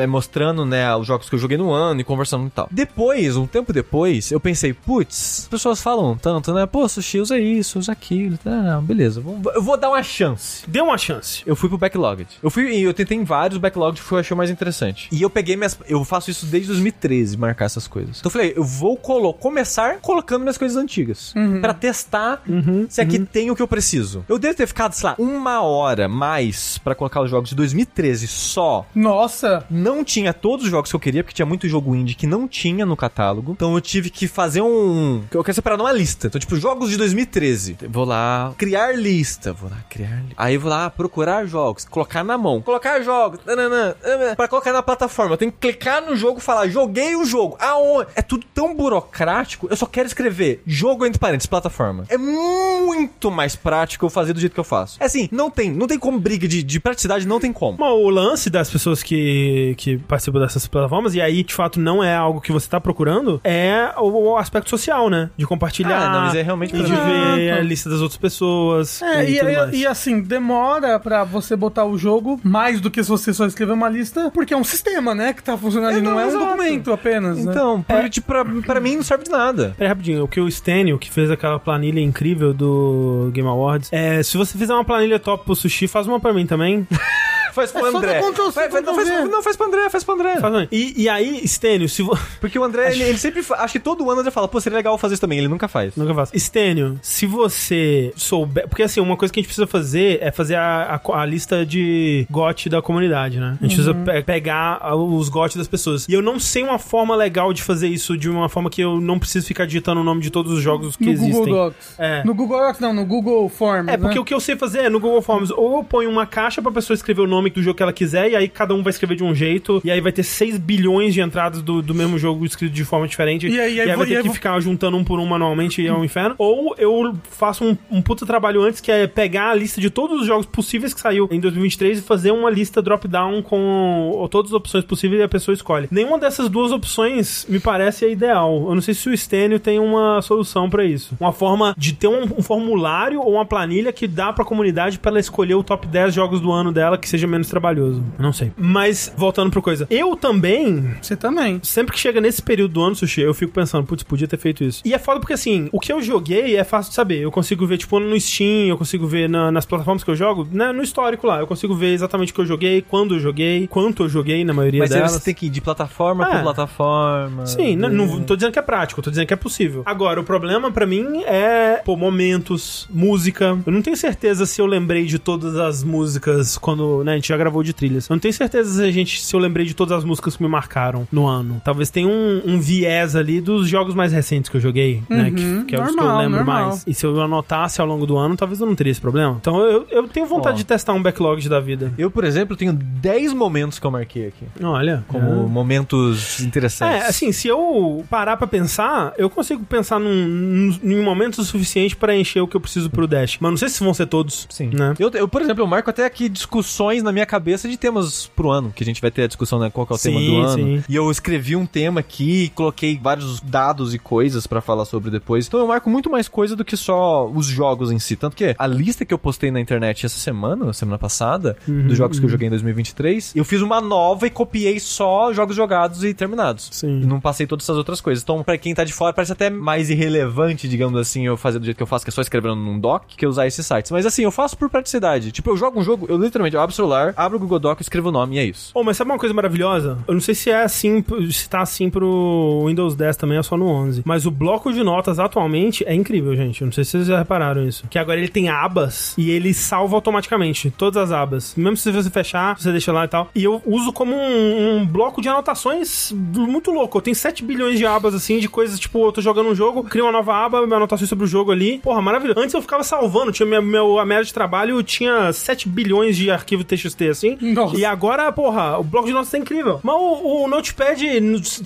eh, mostrando, né, os jogos que eu joguei no ano e conversando e tal. Depois, um tempo depois, eu pensei, putz, as pessoas falam tanto, né, pô, sushi, usa isso, usa aquilo, tá, beleza, eu vou dar uma chance. Dê uma chance. Eu fui pro backlogged. Eu fui e eu tentei em vários backlogged que eu achei o mais interessante. E eu peguei minhas. Eu faço isso desde 2013, marcar essas coisas. Então eu falei, eu vou colo começar colocando minhas coisas antigas. Pra testar se aqui tem o que eu preciso. Eu devo ter ficado, sei lá, uma hora mais pra colocar os jogos de 2013 só. Nossa! Não tinha todos os jogos que eu queria, porque tinha muito jogo indie que não tinha no catálogo. Então eu tive que fazer um. Eu quero separar numa lista. Então, tipo, jogos de 2013. Vou lá, criar lista. Vou lá, criar lista. Aí eu vou lá, procurar jogos, colocar na mão. Colocar jogos. Nananã, pra colocar na plataforma. Eu tenho que clicar no jogo e falar, joguei o jogo. Aonde? É tudo tão burocrático. Eu só quero escrever jogo entre parênteses, plataforma. É muito mais prático eu fazer do jeito que eu faço. É assim, não tem, não tem como briga de, de praticidade, não tem como. Bom, o lance das pessoas que, que participam dessas plataformas, e aí de fato não é algo que você tá procurando, é o, o aspecto social, né? De compartilhar. Ah, não, mas é realmente E de ver a lista das outras pessoas. É, e, tudo e- mais. e assim, demora pra você botar o jogo mais do que se você só escrever uma lista, porque é um sistema, né, que tá funcionando ali, É, não, não, é um exato. documento apenas, né? Então, pra, tipo, pra, pra mim não serve de nada. Peraí, rapidinho, o que o Stênio, que fez aquela planilha incrível do Game Awards, é, se você fizer uma planilha top pro sushi, faz uma pra mim também. Faz pro É André. Faz- faz- não, faz, não, faz pro André, faz pro André. Faz. E, e aí, Stênio, se você. Porque o André, ele, ele sempre. fa- Acho que todo ano o André fala, pô, seria legal fazer isso também. Ele nunca faz. Nunca faço. Stênio, se você souber. Porque assim, uma coisa que a gente precisa fazer é fazer a, a, a lista de GOT da comunidade, né? A gente precisa pe- pegar os GOT das pessoas. E eu não sei uma forma legal de fazer isso de uma forma que eu não preciso ficar digitando o nome de todos os jogos que no existem. Google Docs. É. No Google Docs, não, no Google Forms. É, porque né? o que eu sei fazer é no Google Forms, ou eu ponho uma caixa pra pessoa escrever o nome do jogo que ela quiser, e aí cada um vai escrever de um jeito, e aí vai ter 6 bilhões de entradas do, do mesmo jogo escrito de forma diferente, E aí- aí vai vou- e ter aí que vou- ficar juntando um por um manualmente e é um inferno. Ou eu faço um, um puta trabalho antes, que é pegar a lista de todos os jogos possíveis que saiu em 2023 e fazer uma lista drop-down com todas as opções possíveis e a pessoa escolhe. Nenhuma dessas duas opções me parece a ideal. Eu não sei se o Stênio tem uma solução pra isso. Uma forma de ter um, um formulário ou uma planilha que dá pra comunidade pra ela escolher o top 10 jogos do ano dela que seja menos trabalhoso. Não sei. Mas, voltando pro coisa. Eu também Você também. Sempre que chega nesse período do ano, Sushi, eu fico pensando, putz, podia ter feito isso. E é foda porque, assim, o que eu joguei é fácil de saber. Eu consigo ver, tipo, no Steam, eu consigo ver na- nas plataformas que eu jogo, né, no histórico lá. Eu consigo ver exatamente o que eu joguei, quando eu joguei, quanto eu joguei, na maioria Mas delas. você tem que ir de plataforma É. pra plataforma. Sim, não, não tô dizendo que é prático, tô dizendo que é possível. Agora, o problema pra mim é, pô, momentos, música. Eu não tenho certeza se eu lembrei de todas as músicas quando, né, gente já gravou de trilhas. Eu não tenho certeza se, a gente, se eu lembrei de todas as músicas que me marcaram no ano. Talvez tenha um, um viés ali dos jogos mais recentes que eu joguei, né, Uhum, que, que é os que eu normal, lembro normal. mais. E se eu anotasse ao longo do ano, talvez eu não teria esse problema. Então eu, eu tenho vontade Ó. de testar um backlog da vida. Eu, por exemplo, tenho 10 momentos que eu marquei aqui. Olha. Como é. momentos interessantes. É, assim, se eu parar pra pensar, eu consigo pensar num, num, num momento suficiente pra encher o que eu preciso pro Dash. Mas não sei se vão ser todos. Sim. Né? Eu, eu, por exemplo, eu marco até aqui discussões na minha cabeça de temas pro ano, que a gente vai ter a discussão, né? Qual que é o Sim, tema do ano. sim. E eu escrevi um tema aqui, coloquei vários dados e coisas pra falar sobre depois. Então eu marco muito mais coisa do que só os jogos em si. Tanto que a lista que eu postei na internet essa semana, semana passada, Uhum, dos jogos que eu joguei em 2023, eu fiz uma nova e copiei só jogos jogados e terminados. Sim. E não passei todas essas outras coisas. Então, pra quem tá de fora, parece até mais irrelevante, digamos assim, eu fazer do jeito que eu faço, que é só escrevendo num doc, que usar esses sites. Mas assim, eu faço por praticidade. Tipo, eu jogo um jogo, eu literalmente eu abro o celular, abro o Google Doc, escrevo o nome e é isso. Oh, mas sabe uma coisa maravilhosa? Eu não sei se é assim, se tá assim pro Windows 10 também, é só no 11. Mas o bloco de notas atualmente é incrível, gente. Eu não sei se vocês já repararam isso. Que agora ele tem abas e ele salva automaticamente todas as abas. Mesmo se você fechar, você deixa lá e tal. E eu uso como um, um bloco de anotações muito louco. Eu tenho 7 bilhões de abas, assim, de coisas, tipo, eu tô jogando um jogo, crio uma nova aba, minha anotação sobre o jogo ali. Porra, maravilhoso. Antes eu ficava salvando, tinha minha, meu, a média de trabalho tinha 7 bilhões de arquivo TXT, assim. Nossa. E agora, porra, o bloco de notas é incrível. Mas o, o Notepad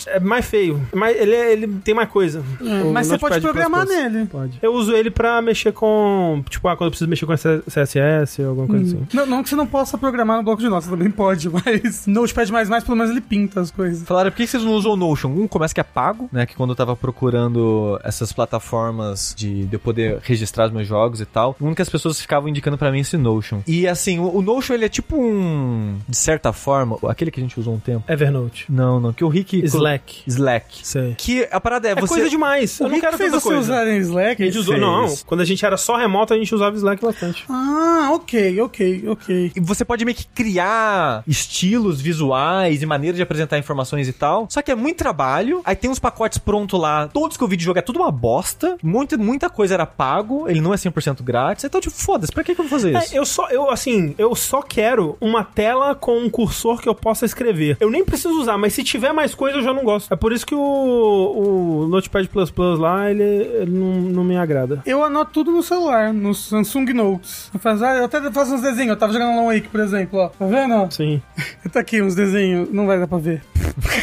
é mais feio. Mas ele, é- ele tem mais coisa. O mas você pode programar nele. Pode. Eu uso ele pra mexer com. Tipo, ah, quando eu preciso mexer com CSS ou alguma coisa assim. Não, não que você não possa programar no bloco de notas, também pode, mas Notepad++, pelo menos ele pinta as coisas. Falaram, por que vocês não usam o Notion? Um começa que é pago, né? Que quando eu tava procurando essas plataformas de, de eu poder registrar os meus jogos e tal, um que as pessoas ficavam indicando pra mim é esse Notion. E assim, o, o Notion ele é tipo tipo um. De certa forma, aquele que a gente usou um tempo. Evernote. Não, não, que o Rick. Slack. Slack. Sei. Que a parada é, É você. coisa demais. O Eu não Rick quero fez você coisa. usar em Slack? A gente usou, fez. não. Quando a gente era só remoto, a gente usava Slack bastante. Ah, ok, ok, ok. E você pode meio que criar estilos visuais e maneiras de apresentar informações e tal. Só que é muito trabalho. Aí tem uns pacotes prontos lá. Todos que eu vi de jogo é tudo uma bosta. Muita, muita coisa era pago. Ele não é 100% grátis. Então, tipo, foda-se, pra que, que eu vou fazer isso? É, eu só, eu assim, eu só quero uma tela com um cursor que eu possa escrever. Eu nem preciso usar, mas se tiver mais coisa eu já não gosto. É por isso que o, o Notepad Plus Plus lá, ele, ele não, não me agrada. Eu anoto tudo no celular, no Samsung Notes. Eu, faço, ah, eu até faço uns desenhos. Eu tava jogando Long Wake, por exemplo, ó. Tá vendo? Sim, Tá aqui uns desenhos, não vai dar pra ver.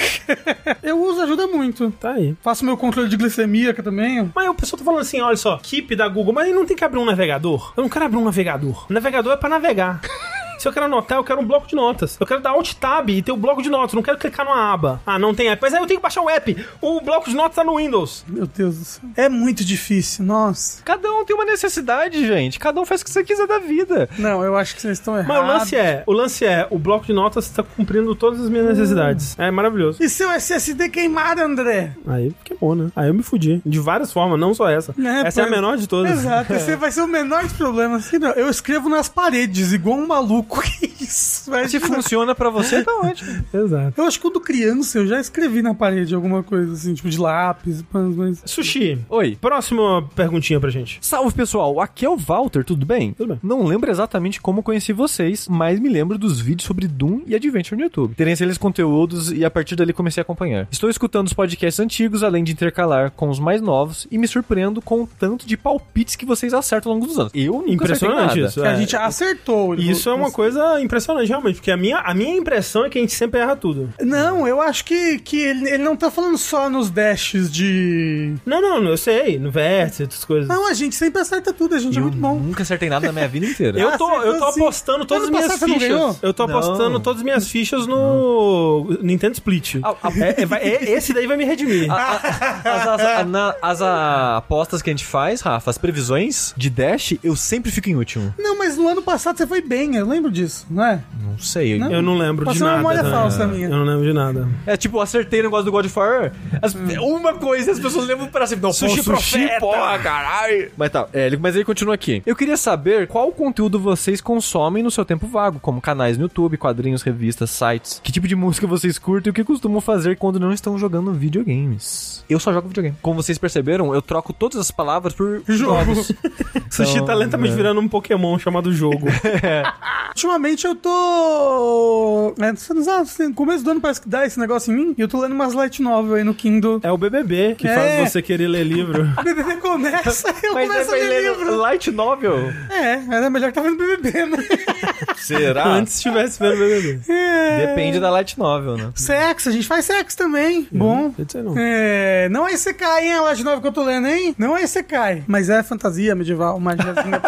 eu uso, ajuda muito. tá aí. Faço meu controle de glicemia aqui também. Mas o pessoal tá falando assim, olha só, Keep da Google, mas ele não tem que abrir um navegador? Eu não quero abrir um navegador. O navegador é pra navegar. Se eu quero anotar, eu quero um bloco de notas. Eu quero dar Alt Tab e ter o bloco de notas. Eu não quero clicar numa aba. Ah, não tem app. Mas aí eu tenho que baixar o app. O bloco de notas tá no Windows. Meu Deus do céu. É muito difícil, nossa. Cada um tem uma necessidade, gente. Cada um faz o que você quiser da vida. Não, eu acho que vocês estão errados. Mas o lance é, o lance é, o bloco de notas tá cumprindo todas as minhas necessidades. É maravilhoso. E seu SSD queimado, André? Aí queimou, né? Aí eu me fudi. De várias formas, não só essa. É, essa é a menor de todas. Exato, esse vai ser o menor dos problemas. Assim, Eu escrevo nas paredes, igual um maluco. Que isso? Mas, Se funciona pra você, tá ótimo. Exato. Eu acho que quando criança eu já escrevi na parede alguma coisa assim, tipo de lápis, mas. Sushi. Oi. Próxima perguntinha pra gente. Salve pessoal, aqui é o Walter, tudo bem? Tudo bem. Não lembro exatamente como conheci vocês, mas me lembro dos vídeos sobre Doom e Adventure no YouTube. Terem aqueles conteúdos e a partir dali comecei a acompanhar. Estou escutando os podcasts antigos, além de intercalar com os mais novos, e me surpreendo com o tanto de palpites que vocês acertam ao longo dos anos. Eu nunca Impressionante nada. isso. Que a é. gente acertou. Isso é uma coisa impressionante, realmente. Porque a minha, a minha impressão é que a gente sempre erra tudo. Não, eu acho que, que ele, ele não tá falando só nos dashes de. Não, não, eu sei. No vértice, outras coisas. Não, a gente sempre acerta tudo, a gente é Eu muito bom. nunca acertei nada na minha vida inteira. Eu tô, eu tô apostando todas as minhas fichas. Eu tô Não. apostando todas as minhas fichas no Nintendo Split. Ah, ah, É, é, é- esse daí vai me redimir. A- a- as, as- na- as a- apostas que a gente faz, Rafa, as previsões de Dash, eu sempre fico em último. Não, mas no ano passado você foi bem, eu lembro disso, não é? Não sei. Não? Eu não lembro de Passou nada. memória né? falsa minha. Eu não lembro de nada. É tipo, acertei o negócio do God of War. as- Uma coisa, as pessoas lembram pra sempre. Não, Sushi pô, sushi, profeta. porra, caralho. Mas tá, é, ele- mas ele continua aqui. Eu queria saber qual conteúdo vocês consomem no seu tempo vago, como canais no YouTube, quadrinhos, revistas, sites. Que tipo de música vocês curtem e o que costumam fazer quando não estão jogando videogames. Eu só jogo videogame. Como vocês perceberam, eu troco todas as palavras por jogos. Sushi Então, tá lentamente é. virando um Pokémon chamado jogo. Ultimamente eu tô. É, no começo do ano parece que dá esse negócio em mim. E eu tô lendo umas light novel aí no Kindle. é o BBB que É. faz você querer ler livro. O BBB começa, eu Mas começo é a ler livro. light novel? É, era melhor que tá vendo BBB, né? Será? Antes tivesse vendo BBB. É. Depende da light novel, né? Sexo, a gente faz sexo também. Bom. Eu sei não. É, não é Isekai, hein, a light novel que eu tô lendo, hein? Não é Isekai, mas é fantasia medieval, magiazinha.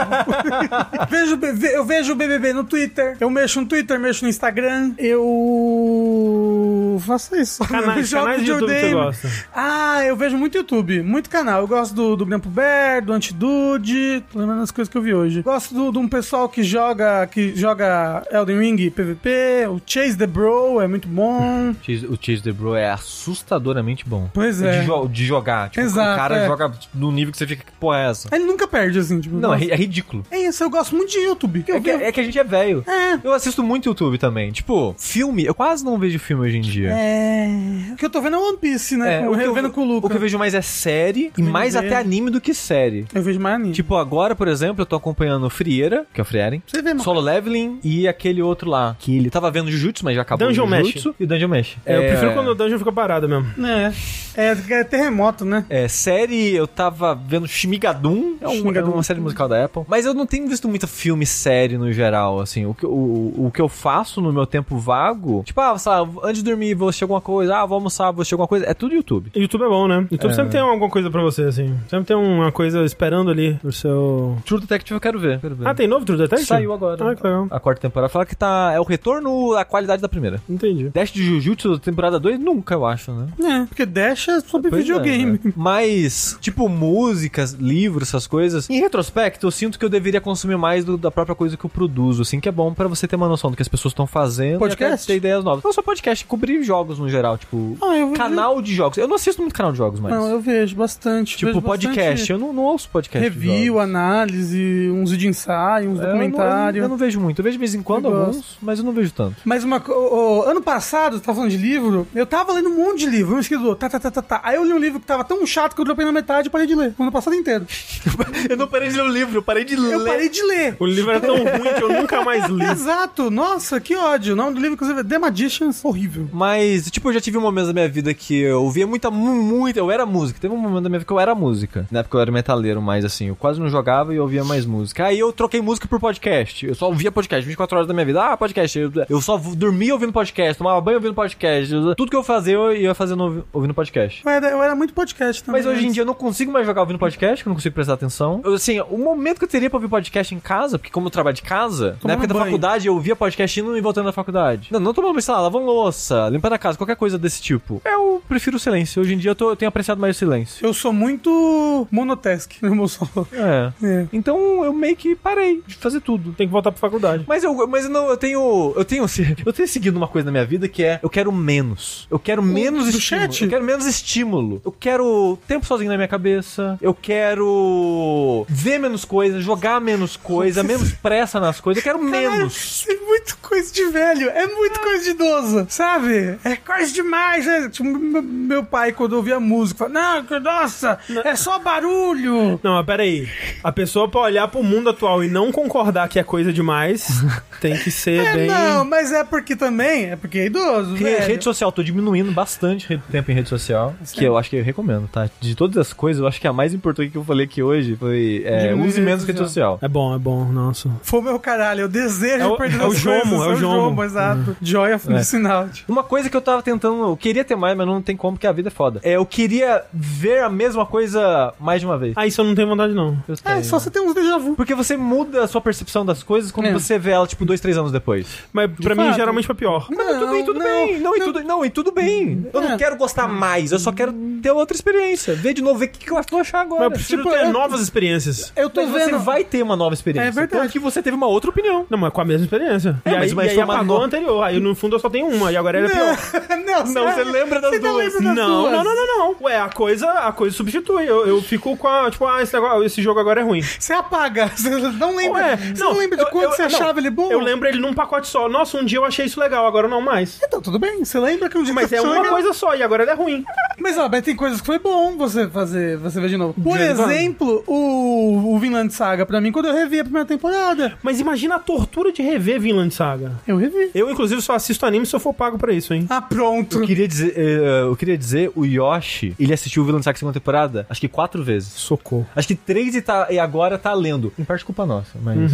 vejo, ve- eu vejo o BBB no Twitter, eu mexo no Twitter, mexo no Instagram, eu faço isso. Canais, jogo canais de YouTube você gosta. Ah, eu vejo muito YouTube, muito canal. Eu gosto do, do Grampo Bear, do Antidude, tô lembrando das coisas que eu vi hoje. Gosto de um pessoal que joga que joga Elden Ring PVP, o Chase the Bro é muito bom. O Chase the Bro é assustadoramente bom. Pois é. De, jo- de jogar. Tipo, Exato, o cara é. joga no nível que você fica, que porra é essa? Ele nunca perde, assim, tipo. Não, é, nossa. é ridículo. É isso, eu gosto muito de YouTube. É que, é que a gente é velho. É. Eu assisto muito YouTube também. Tipo, filme, eu quase não vejo filme hoje em dia. É. O que eu tô vendo é One Piece, né? É, o, que eu, vendo com o Luca. o que eu vejo mais é série e mais ver. até anime do que série. Eu vejo mais anime. Tipo, agora, por exemplo, eu tô acompanhando Frieira, que é o Frieren, Você vê, mano. Solo Leveling e aquele outro lá, que ele tava vendo Jujutsu, mas já acabou Dungeon o Mesh. Jujutsu. E Dungeon Mesh. É, eu prefiro quando o dungeon fica parado mesmo. É. É, é terremoto, né? É, série, eu tava vendo Shimigadum, é, um- Shimigadum. é uma série musical da Apple. Mas eu não tenho visto muito filme série no geral, assim. O que, o, o que eu faço no meu tempo vago, tipo, ah, sei lá, antes de dormir vou assistir alguma coisa, ah, vou almoçar, vou assistir alguma coisa, é tudo YouTube. YouTube é bom, né? YouTube É. sempre tem alguma coisa pra você, assim. Sempre tem uma coisa esperando ali no seu... True Detective eu quero ver. Quero ver. Ah, tem novo True Detective? Saiu agora. Ah, que legal. A quarta temporada fala que tá. É o retorno à qualidade da primeira. Entendi. Dash de Jujutsu, temporada 2, nunca, eu acho, né? É, porque Dash é sobre Pois é, videogame. né? Mas, tipo, músicas, livros, essas coisas. Em retrospecto, eu sinto que eu deveria consumir mais do- da própria coisa que eu produzo, assim. que é bom pra você ter uma noção do que as pessoas estão fazendo Podcast? ter ideias novas. Não só podcast, cobrir jogos no geral, tipo, Ah, eu canal de jogos. Eu não assisto muito canal de jogos, mas... Não, eu vejo bastante. Tipo, vejo podcast. bastante Eu não, não ouço podcast Review, análise, uns de ensaio, uns É, eu documentários. Eu não, vejo muito. Eu vejo de vez em quando Eu gosto. alguns, mas eu não vejo tanto. Mas uma co- o- o- ano passado, você tava falando de livro, eu tava lendo um monte de livro, um escritor, tá, tá, tá, tá, tá. Aí eu li um livro que tava tão chato que eu dropei na metade e parei de ler. O ano passado inteiro. eu não parei de ler o livro, eu parei de Eu parei de ler. O livro era tão ruim que eu nunca mais li. Exato, nossa, que ódio. O nome do livro, inclusive, é The Magicians, horrível. Mas, tipo, eu já tive um momento da minha vida que eu ouvia muita, mu- muita. Eu era música. Teve um momento da minha vida que eu era música. Na época eu era metaleiro, mas assim, eu quase não jogava e ouvia mais música. Aí eu troquei música por podcast. Eu só ouvia podcast 24 horas da minha vida. Ah, podcast. Eu, eu só dormia ouvindo podcast, tomava banho ouvindo podcast. Tudo que eu fazia, eu ia fazendo ouvi- ouvindo podcast. Eu era, eu era muito podcast também. Mas hoje em dia eu não consigo mais jogar ouvindo podcast, que eu não consigo prestar atenção. Eu, assim, o momento que eu teria pra ouvir podcast em casa, porque como eu trabalho de casa, na Tomando época da banho. faculdade eu ouvia podcast indo e voltando da faculdade. Não, não tomando sei lá, lavando louça, limpando a casa, qualquer coisa desse tipo. Eu prefiro o silêncio. Hoje em dia eu, tô- eu tenho apreciado mais o silêncio. Eu sou muito monotask no meu solo. É. É. Então eu meio que parei de fazer tudo. Tem que voltar pra faculdade. Mas eu, mas eu não, eu tenho, eu tenho, eu tenho seguido uma coisa na minha vida que é, eu quero menos. Eu quero menos do estímulo. chat? Eu quero menos estímulo. Eu quero tempo sozinho na minha cabeça. Eu quero ver menos coisa, jogar menos coisa, menos pressa nas coisas. Eu quero menos. Isso é muito coisa de velho, é muito coisa de idoso, sabe? É coisa demais, né? Tipo, meu- pai, quando ouvia música, falava, não, nossa, é só barulho. Não, mas peraí. A pessoa pra olhar pro mundo atual e não concordar que é coisa demais, tem que ser É, bem. não, mas é porque também, é porque é idoso, Re- velho. Rede social, tô diminuindo bastante tempo em rede social. Que eu acho que eu recomendo, tá? De todas as coisas, eu acho que a mais importante que eu falei aqui hoje foi é, use menos rede social. É bom, é bom, nossa. Foi o meu caralho, eu desejo É o- perder é o Jomo, coisas, é o Jomo. exato. Joy of Medicinal. Uma coisa que eu tava tentando, eu queria ter mais, mas não tem como, porque a vida é foda. É, eu queria ver a mesma coisa mais de uma vez. Ah, isso eu não tenho vontade, não. Eu É, tenho. só você tem uns déjà vu. Porque você muda a sua percepção das coisas quando É. você vê ela, tipo, dois, três anos depois. Mas pra mim, fato. geralmente foi pior. Não, mas tudo bem, tudo não, bem. Não, e não. tudo, não, e tudo bem. Eu não É. quero gostar mais, eu só quero ter outra experiência. Ver de novo, ver o que que eu vou achar agora. Mas eu prefiro Tipo, ter eu- novas experiências. Eu tô Mas vendo... você vai ter uma nova experiência. É verdade. Porque você teve uma outra opinião. Não, mas com a mesma experiência. É, e aí, mas- mas e aí apagou a anterior. Aí no fundo eu só tenho uma, e agora ela é pior. não, Não, você lembra das você não duas. lembra Não, das não, duas. não, não, não, não. Ué, a coisa, a coisa substitui. Eu, eu fico com a, tipo, ah, esse, negócio, esse jogo agora é ruim. Você apaga. Você não lembra. Ué, você não, lembra de eu- quando eu- você não, achava ele bom? Eu lembro ele num pacote só. Nossa, um dia eu achei isso legal, agora não mais. Então, tudo bem. Você lembra que um dia Mas é uma legal. coisa só, e agora ele é ruim. Mas, ó, mas tem coisas que foi bom você fazer, você ver de novo. Por exemplo, o, o Vinland Saga, pra mim, quando eu revi a primeira temporada. Mas imagina a tortura de rever Vinland Saga. Eu revi. Eu, inclusive, só assisto anime se eu for pago pra isso, hein? Ah, pronto. Eu queria dizer, eh, eu queria dizer, o Yoshi, ele assistiu o Villain Saga segunda temporada, acho que quatro vezes. Socorro. Acho que três e, tá, e agora tá lendo. Em parte culpa nossa, mas...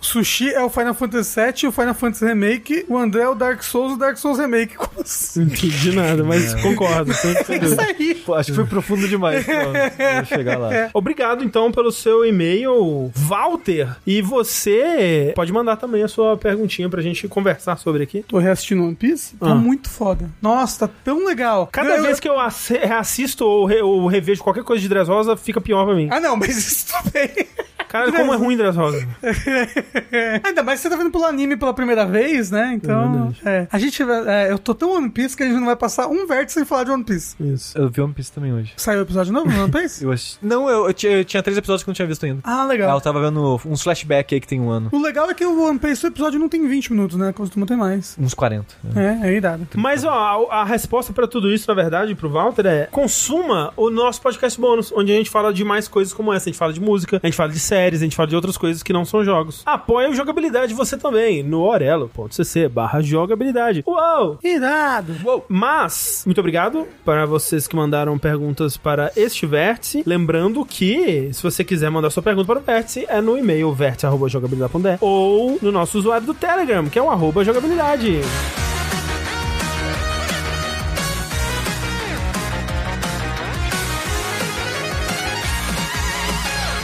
Sushi é o Final Fantasy VII, o Final Fantasy Remake, o André é o Dark Souls, o Dark Souls Remake. Como assim? Não entendi nada, mas É. concordo. sem- Isso aí. Pô, acho que foi profundo demais pra chegar lá. Obrigado, então, pelo seu e-mail, Walter. E você pode mandar também a sua perguntinha pra gente conversar sobre aqui. Tô reassistindo One Piece. Tá Ah. muito foda. Nossa, tá tão legal. Cada Eu- vez que eu assi- reassisto ou, re- ou revejo qualquer coisa de Dressrosa, fica pior pra mim. Ah, não, mas isso também. Cara, como é ruim Dressrosa. Ainda mais que você tá vendo pelo anime pela primeira vez, né? Então. É, a gente. é, eu tô tão One Piece que a gente não vai passar um vértice sem falar de One Piece. Isso. Eu vi One Piece também hoje. Saiu o episódio novo do One Piece? Eu assisti... Não, eu, eu tinha, eu tinha três episódios que eu não tinha visto ainda. ah, Ah, legal. eu tava vendo uns flashback aí que tem um ano. O legal é que o One Piece, o episódio não tem 20 minutos, né? Costuma ter mais. Uns 40. né? É, é irado. Mas, ó, a, a resposta pra tudo isso, na verdade, pro Walter é consuma o nosso podcast bônus, onde a gente fala de mais coisas como essa. A gente fala de música, a gente fala de séries, a gente fala de outras coisas que não são jogos. Apoia o Jogabilidade você também, no orelo.cc barra jogabilidade. Uou! Irado. Mas, muito obrigado para vocês que mandaram perguntas para este vértice. Lembrando que, se você quiser mandar sua pergunta para o vértice, é no e-mail vértice.jogabilidade.de ou no nosso usuário do Telegram, que é o arroba jogabilidade.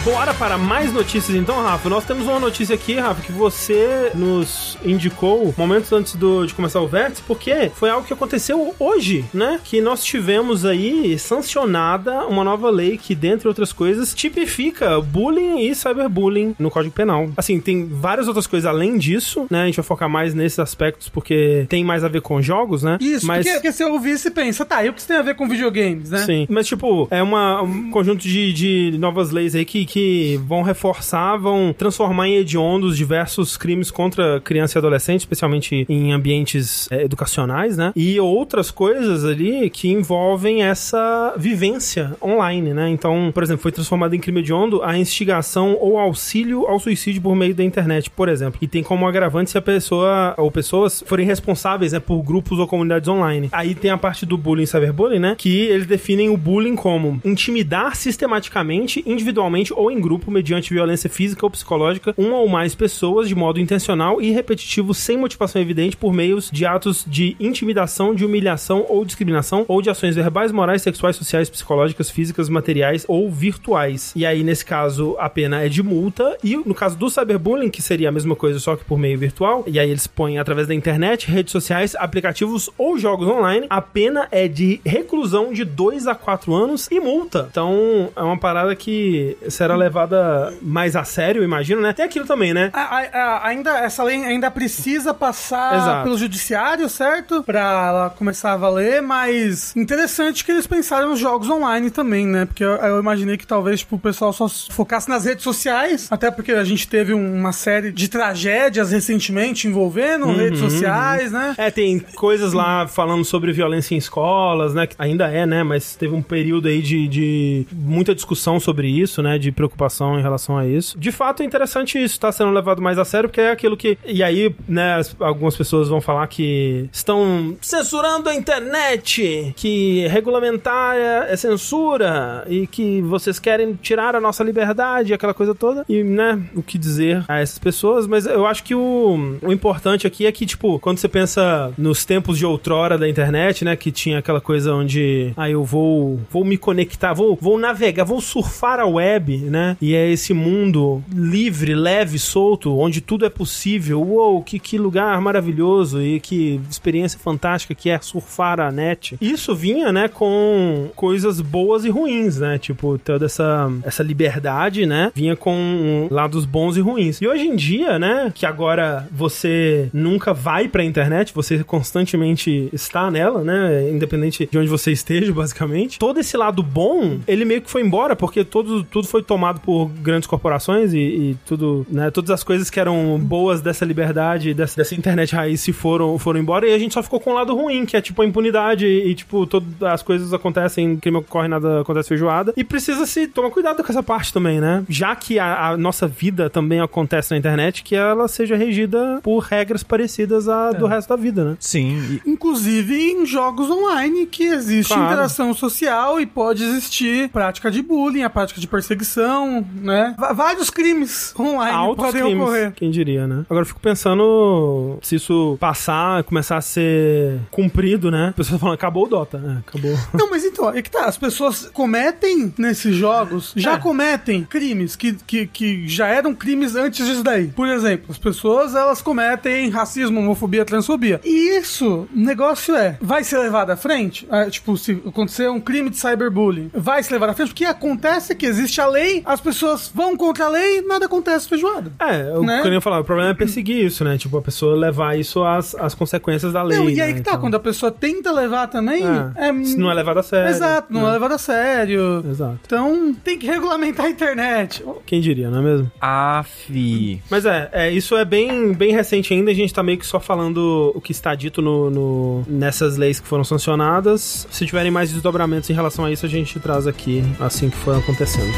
Bora para mais notícias então, Rafa. Nós temos uma notícia aqui, Rafa, que você nos indicou momentos antes do, de começar o vértice, porque foi algo que aconteceu hoje, né? Que nós tivemos aí sancionada uma nova lei que, dentre outras coisas, tipifica bullying e cyberbullying no Código Penal. Assim, tem várias outras coisas além disso, né? A gente vai focar mais nesses aspectos porque tem mais a ver com jogos, né? Isso, Mas... porque, porque você ouvir e pensa, tá, e o que isso tem a ver com videogames, né? Sim, mas tipo, é uma, um conjunto de, de novas leis aí que, que vão reforçar, vão transformar em hediondos diversos crimes contra criança e adolescente, especialmente em ambientes é, educacionais, né? E outras coisas ali que envolvem essa vivência online, né? Então, por exemplo, foi transformado em crime hediondo a instigação ou auxílio ao suicídio por meio da internet, por exemplo. E tem como agravante se a pessoa ou pessoas forem responsáveis, né, por grupos ou comunidades online. Aí tem a parte do bullying e cyberbullying, né? Que eles definem o bullying como intimidar sistematicamente, individualmente em grupo, mediante violência física ou psicológica, uma ou mais pessoas de modo intencional e repetitivo, sem motivação evidente, por meios de atos de intimidação, de humilhação ou discriminação, ou de ações verbais, morais, sexuais, sociais, psicológicas, físicas, materiais ou virtuais. E aí, nesse caso, a pena é de multa. E no caso do cyberbullying, que seria a mesma coisa, só que por meio virtual, e aí eles põem através da internet, redes sociais, aplicativos ou jogos online, a pena é de reclusão de 2 a 4 anos e multa. Então, é uma parada que será levada mais a sério, imagino, né? Tem aquilo também, né? A- a- ainda, essa lei ainda precisa passar Exato. pelo judiciário, certo? Pra ela começar a valer, mas interessante que eles pensaram nos jogos online também, né? Porque eu, eu imaginei que talvez tipo, o pessoal só se focasse nas redes sociais, até porque a gente teve um- uma série de tragédias recentemente envolvendo Uhum, redes sociais, né? É, tem coisas lá falando sobre violência em escolas, né? Que ainda é, né? Mas teve um período aí de, de muita discussão sobre isso, né? De preocupação em relação a isso. De fato, é interessante isso, tá sendo levado mais a sério, porque é aquilo que. E aí, né? as- algumas pessoas vão falar que estão censurando a internet, que regulamentar é, é censura e que vocês querem tirar a nossa liberdade, aquela coisa toda. E, né? O que dizer a essas pessoas, mas eu acho que o, o importante aqui é que, tipo, quando você pensa nos tempos de outrora da internet, né, que tinha aquela coisa onde, ah, eu vou, vou me conectar, vou, vou navegar, vou surfar a web, né, e é esse mundo livre, leve, solto, onde tudo é possível, uou, que, que lugar maravilhoso e que experiência fantástica que é surfar a net. Isso vinha, né, com coisas boas e ruins, né, tipo, toda essa, essa liberdade, né, vinha com lados bons e ruins. E hoje em dia, né, que agora você nunca vai pra internet, você constantemente está nela, né, independente de onde você esteja, basicamente. Todo esse lado bom, ele meio que foi embora, porque todo, tudo foi tomado por grandes corporações e, e tudo, né, todas as coisas que eram boas dessa liberdade, dessa, dessa internet raiz se foram, foram embora e a gente só ficou com o lado ruim, que é tipo a impunidade e, tipo, todas as coisas acontecem, crime ocorre, nada acontece feijoada. E precisa se tomar cuidado com essa parte também, né? Já que a, a nossa vida também acontece na internet, que ela seja regida por regras parecidas à do resto da vida, né? Sim, e- Inclusive em jogos online que existe Claro. interação social e pode existir prática de bullying, a prática de perseguição, né? Va- vários crimes online Altos podem crimes, ocorrer. quem diria, né? Agora eu fico pensando se isso passar, começar a ser cumprido, né? A pessoa falando, acabou o Dota, né? Acabou. Não, mas então, é que tá, as pessoas cometem nesses jogos, já É. cometem crimes que, que, que já eram crimes antes disso daí. Por exemplo, as pessoas, elas cometem racismo, homofobia, transfobia. E isso, o negócio é, vai ser levado à frente? Ah, tipo, se acontecer um crime de cyberbullying, vai ser levado à frente? Porque acontece que existe a lei, as pessoas vão contra a lei, nada acontece feijoada. É, o Né? que eu ia falar, o problema é perseguir isso, né? Tipo, a pessoa levar isso às, às consequências da lei. Não, e aí né? que tá, Então, quando a pessoa tenta levar também, É, é... se não é levado a sério. Exato, não né? é levado a sério. Exato. Então, tem que regulamentar a internet. Quem diria, não é mesmo? Aff. Mas é, é, isso é bem, bem recente ainda, a gente tá meio que só falando o que está dito no, no- nessas leis que foram sancionadas. Se tiverem mais desdobramentos em relação a isso, a gente traz aqui assim que for acontecendo.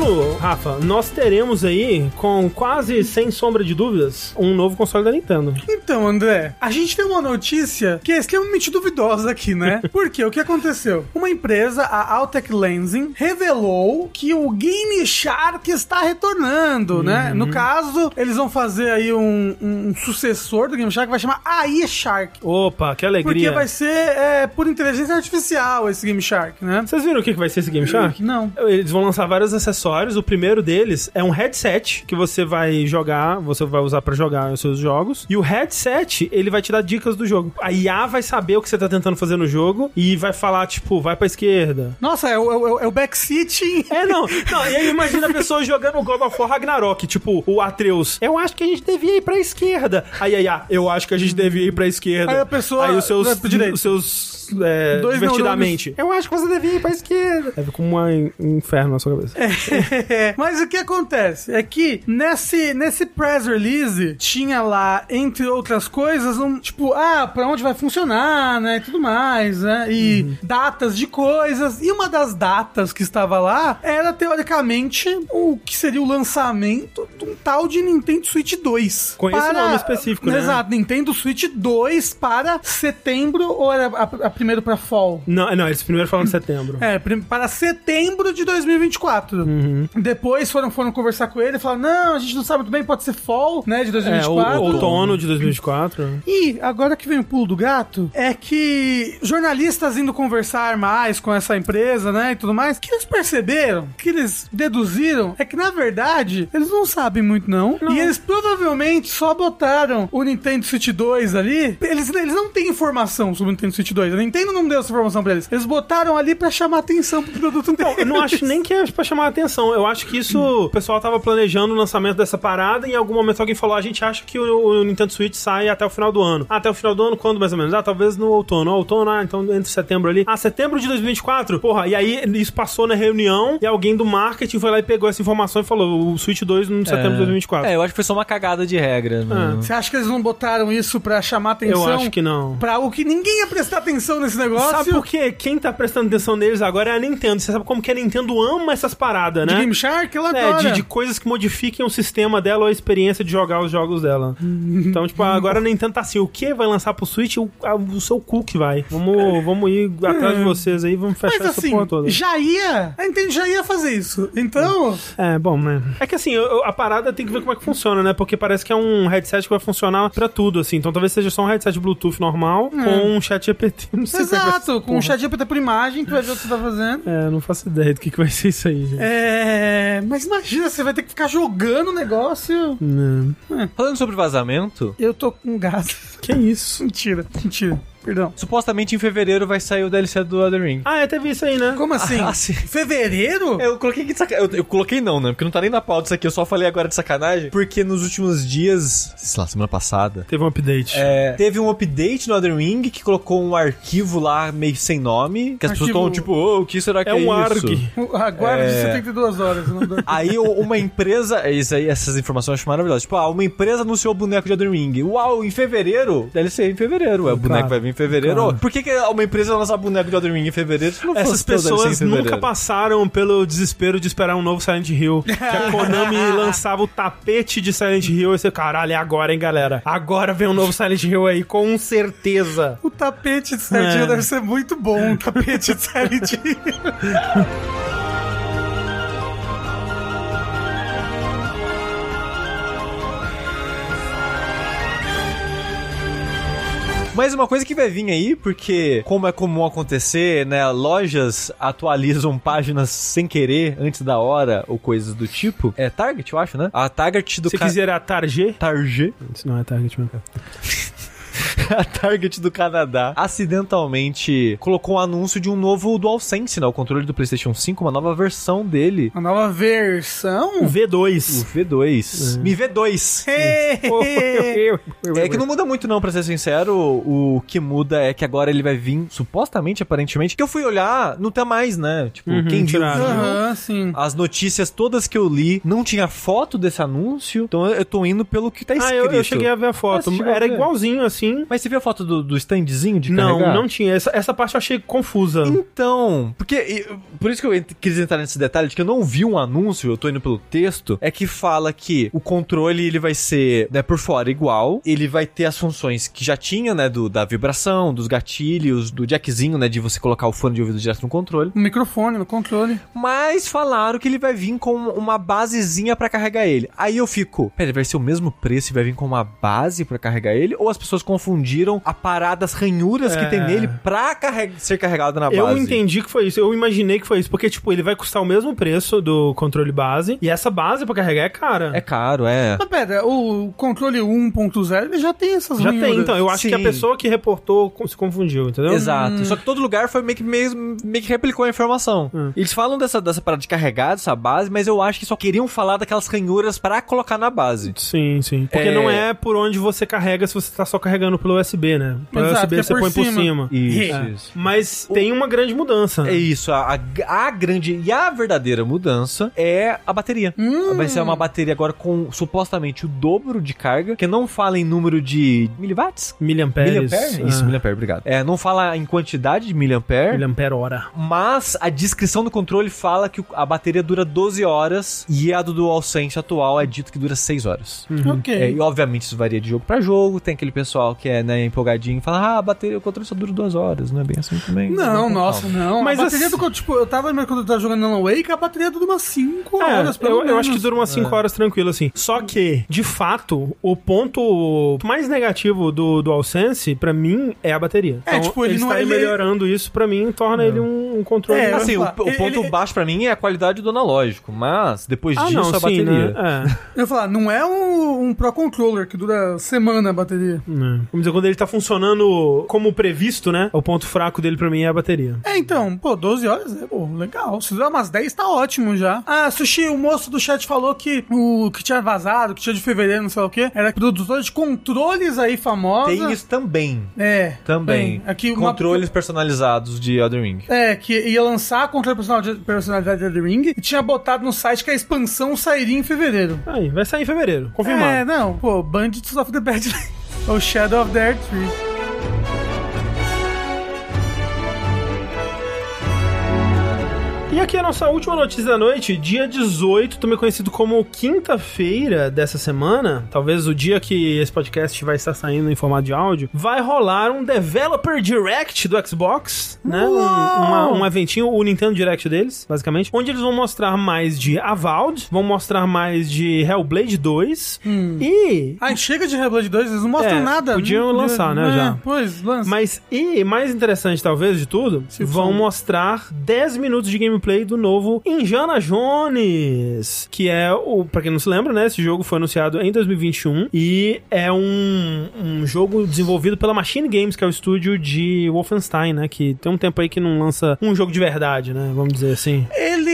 Ano, Rafa, nós teremos aí, com quase sem sombra de dúvidas, um novo console da Nintendo. Então, André, a gente tem uma notícia que é extremamente duvidosa aqui, né? Porque o que aconteceu? Uma empresa, a Altec Lensing, revelou que o Game Shark está retornando, né? No caso, eles vão fazer aí um, um sucessor do Game Shark que vai chamar AI Shark. Opa, que alegria. Porque vai ser é, por inteligência artificial esse Game Shark, né? Vocês viram o que que vai ser esse Game Shark? Não. Eles vão lançar vários acessórios. O primeiro deles é um headset que você vai jogar, você vai usar pra jogar os seus jogos. E o headset, ele vai te dar dicas do jogo. A IA vai saber o que você tá tentando fazer no jogo e vai falar, tipo, vai pra esquerda. Nossa, é o, é é o backseat. É, não. não e aí imagina a pessoa jogando God of War Ragnarok, tipo, o Atreus. Eu acho que a gente devia ir pra esquerda. Aí a IA, eu acho que a gente devia ir pra esquerda. Aí a pessoa Aí os seus, os seus é, Dois divertidamente. Eu acho que você devia ir pra esquerda. É como um inferno na sua cabeça. Mas o que acontece é que nesse, nesse press release tinha lá, entre outras coisas, um tipo, ah, pra onde vai funcionar, né? E tudo mais, né? E datas de coisas. E uma das datas que estava lá era, teoricamente, o que seria o lançamento de um tal de Nintendo Switch 2. Com esse nome específico, né? Exato, Nintendo Switch 2 para setembro ou era a, a primeiro para fall? Não, não, eles primeiro falam de setembro. É, para setembro de 2024. Uhum. Depois foram, foram conversar com ele e falaram: não, a gente não sabe muito bem, pode ser fall, né, de É, 2024. o, outono de 2024. E agora que vem o pulo do gato, é que jornalistas indo conversar mais com essa empresa, né, e tudo mais, que eles perceberam, que eles deduziram, é que na verdade eles não sabem muito não, e eles provavelmente só botaram o Nintendo Switch 2 ali, eles, eles não têm informação sobre o Nintendo Switch 2, a Nintendo não deu essa informação pra eles, eles botaram ali pra chamar atenção pro produto deles. Eu não acho nem que é pra chamar atenção. Eu acho que isso o pessoal tava planejando o lançamento dessa parada e em algum momento alguém falou: a gente acha que o, o Nintendo Switch sai até o final do ano. Ah, até o final do ano, quando mais ou menos? Ah, talvez no outono. Ah, outono, ah, então entre setembro ali. Ah, setembro de 2024? Porra, e aí isso passou na reunião e alguém do marketing foi lá e pegou essa informação e falou: o Switch 2 no setembro de 2024. É, eu acho que foi só uma cagada de regra. né? Você acha que eles não botaram isso pra chamar atenção? Eu acho que não. Pra o que ninguém ia prestar atenção nesse negócio? Sabe por quê? Quem tá prestando atenção neles agora é a Nintendo. Você sabe como que a Nintendo ama essas paradas, De né? Game Shark, ela É, adora. de, de coisas que modifiquem o sistema dela ou a experiência de jogar os jogos dela. Então, tipo, agora a Nintendo tá assim, o que vai lançar pro Switch? O, a- o seu cu que vai. Vamos, vamos ir atrás de vocês aí, vamos fechar Mas essa assim, porra toda. já ia. A Nintendo já ia fazer isso. Então, É, bom, né? É que assim, eu- a parada tem que ver como é que funciona, né? Porque parece que é um headset que vai funcionar pra tudo, assim. Então talvez seja só um headset Bluetooth normal com um chat GPT. Não sei é que exato, com o porra. chat GPT por imagem, tu vai ver o que você tá fazendo. É, não faço ideia do que, que vai ser isso aí, gente. É. Mas imagina, você vai ter que ficar jogando o negócio. Não. Falando sobre vazamento, Eu tô com gás. Que isso? Mentira, mentira. Perdão. supostamente em fevereiro vai sair o DLC do Elden Ring. Ah, é, teve isso aí, né? Como assim? Ah, sim. Fevereiro? Eu coloquei aqui de sacanagem. Eu, eu coloquei não, né? Porque não tá nem na pauta isso aqui. Eu só falei agora de sacanagem. Porque nos últimos dias, sei lá, semana passada, Teve um update. é, teve um update no Elden Ring que colocou um arquivo lá meio sem nome. Que as pessoas Arquivo- estão tipo, ô, o que será que É é, um isso? ARG. Aguarde É. 72 horas. Não dá. Aí uma empresa. é Isso aí, essas informações eu acho maravilhosas. Tipo, ah, uma empresa anunciou o boneco de Elden Ring. Uau, em fevereiro? DLC em fevereiro. Ué, o boneco vai vir em fevereiro. Claro. Por que, que uma empresa lançar boneco de Elden Ring em fevereiro? Essas pessoas nunca passaram pelo desespero de esperar um novo Silent Hill. Que a Konami lançava o tapete de Silent Hill e você, caralho, é agora, hein, galera? Agora vem um novo Silent Hill aí, com certeza. O tapete de Silent Hill É. deve ser muito bom. O tapete de Silent Hill. Mas uma coisa que vai vir aí, porque como é comum acontecer, né, lojas atualizam páginas sem querer, antes da hora, ou coisas do tipo, é Target, eu acho, né? A Target do Se ca- quiser a Target... Target, Isso não é Target mesmo. a Target do Canadá, acidentalmente colocou um anúncio de um novo DualSense, né, o controle do PlayStation 5, uma nova versão dele, Uma nova versão? O o V2. V2. Mi V2. É que não muda muito não, pra ser sincero, o que muda é que agora ele vai vir, supostamente, aparentemente, que eu fui olhar, não tá mais, né? Tipo, Uhum, quem viu, sim. As notícias todas que eu li, não tinha foto desse anúncio, então eu tô indo pelo que tá Ah, escrito. eu, eu cheguei a ver a Ah, foto. a Era igualzinho assim. Mas Mas você viu a foto do, do standzinho de Não, carregar? não tinha. Essa, essa parte eu achei confusa. Então, porque por isso que eu quis entrar nesse detalhe de que eu não vi um anúncio, eu tô indo pelo texto, é que fala que o controle ele vai ser, né, por fora igual, ele vai ter as funções que já tinha, né, do, da vibração, dos gatilhos, do jackzinho, né, de você colocar o fone de ouvido direto no controle, O microfone, no controle. mas falaram que ele vai vir com uma basezinha pra carregar ele. Aí eu fico, pera, vai ser o mesmo preço e vai vir com uma base pra carregar ele? Ou as pessoas confundiram a parada, as ranhuras que É. tem nele pra carreg- ser carregado na base? Eu entendi que foi isso. Eu imaginei que foi isso. Porque, tipo, ele vai custar o mesmo preço do controle base. E essa base pra carregar é cara. É caro, é. Mas pera, o controle 1.0 ele já tem essas Já ranhuras. tem, então. Eu acho que a Sim. pessoa que reportou se confundiu, entendeu? Exato. Só que todo lugar foi meio que, meio, meio que replicou a informação. Hum. Eles falam dessa, dessa parada de carregar, dessa base, mas eu acho que só queriam falar daquelas ranhuras pra colocar na base. Sim, sim. Porque É. não é por onde você carrega se você tá só carregando pelo USB, né? Pelo Exato, USB é você por põe por cima. cima. Isso, É. isso. Mas tem uma grande mudança. É isso, a, a, a grande e a verdadeira mudança é a bateria. Hum. Vai ser uma bateria agora com supostamente o dobro de carga, que não fala em número de miliwatts? Miliamperes. Miliampere? Isso, É. miliampere, obrigado. É, não fala em quantidade de miliampere, Miliampere hora. Mas a descrição do controle fala que o- a bateria dura 12 horas e a do DualSense atual é dito que dura 6 horas. Ok. É, e obviamente isso varia de jogo pra jogo. Tem aquele pessoal que é né, empolgadinho e fala: Ah, a bateria, o controle só dura 2 horas. Não é bem assim também. Não, com nossa, calma. não. Mas a bateria assim- do. Tipo, eu tava quando eu tava jogando Alan Wake, a bateria dura umas 5 É, horas, pelo eu, eu menos. acho que dura umas 5 horas tranquilo, assim. Só que, de fato, o ponto mais negativo do DualSense, pra mim, é a bateria. É, tipo, ele eles não- estarem ele- melhorando isso, pra mim, torna ele um, um controle... É, Assim, o, Ele- o ponto ele- baixo pra mim é a qualidade do analógico, mas depois Ah, disso não, a sim, bateria. né? É. Eu ia falar, não é um, um Pro Controller que dura semana a bateria. É. Vamos dizer, quando ele tá funcionando como previsto, né? O ponto fraco dele pra mim é a bateria. É, então, pô, 12 horas é pô, legal. Se durar umas 10, tá ótimo já. Ah, Sushi, o moço do chat falou que o que tinha vazado, que tinha de fevereiro, não sei o quê, era produtor de controles aí famosa. Tem isso também. É. Também. Aqui uma- Controles personalizados de Elden Ring. É, que ia lançar controle personal de The Ring e tinha botado no site que a expansão sairia em fevereiro. Aí, vai sair em fevereiro, confirmado. É, não, pô, Bandits of the Badlands. Ou Shadow of the Earth Tree. E aqui a nossa última notícia da noite, dia 18, também conhecido como quinta-feira dessa semana, talvez o dia que esse podcast vai estar saindo em formato de áudio, vai rolar um Developer Direct do Xbox, né? Um, uma- um eventinho, o Nintendo Direct deles, basicamente, onde eles vão mostrar mais de Avowed, vão mostrar mais de Hellblade 2 e Ai, chega de Hellblade 2, eles não mostram É, nada. podiam Não lançar, né, é, já. Pois, lança. Mas, e mais interessante talvez de tudo, Se vão for. mostrar 10 minutos de gameplay do novo Indiana Jones, que é o, pra quem não se lembra, né, esse jogo foi anunciado em 2021 e é um, um jogo desenvolvido pela Machine Games, que é o estúdio de Wolfenstein, né, que tem um tempo aí que não lança um jogo de verdade, né, vamos dizer assim. Ele,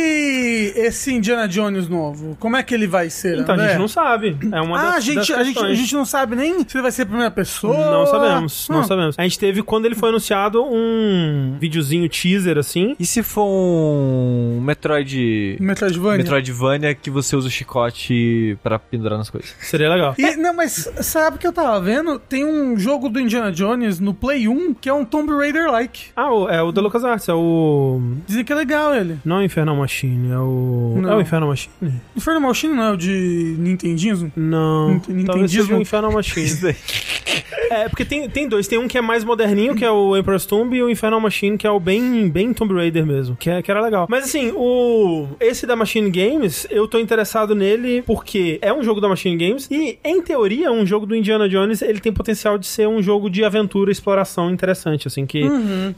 esse Indiana Jones novo, como é que ele vai ser? Então a André? gente não sabe, é uma Ah, das, a gente, das a, gente, a gente não sabe nem se ele vai ser a primeira pessoa. Não sabemos, não Ah, sabemos. A gente teve, quando ele foi anunciado, um videozinho teaser, assim, E se for um Metroid. Metroidvania. Metroidvania que você usa o chicote pra pendurar nas coisas. seria legal. E, não, mas sabe o que eu tava vendo? Tem um jogo do Indiana Jones no Play 1 que é um Tomb Raider-like. Ah, é o da LucasArts, é o... Dizem que é legal ele. Não é o Infernal Machine, é o... Não. É o Infernal Machine? Inferno Machine não é o de Nintendismo? Não, Nint- talvez Nintendismo? seja o Infernal Machine. é, porque tem, tem dois, tem um que é mais moderninho, que é o Emperor's Tomb, e o Infernal Machine, que é o bem, bem Tomb Raider mesmo, que, é, que era legal. Mas assim, o esse da Machine Games, eu tô interessado nele porque é um jogo da Machine Games, e em teoria, um jogo do Indiana Jones, ele tem potencial de ser um jogo de aventura e exploração interessante, assim, que,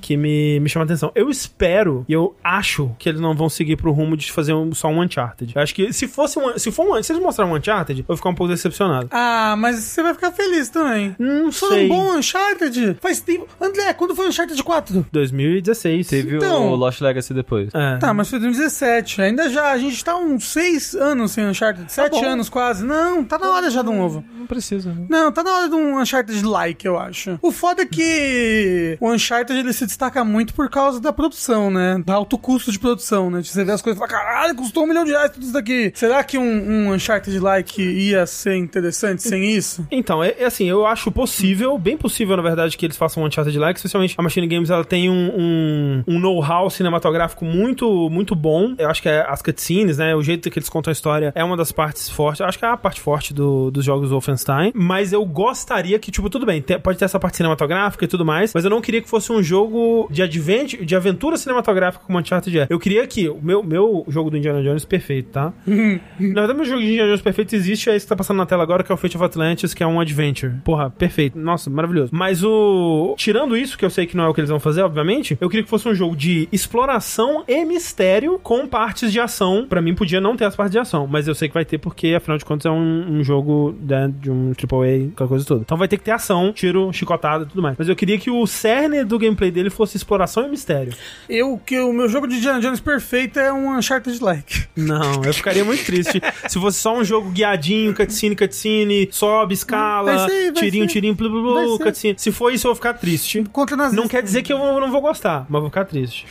que me, me chama a atenção. Eu espero, e eu acho que eles não vão seguir pro rumo de fazer um- só um Uncharted. Eu acho que se fosse um, se for um, se eles mostrarem um Uncharted, eu vou ficar um pouco decepcionado. Ah, mas você vai ficar feliz também. Não Foi sei. um bom Uncharted. Faz tempo. André, quando foi o Uncharted 4? 2016. Teve Então- o Lost Legacy depois. É. Tá, mas foi 2017. Ainda já, a gente tá uns 6 anos sem Uncharted. 7 bom. anos quase. Não, tá na hora já do novo. Não precisa, né? Não, tá na hora de um Uncharted like, eu acho. O foda é que o Uncharted ele se destaca muito por causa da produção, né? Do alto custo de produção, né? De você ver as coisas e falar, caralho, custou um milhão de reais tudo isso daqui. Será que um, um Uncharted like ia ser interessante sem isso? Então, é, é assim, eu acho possível bem possível, na verdade, que eles façam um Uncharted-like, especialmente a Machine Games, ela tem um, um, um know-how cinematográfico muito, muito bom. Eu acho que é as cutscenes, né, o jeito que eles contam a história é uma das partes fortes, eu acho que é a parte forte do, dos jogos Wolfenstein, mas eu gostaria que, tipo, tudo bem, te- pode ter essa parte cinematográfica e tudo mais, mas eu não queria que fosse um jogo de adventure, de aventura cinematográfica como Uncharted é. Eu queria que o meu, meu jogo do Indiana Jones perfeito, tá? Na verdade, meu jogo de Indiana Jones perfeito existe, é esse que tá passando na tela agora, que é o Fate of Atlantis, que é um adventure. Porra, perfeito. Nossa, maravilhoso. Mas o. Tirando isso, que eu sei que não é o que eles vão fazer, obviamente, eu queria que fosse um jogo de exploração e mistério com partes de ação. Pra mim, podia não ter as partes de ação, mas eu sei que vai ter porque, afinal de contas, é um, um jogo né, de um AAA, aquela coisa toda. Então vai ter que ter ação, tiro, chicotada e tudo mais. Mas eu queria que o cerne do gameplay dele fosse exploração e mistério. Eu, que o meu jogo de Indiana Jones perfeito é um Uncharted-like. Não, eu ficaria muito triste se fosse só um jogo guiadinho, cutscene, cutscene, sobe, escala, Vai ser, vai tirinho, ser. tirinho, blu, blu, blu, cutscene. Se for isso, eu vou ficar triste. Contra nazista. Não quer dizer que eu não vou gostar, mas vou ficar triste.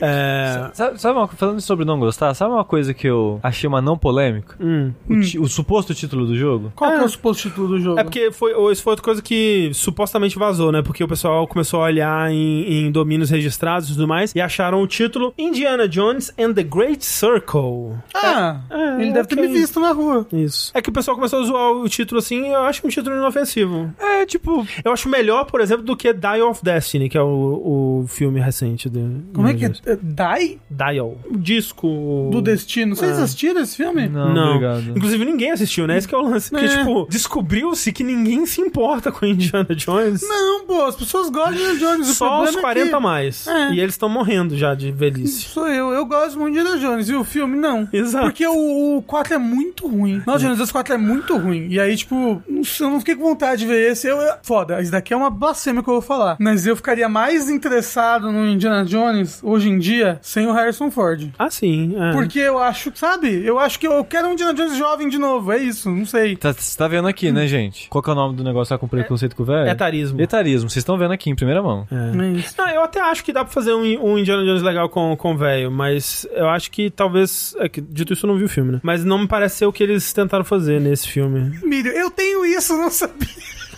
É. Sabe, sabe uma, falando sobre não gostar, sabe uma coisa que eu achei uma não polêmica? Hum. O, ti- o suposto título do jogo? Qual que é Ah. o suposto título do jogo? É porque foi, isso foi outra coisa que supostamente vazou, né? Porque o pessoal começou a olhar em, em domínios registrados e tudo mais e acharam o título Indiana Jones and the Great Circle. Ah, É, ele deve ter me visto na rua. Isso. É que o pessoal começou a zoar o título assim, eu acho um título inofensivo. É, tipo, Eu acho melhor, por exemplo, do que Dial of Destiny, que é o, o filme recente do. Como é que é? É Die Dial. O disco. do Destino. Vocês Ah. assistiram esse filme? não, Não. obrigado. Inclusive ninguém assistiu, né? Esse que é o lance. Porque, É. tipo, descobriu-se que ninguém se importa com Indiana Jones. Não, pô, as pessoas gostam de Indiana Jones. o Só os é 40 que- a mais. É. E eles estão morrendo já de velhice. Sou eu, eu gosto muito de Indiana Jones. E o filme, não. Exato. Porque o, o 4 é muito ruim. Nossa, Indiana Jones 4 é muito ruim. E aí, tipo, eu não fiquei com vontade de ver esse. Eu, eu- foda, isso daqui é uma blasfêmia que eu vou falar. Mas eu ficaria mais interessado no Indiana Jones, hoje em dia, sem o Harrison Ford. Ah, sim. é. Porque eu acho, sabe? Eu acho que eu quero um Indiana Jones jovem de novo. É isso, não sei. Tá- Você tá vendo aqui, né, gente? Qual que é o nome do negócio lá com preconceito com o velho? Etarismo. Etarismo. Vocês estão vendo aqui em primeira mão. É. É isso. Não, eu até acho que dá pra fazer um, um Indiana Jones legal com com o velho, mas eu acho que talvez. É que, dito isso, eu não vi o filme, né? Mas não me parece ser o que eles tentaram fazer nesse filme. Mírio, eu tenho isso, não sabia.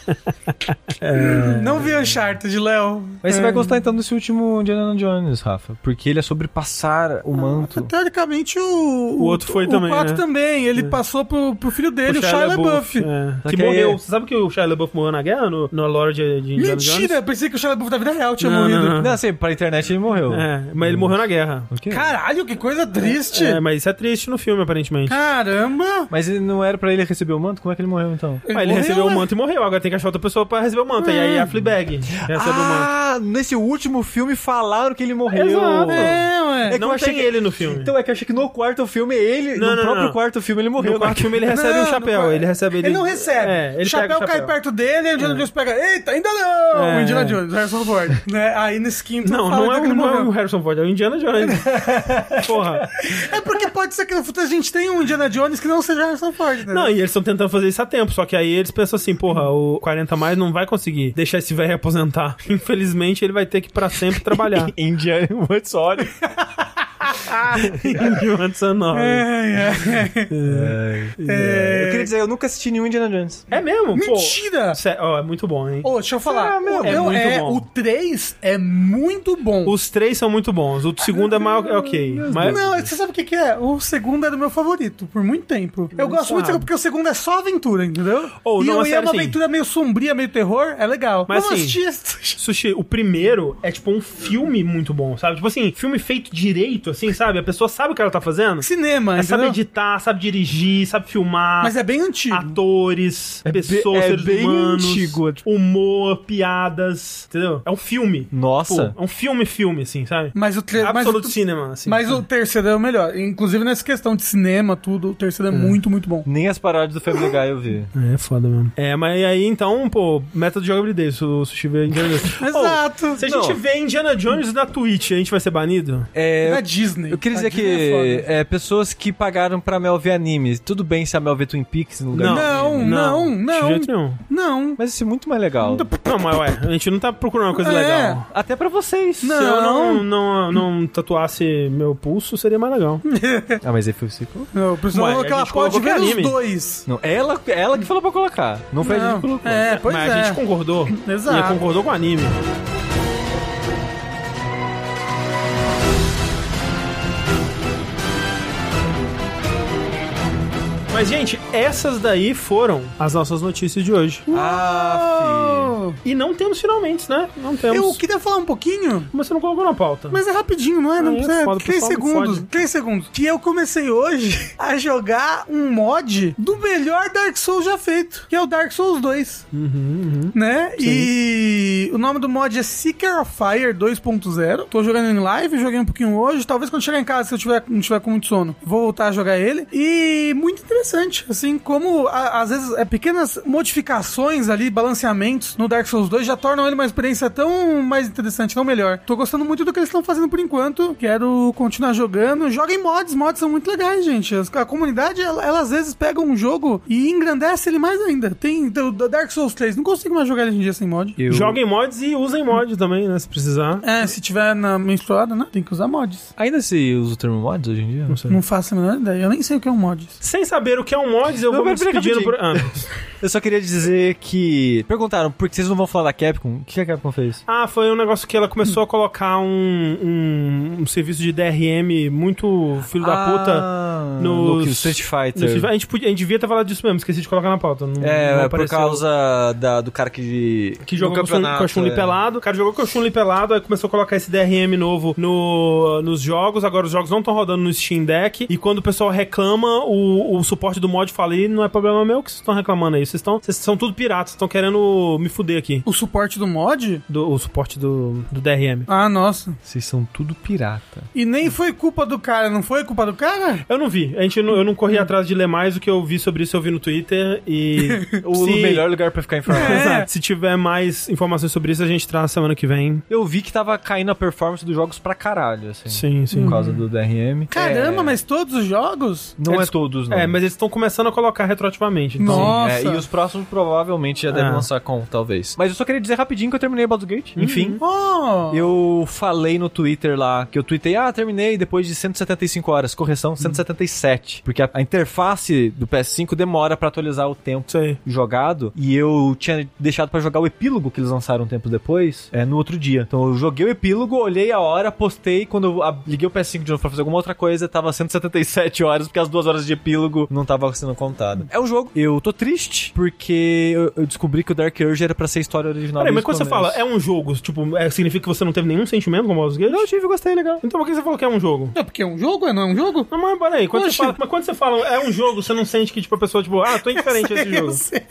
Não vi Uncharted, Léo. Mas você É. vai gostar então desse último Indiana Jones, Rafa. Porque ele é sobre passar o manto. Teoricamente, o. O outro foi também, O 4 né? também. Ele passou pro, pro filho dele, o Shia LaBeouf. é. Que morreu. Você sabe que o Shia LaBeouf morreu na guerra? No, no lore de, Indiana Mentira! Jones? Eu pensei que o Shia LaBeouf da vida real tinha Não, morrido. não, não. Não, assim, pra internet ele morreu. É, mas ele morreu na guerra. O quê? Caralho, que coisa triste! É, mas isso é triste no filme, aparentemente. Caramba! Mas ele não era pra ele receber o manto? Como é que ele morreu então? Ah, ele morreu, recebeu o né? manto e morreu. Agora tem que achar outra pessoa pra receber o manto. E aí a Fleabag recebe o manto. ah, nesse último filme falaram que ele morreu. Exato. É, ué. É Não tem que- ele no filme. Então é que eu achei que no quarto filme ele, Não, no não, próprio não. quarto filme ele morreu. no quarto filme ele recebe o chapéu. não- Ele recebe ele. Ele não recebe. É, ele o chapéu, pega o cai chapéu. perto dele e o Indiana Jones pega. Eita, ainda não! É, o Indiana é. Jones, Harrison Ford. né? Aí nesse quinto. Não, fala não é, o- não é morreu. o Harrison Ford, é o Indiana Jones. Porra. É porque pode ser que no futuro a gente tenha um Indiana Jones que não seja Harrison Ford. Né? Não, e eles estão tentando fazer isso há tempo, só que aí eles pensam assim, porra, o 40 a mais não vai conseguir deixar esse velho aposentar. Infelizmente, ele vai ter que pra sempre trabalhar. Indiana What's Sorry. Indiana Sonora. É, é. É. Eu queria dizer, eu nunca assisti nenhum Indiana Jones. É mesmo? Pô. Mentira! Sé- Ó, é muito bom, hein? Ô, deixa eu falar. É o, É eu- muito é, bom. o 3 é muito bom. Os três são muito bons. O segundo é, mal, é ok. Mas, Não, você sabe o que, que é? O segundo é do meu favorito, por muito tempo. Eu gosto muito do sabe. segundo, porque o segundo é só aventura, entendeu? Ou e não, eu- é e é uma assim. aventura meio sombria, meio terror, é legal. Mas, Vamos assim, assistir. Sushi, o primeiro é tipo um filme muito bom, sabe? Tipo assim, filme feito direito, assim, sabe? A pessoa sabe o que ela tá fazendo. Cinema, Ela sabe entendeu? editar, sabe dirigir, sabe filmar. Mas é bem antigo. Atores, É be- pessoas, é seres bem humanos, antigo. humor, piadas, entendeu? É um filme. Nossa. Pô, é um filme, filme, assim, sabe? Mas o, tre- mas, Absolute o, cinema, assim. mas o terceiro é o melhor. Inclusive nessa questão de cinema, tudo, o terceiro é, muito, muito bom. Nem as paródias do Family Guy eu vi. É, foda mesmo. É, mas aí então, pô, meta de jogabilidade, o Sushi vê Indiana Jones. Exato. Oh, se a gente Não. vê Indiana Jones na Twitch, a gente vai ser banido? Na É. Disney. Eu queria dizer Disney que é é, pessoas que pagaram pra Mel ver anime. Tudo bem se a Mel vê Twin Peaks no lugar Não, de- não, não. De jeito nenhum. Não. Mas isso é muito mais legal. Não, mas ué, a gente não tá procurando uma coisa É. legal. Até pra vocês. Não. Se eu não, não, não tatuasse meu pulso, seria mais legal. Ah, mas aí foi o ciclo? Não, o pessoal falou que ela pode ver é os anime. dois. Não, ela, ela que falou pra colocar. Não foi a gente Não. que colocou. É, pois mas é. a gente concordou. E Exato. concordou com o anime. Mas, gente, essas daí foram as nossas notícias de hoje. Ah. E não temos finalmente, né? Não temos. Eu queria falar um pouquinho Mas você não colocou na pauta. Mas é rapidinho, não é? Não é precisa. foda, o 3 pessoal me segundos. 3 segundos. Que eu comecei hoje a jogar um mod do melhor Dark Souls já feito, que é o Dark Souls 2. Uhum, Né? E o nome do mod é Seeker of Fire 2.0. Tô jogando em live, joguei um pouquinho hoje. Talvez quando chegar em casa, se eu tiver, não tiver com muito sono, vou voltar a jogar ele. E muito interessante. Assim, como a- às vezes é, pequenas modificações ali, balanceamentos no Dark Souls 2 já tornam ele uma experiência tão mais interessante, tão melhor. Tô gostando muito do que eles estão fazendo por enquanto. Quero continuar jogando. Joguem mods, mods são muito legais, gente. As- A comunidade, ela, ela às vezes pega um jogo e engrandece ele mais ainda. Tem o do Dark Souls 3, não consigo mais jogar ele hoje em dia sem mod. eu... Joguem mods e usem mod também, né? Se precisar. É, se tiver na menstruada, né? Tem que usar mods. Ainda se usa o termo mods hoje em dia? Não sei. Não faço a menor ideia. Eu nem sei o que é um mods. Sem saber o que é um mods, eu Não, vou me pera, pera, despedindo por... Ah. Eu só queria dizer que... Perguntaram, por que vocês não vão falar da Capcom? O que a Capcom fez? ah, foi um negócio que ela começou a colocar um, um, um serviço de DRM muito filho da puta. Ah, no Street Fighter. no Street- A gente, podia, a gente devia ter falado disso mesmo, esqueci de colocar na pauta. Não, não É, por causa da- do cara que... Que jogou com, o a Chun-Li é. pelado. O cara jogou com a Chun-Li pelado, aí começou a colocar esse DRM novo no, nos jogos. Agora os jogos não estão rodando no Steam Deck. E quando o pessoal reclama, o, o suporte do mod fala: "Ih, não é problema meu que vocês estão reclamando Vocês estão, vocês são tudo piratas, estão querendo me fuder aqui. O suporte do mod? Do, o suporte do, do DRM. Ah, nossa. Vocês são tudo pirata. E nem foi culpa do cara, não foi culpa do cara? Eu não vi. A gente não- eu não corri atrás de ler mais o que eu vi sobre isso, eu vi no Twitter. E. O se- melhor lugar pra ficar informado. É. Exato. Se tiver mais informações sobre isso, a gente traz semana que vem. Eu vi que tava caindo a performance dos jogos pra caralho, assim. Sim, sim. Por causa do DRM. Caramba, É, mas todos os jogos? Não Eles- é todos, não. É, mas eles estão começando a colocar retroativamente. Então, Nossa. É, e os próximos provavelmente já devem É. lançar com, talvez. Mas eu só queria dizer rapidinho que eu terminei Baldur's Gate. Enfim. Oh! Eu falei no Twitter lá, que eu tuitei, ah, terminei depois de 175 horas. Correção, 177. Porque a, a interface do PS5 demora pra atualizar o tempo aí. jogado. E eu tinha deixado pra jogar o epílogo que eles lançaram um tempo depois, é, no outro dia. Então eu joguei o epílogo, olhei a hora, postei. Quando eu a- liguei o PS5 de novo pra fazer alguma outra coisa, tava 177 horas, porque as duas horas de epílogo não tava sendo contado. É um jogo. Eu tô triste, porque eu, eu descobri que o Dark Urge era pra ser a história original Peraí, mas quando o você fala, é um jogo, tipo, é, significa que você não teve nenhum sentimento com o Baldur's Gate? Não, eu tive, gostei, legal. Então por que você falou que é um jogo? É porque é um jogo, é? Não é um jogo? Não, mas peraí, quando você fala, mas quando você fala é um jogo, você não sente que, tipo, a pessoa, tipo, ah, tô indiferente a esse jogo. Eu sei.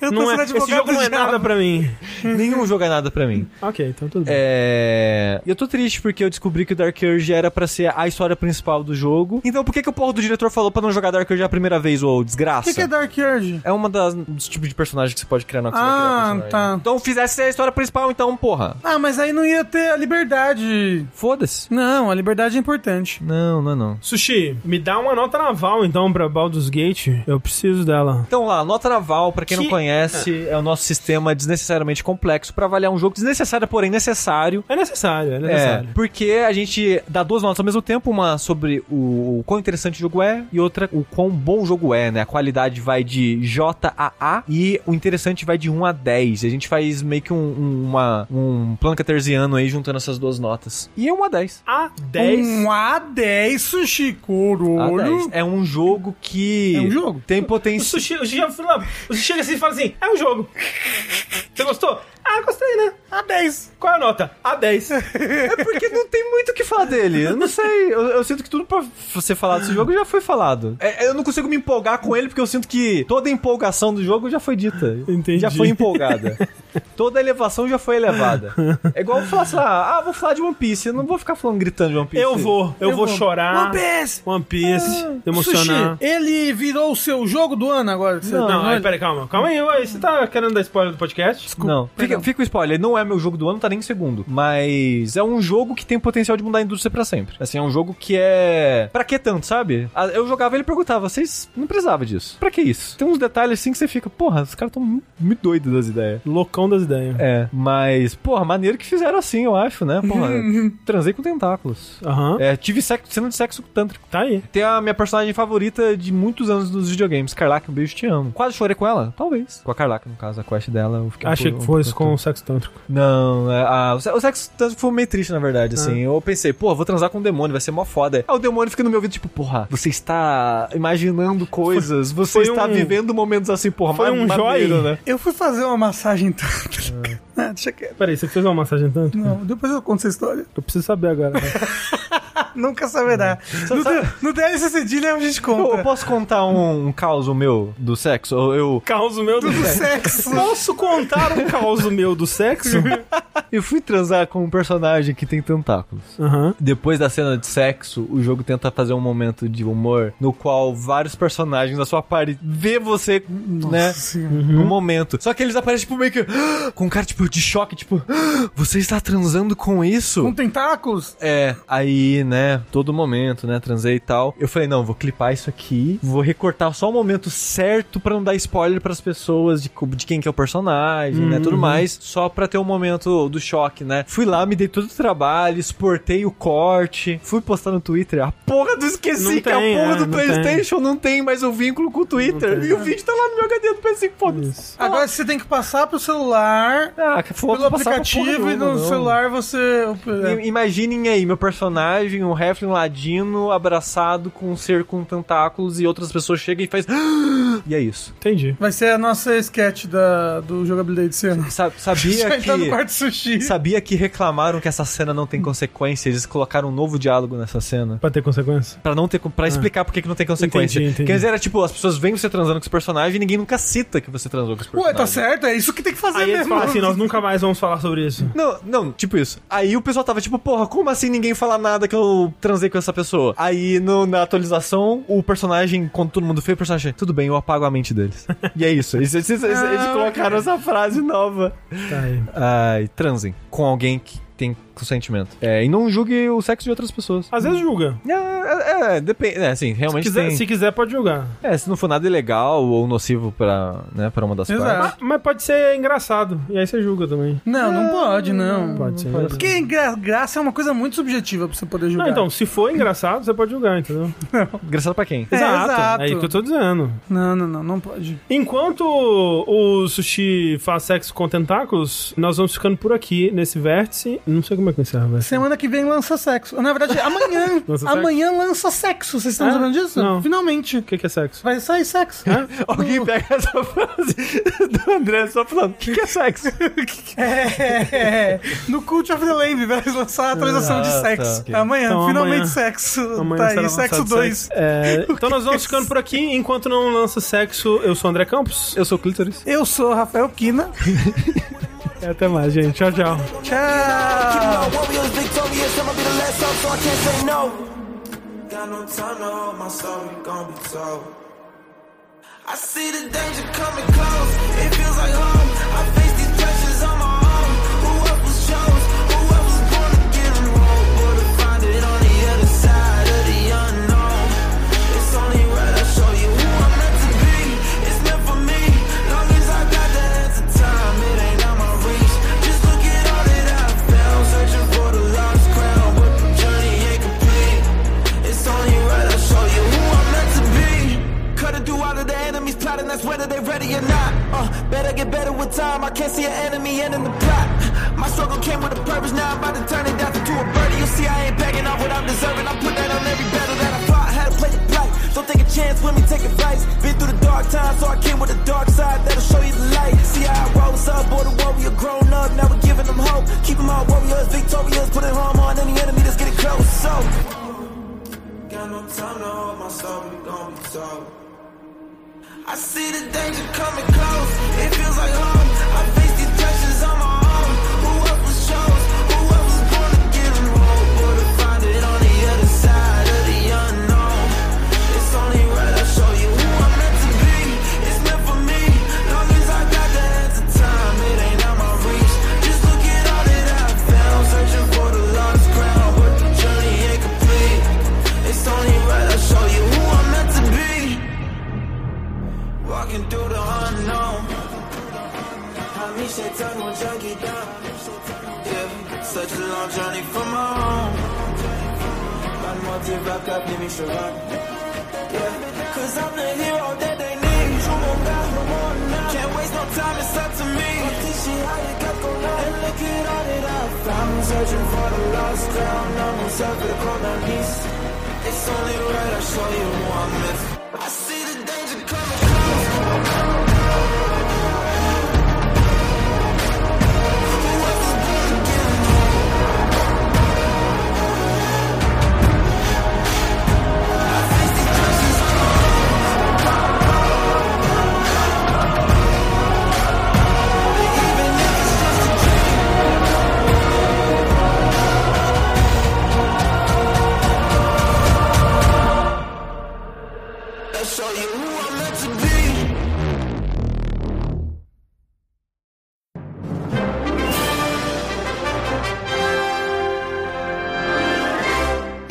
Eu Não é, esse jogo não é nada pra mim. Nenhum jogo é nada pra mim. Ok, então tudo bem. É. E eu tô triste porque eu descobri que o Dark Urge era pra ser a história principal do jogo. Então por que, que o porra do diretor falou pra não jogar Dark Urge a primeira vez, ô O desgraça? que, que é Dark Urge? É uma das, dos tipos de personagem que você pode criar na criar Ah, tá. Então fizesse a história principal, então, porra. Ah, mas aí não ia ter a liberdade. Foda-se. Não, a liberdade é importante. Não, não, não. Sushi, me dá uma nota naval, então, pra Baldur's Gate. Eu preciso dela. Então lá, nota naval, pra quem Que- não conhece, é o nosso sistema desnecessariamente complexo pra avaliar um jogo desnecessário, porém necessário. É necessário, é É, necessário. porque a gente dá duas notas ao mesmo tempo, uma sobre o, o quão interessante o jogo é e outra o quão bom o jogo é, né? A qualidade vai de J a A e o interessante vai de 1 a 10. E a gente faz meio que um, um, uma, um plano cartesiano aí juntando essas duas notas. E é 1 a 10. A 10. Um A10 sushi A corolho. 10. É um jogo que É um jogo? tem O potencial. sushi, o sushi, o sushi chega assim e fala assim: é um jogo. Você gostou? Ah, gostei, né? A10. Qual é a nota? A10. É porque não tem muito o que falar dele. Eu não sei. Eu, eu sinto que tudo pra você falar desse jogo já foi falado. É, eu não consigo me empolgar com ele porque eu sinto que toda a empolgação do jogo já foi dita. Entendi. Já foi empolgada. Toda a elevação já foi elevada. É igual falar assim, ah, vou falar de One Piece. Eu não vou ficar falando gritando de One Piece. Eu vou, eu, Eu vou, vou. chorar. One Piece! One Piece, emocionar. Sushi, ele virou o seu jogo do ano agora? Você- Não, aí, olha. peraí, calma. Calma aí, ué, você tá querendo dar spoiler do podcast? Não, fica, fica o spoiler, não é meu jogo do ano, tá nem em segundo. Mas é um jogo que tem potencial de mudar a indústria pra sempre. Assim, é um jogo que é. Pra que tanto, sabe? Eu jogava e ele perguntava, vocês não precisavam disso. Pra que isso? Tem uns detalhes assim que você fica, porra, os caras tão muito, muito doidos das ideias. Loucão das ideias. É, mas, porra, maneiro que fizeram assim, eu acho, né? Porra, transei com tentáculos. Aham. É, tive sexo, cena de sexo tântrico. Tá aí. Tem a minha personagem favorita de muitos anos dos videogames, Carlac, um beijo, te amo. Quase chorei com ela? Talvez. Com a Carlac, no caso, a quest dela. Eu fiquei um Achei pouco- que um fosse com o sexo tântrico. Não, é, a- o se- o sexo tântrico foi meio triste, na verdade, assim. Eu pensei, pô, vou transar com um demônio, vai ser mó foda. Aí o demônio fica no meu ouvido, tipo, porra, você está imaginando coisas, você foi está um- vivendo momentos assim, porra, foi um maneiro, joy. né? Eu fui fazer uma massagem tântrica. Ah, deixa quieto. Peraí, você fez uma massagem tântrica? Não, depois eu conto essa história. Eu preciso saber agora. né? Nunca saberá. No, sabe- no DLC Cedilha a gente Eu, conta. eu posso contar um, um caos meu do sexo? Eu, eu, caos meu do Do sexo. sexo. Posso contar um caos meu do sexo? eu fui transar com um personagem que tem tentáculos. Aham. Depois da cena de sexo, o jogo tenta fazer um momento de humor no qual vários personagens da sua party vê você, né? Senhora. No momento. Só que eles aparecem, tipo, meio que. Com um cara, tipo, de choque, tipo, você está transando com isso? Com tentáculos? É, aí, né, todo momento, né, transei e tal. Eu falei, não, vou clipar isso aqui, vou recortar só o momento certo pra não dar spoiler pras pessoas de, de quem que é o personagem, né, tudo mais, só pra ter o momento do choque, né. Fui lá, me dei todo o trabalho, exportei o corte, fui postar no Twitter, a porra do esqueci Não que a tem, porra é, do não Playstation não tem mais o vínculo com o Twitter, Não tem. e o vídeo tá lá no meu HD do PS5, foda-se. Agora você tem que passar pro celular, Ah, pelo aplicativo, e no celular você... I- Imaginem aí, meu personagem, um Heflin ladino, abraçado com um ser com tentáculos e outras pessoas chegam e faz. E é isso. Entendi. Vai ser a nossa sketch da, do jogabilidade de cena. Sa- sabia no que. quarto sushi. Sabia que reclamaram que essa cena não tem consequência, eles colocaram um novo diálogo nessa cena. Pra ter consequência? Pra não ter. para explicar por que não tem consequência. Entendi, entendi. Quer dizer, era tipo, as pessoas veem você transando com esse personagem e ninguém nunca cita que você transou com esse Ué, personagem. tá certo, é isso que tem que fazer Aí eles mesmo. falam assim, nós nunca mais vamos falar sobre isso. Não, não, tipo isso. Aí o pessoal tava tipo, porra, como assim ninguém fala nada que eu transei com essa pessoa? Aí no- na atualização, o personagem, quando todo mundo fez, o personagem, tudo bem, eu apago a mente deles. e é isso. Eles, eles- eles- eles Ah, colocaram essa frase nova. Tá aí. Ai, transem com alguém que tem consentimento. É, e não julgue o sexo de outras pessoas. Às vezes julga. É, é, é, depende. É, assim, Se realmente quiser, tem. se quiser, pode julgar. É, se não for nada ilegal ou nocivo pra, né, pra uma das Exato. partes. Mas, mas pode ser engraçado. E aí você julga também. Não, não pode, não. Pode ser. Porque gra- graça é uma coisa muito subjetiva pra você poder julgar. Não, então, se for engraçado, você pode julgar, entendeu? Engraçado pra quem? É, exato. É isso que eu tô dizendo. Não, não, não, não pode. Enquanto o Sushi faz sexo com tentáculos, nós vamos ficando por aqui nesse vértice. Não sei como é que encerra, velho. Semana que vem lança sexo. Na verdade, amanhã. Lança sexo? amanhã lança sexo. Vocês estão É? sabendo disso? Não. Finalmente. O que, que é sexo? Vai sair sexo. Alguém pega essa frase do André só falando, o que, que é sexo? É, no Cult of the Lamb vai lançar a atualização de Ah, tá, sexo. ok. Amanhã, Então, finalmente amanhã- sexo. Amanhã tá aí, sexo lançado 2. sexo. É, então nós vamos ficando por aqui. Enquanto não lança sexo, eu sou o André Campos. Eu sou o Clítoris. Eu sou Rafael Kina. Até mais, gente. Tchau, tchau. Tchau. They ready or not. Uh, better get better with time. I can't see an enemy ending the plot. My struggle came with a purpose, now I'm about to turn it down to a birdie. You'll see I ain't begging off what I'm deserving. I put that on every battle that I fought. Had to play the plight. Don't take a chance with me, take advice. Been through the dark times, so I came with a dark side that'll show you the light. See how I rose up, boy, the warrior grown up. Now we're giving them hope. Keep them all warriors, victorious. Putting harm on any enemy that's getting close. So, got no time to hold my story, gon' be told. I see the danger coming close. It feels like home. She turn one junkie down. Yeah, such a long journey from my home. My motive, I got me, she run. Yeah, cause I'm the hero that they need. Can't waste no time, it's up to me. And look at all that I found. Searching for the lost crown. I'm on myself at the niece. It's only right I show you who I'm. I see the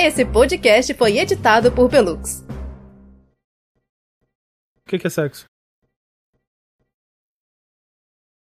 Esse podcast foi editado por Velux. O que, que é sexo?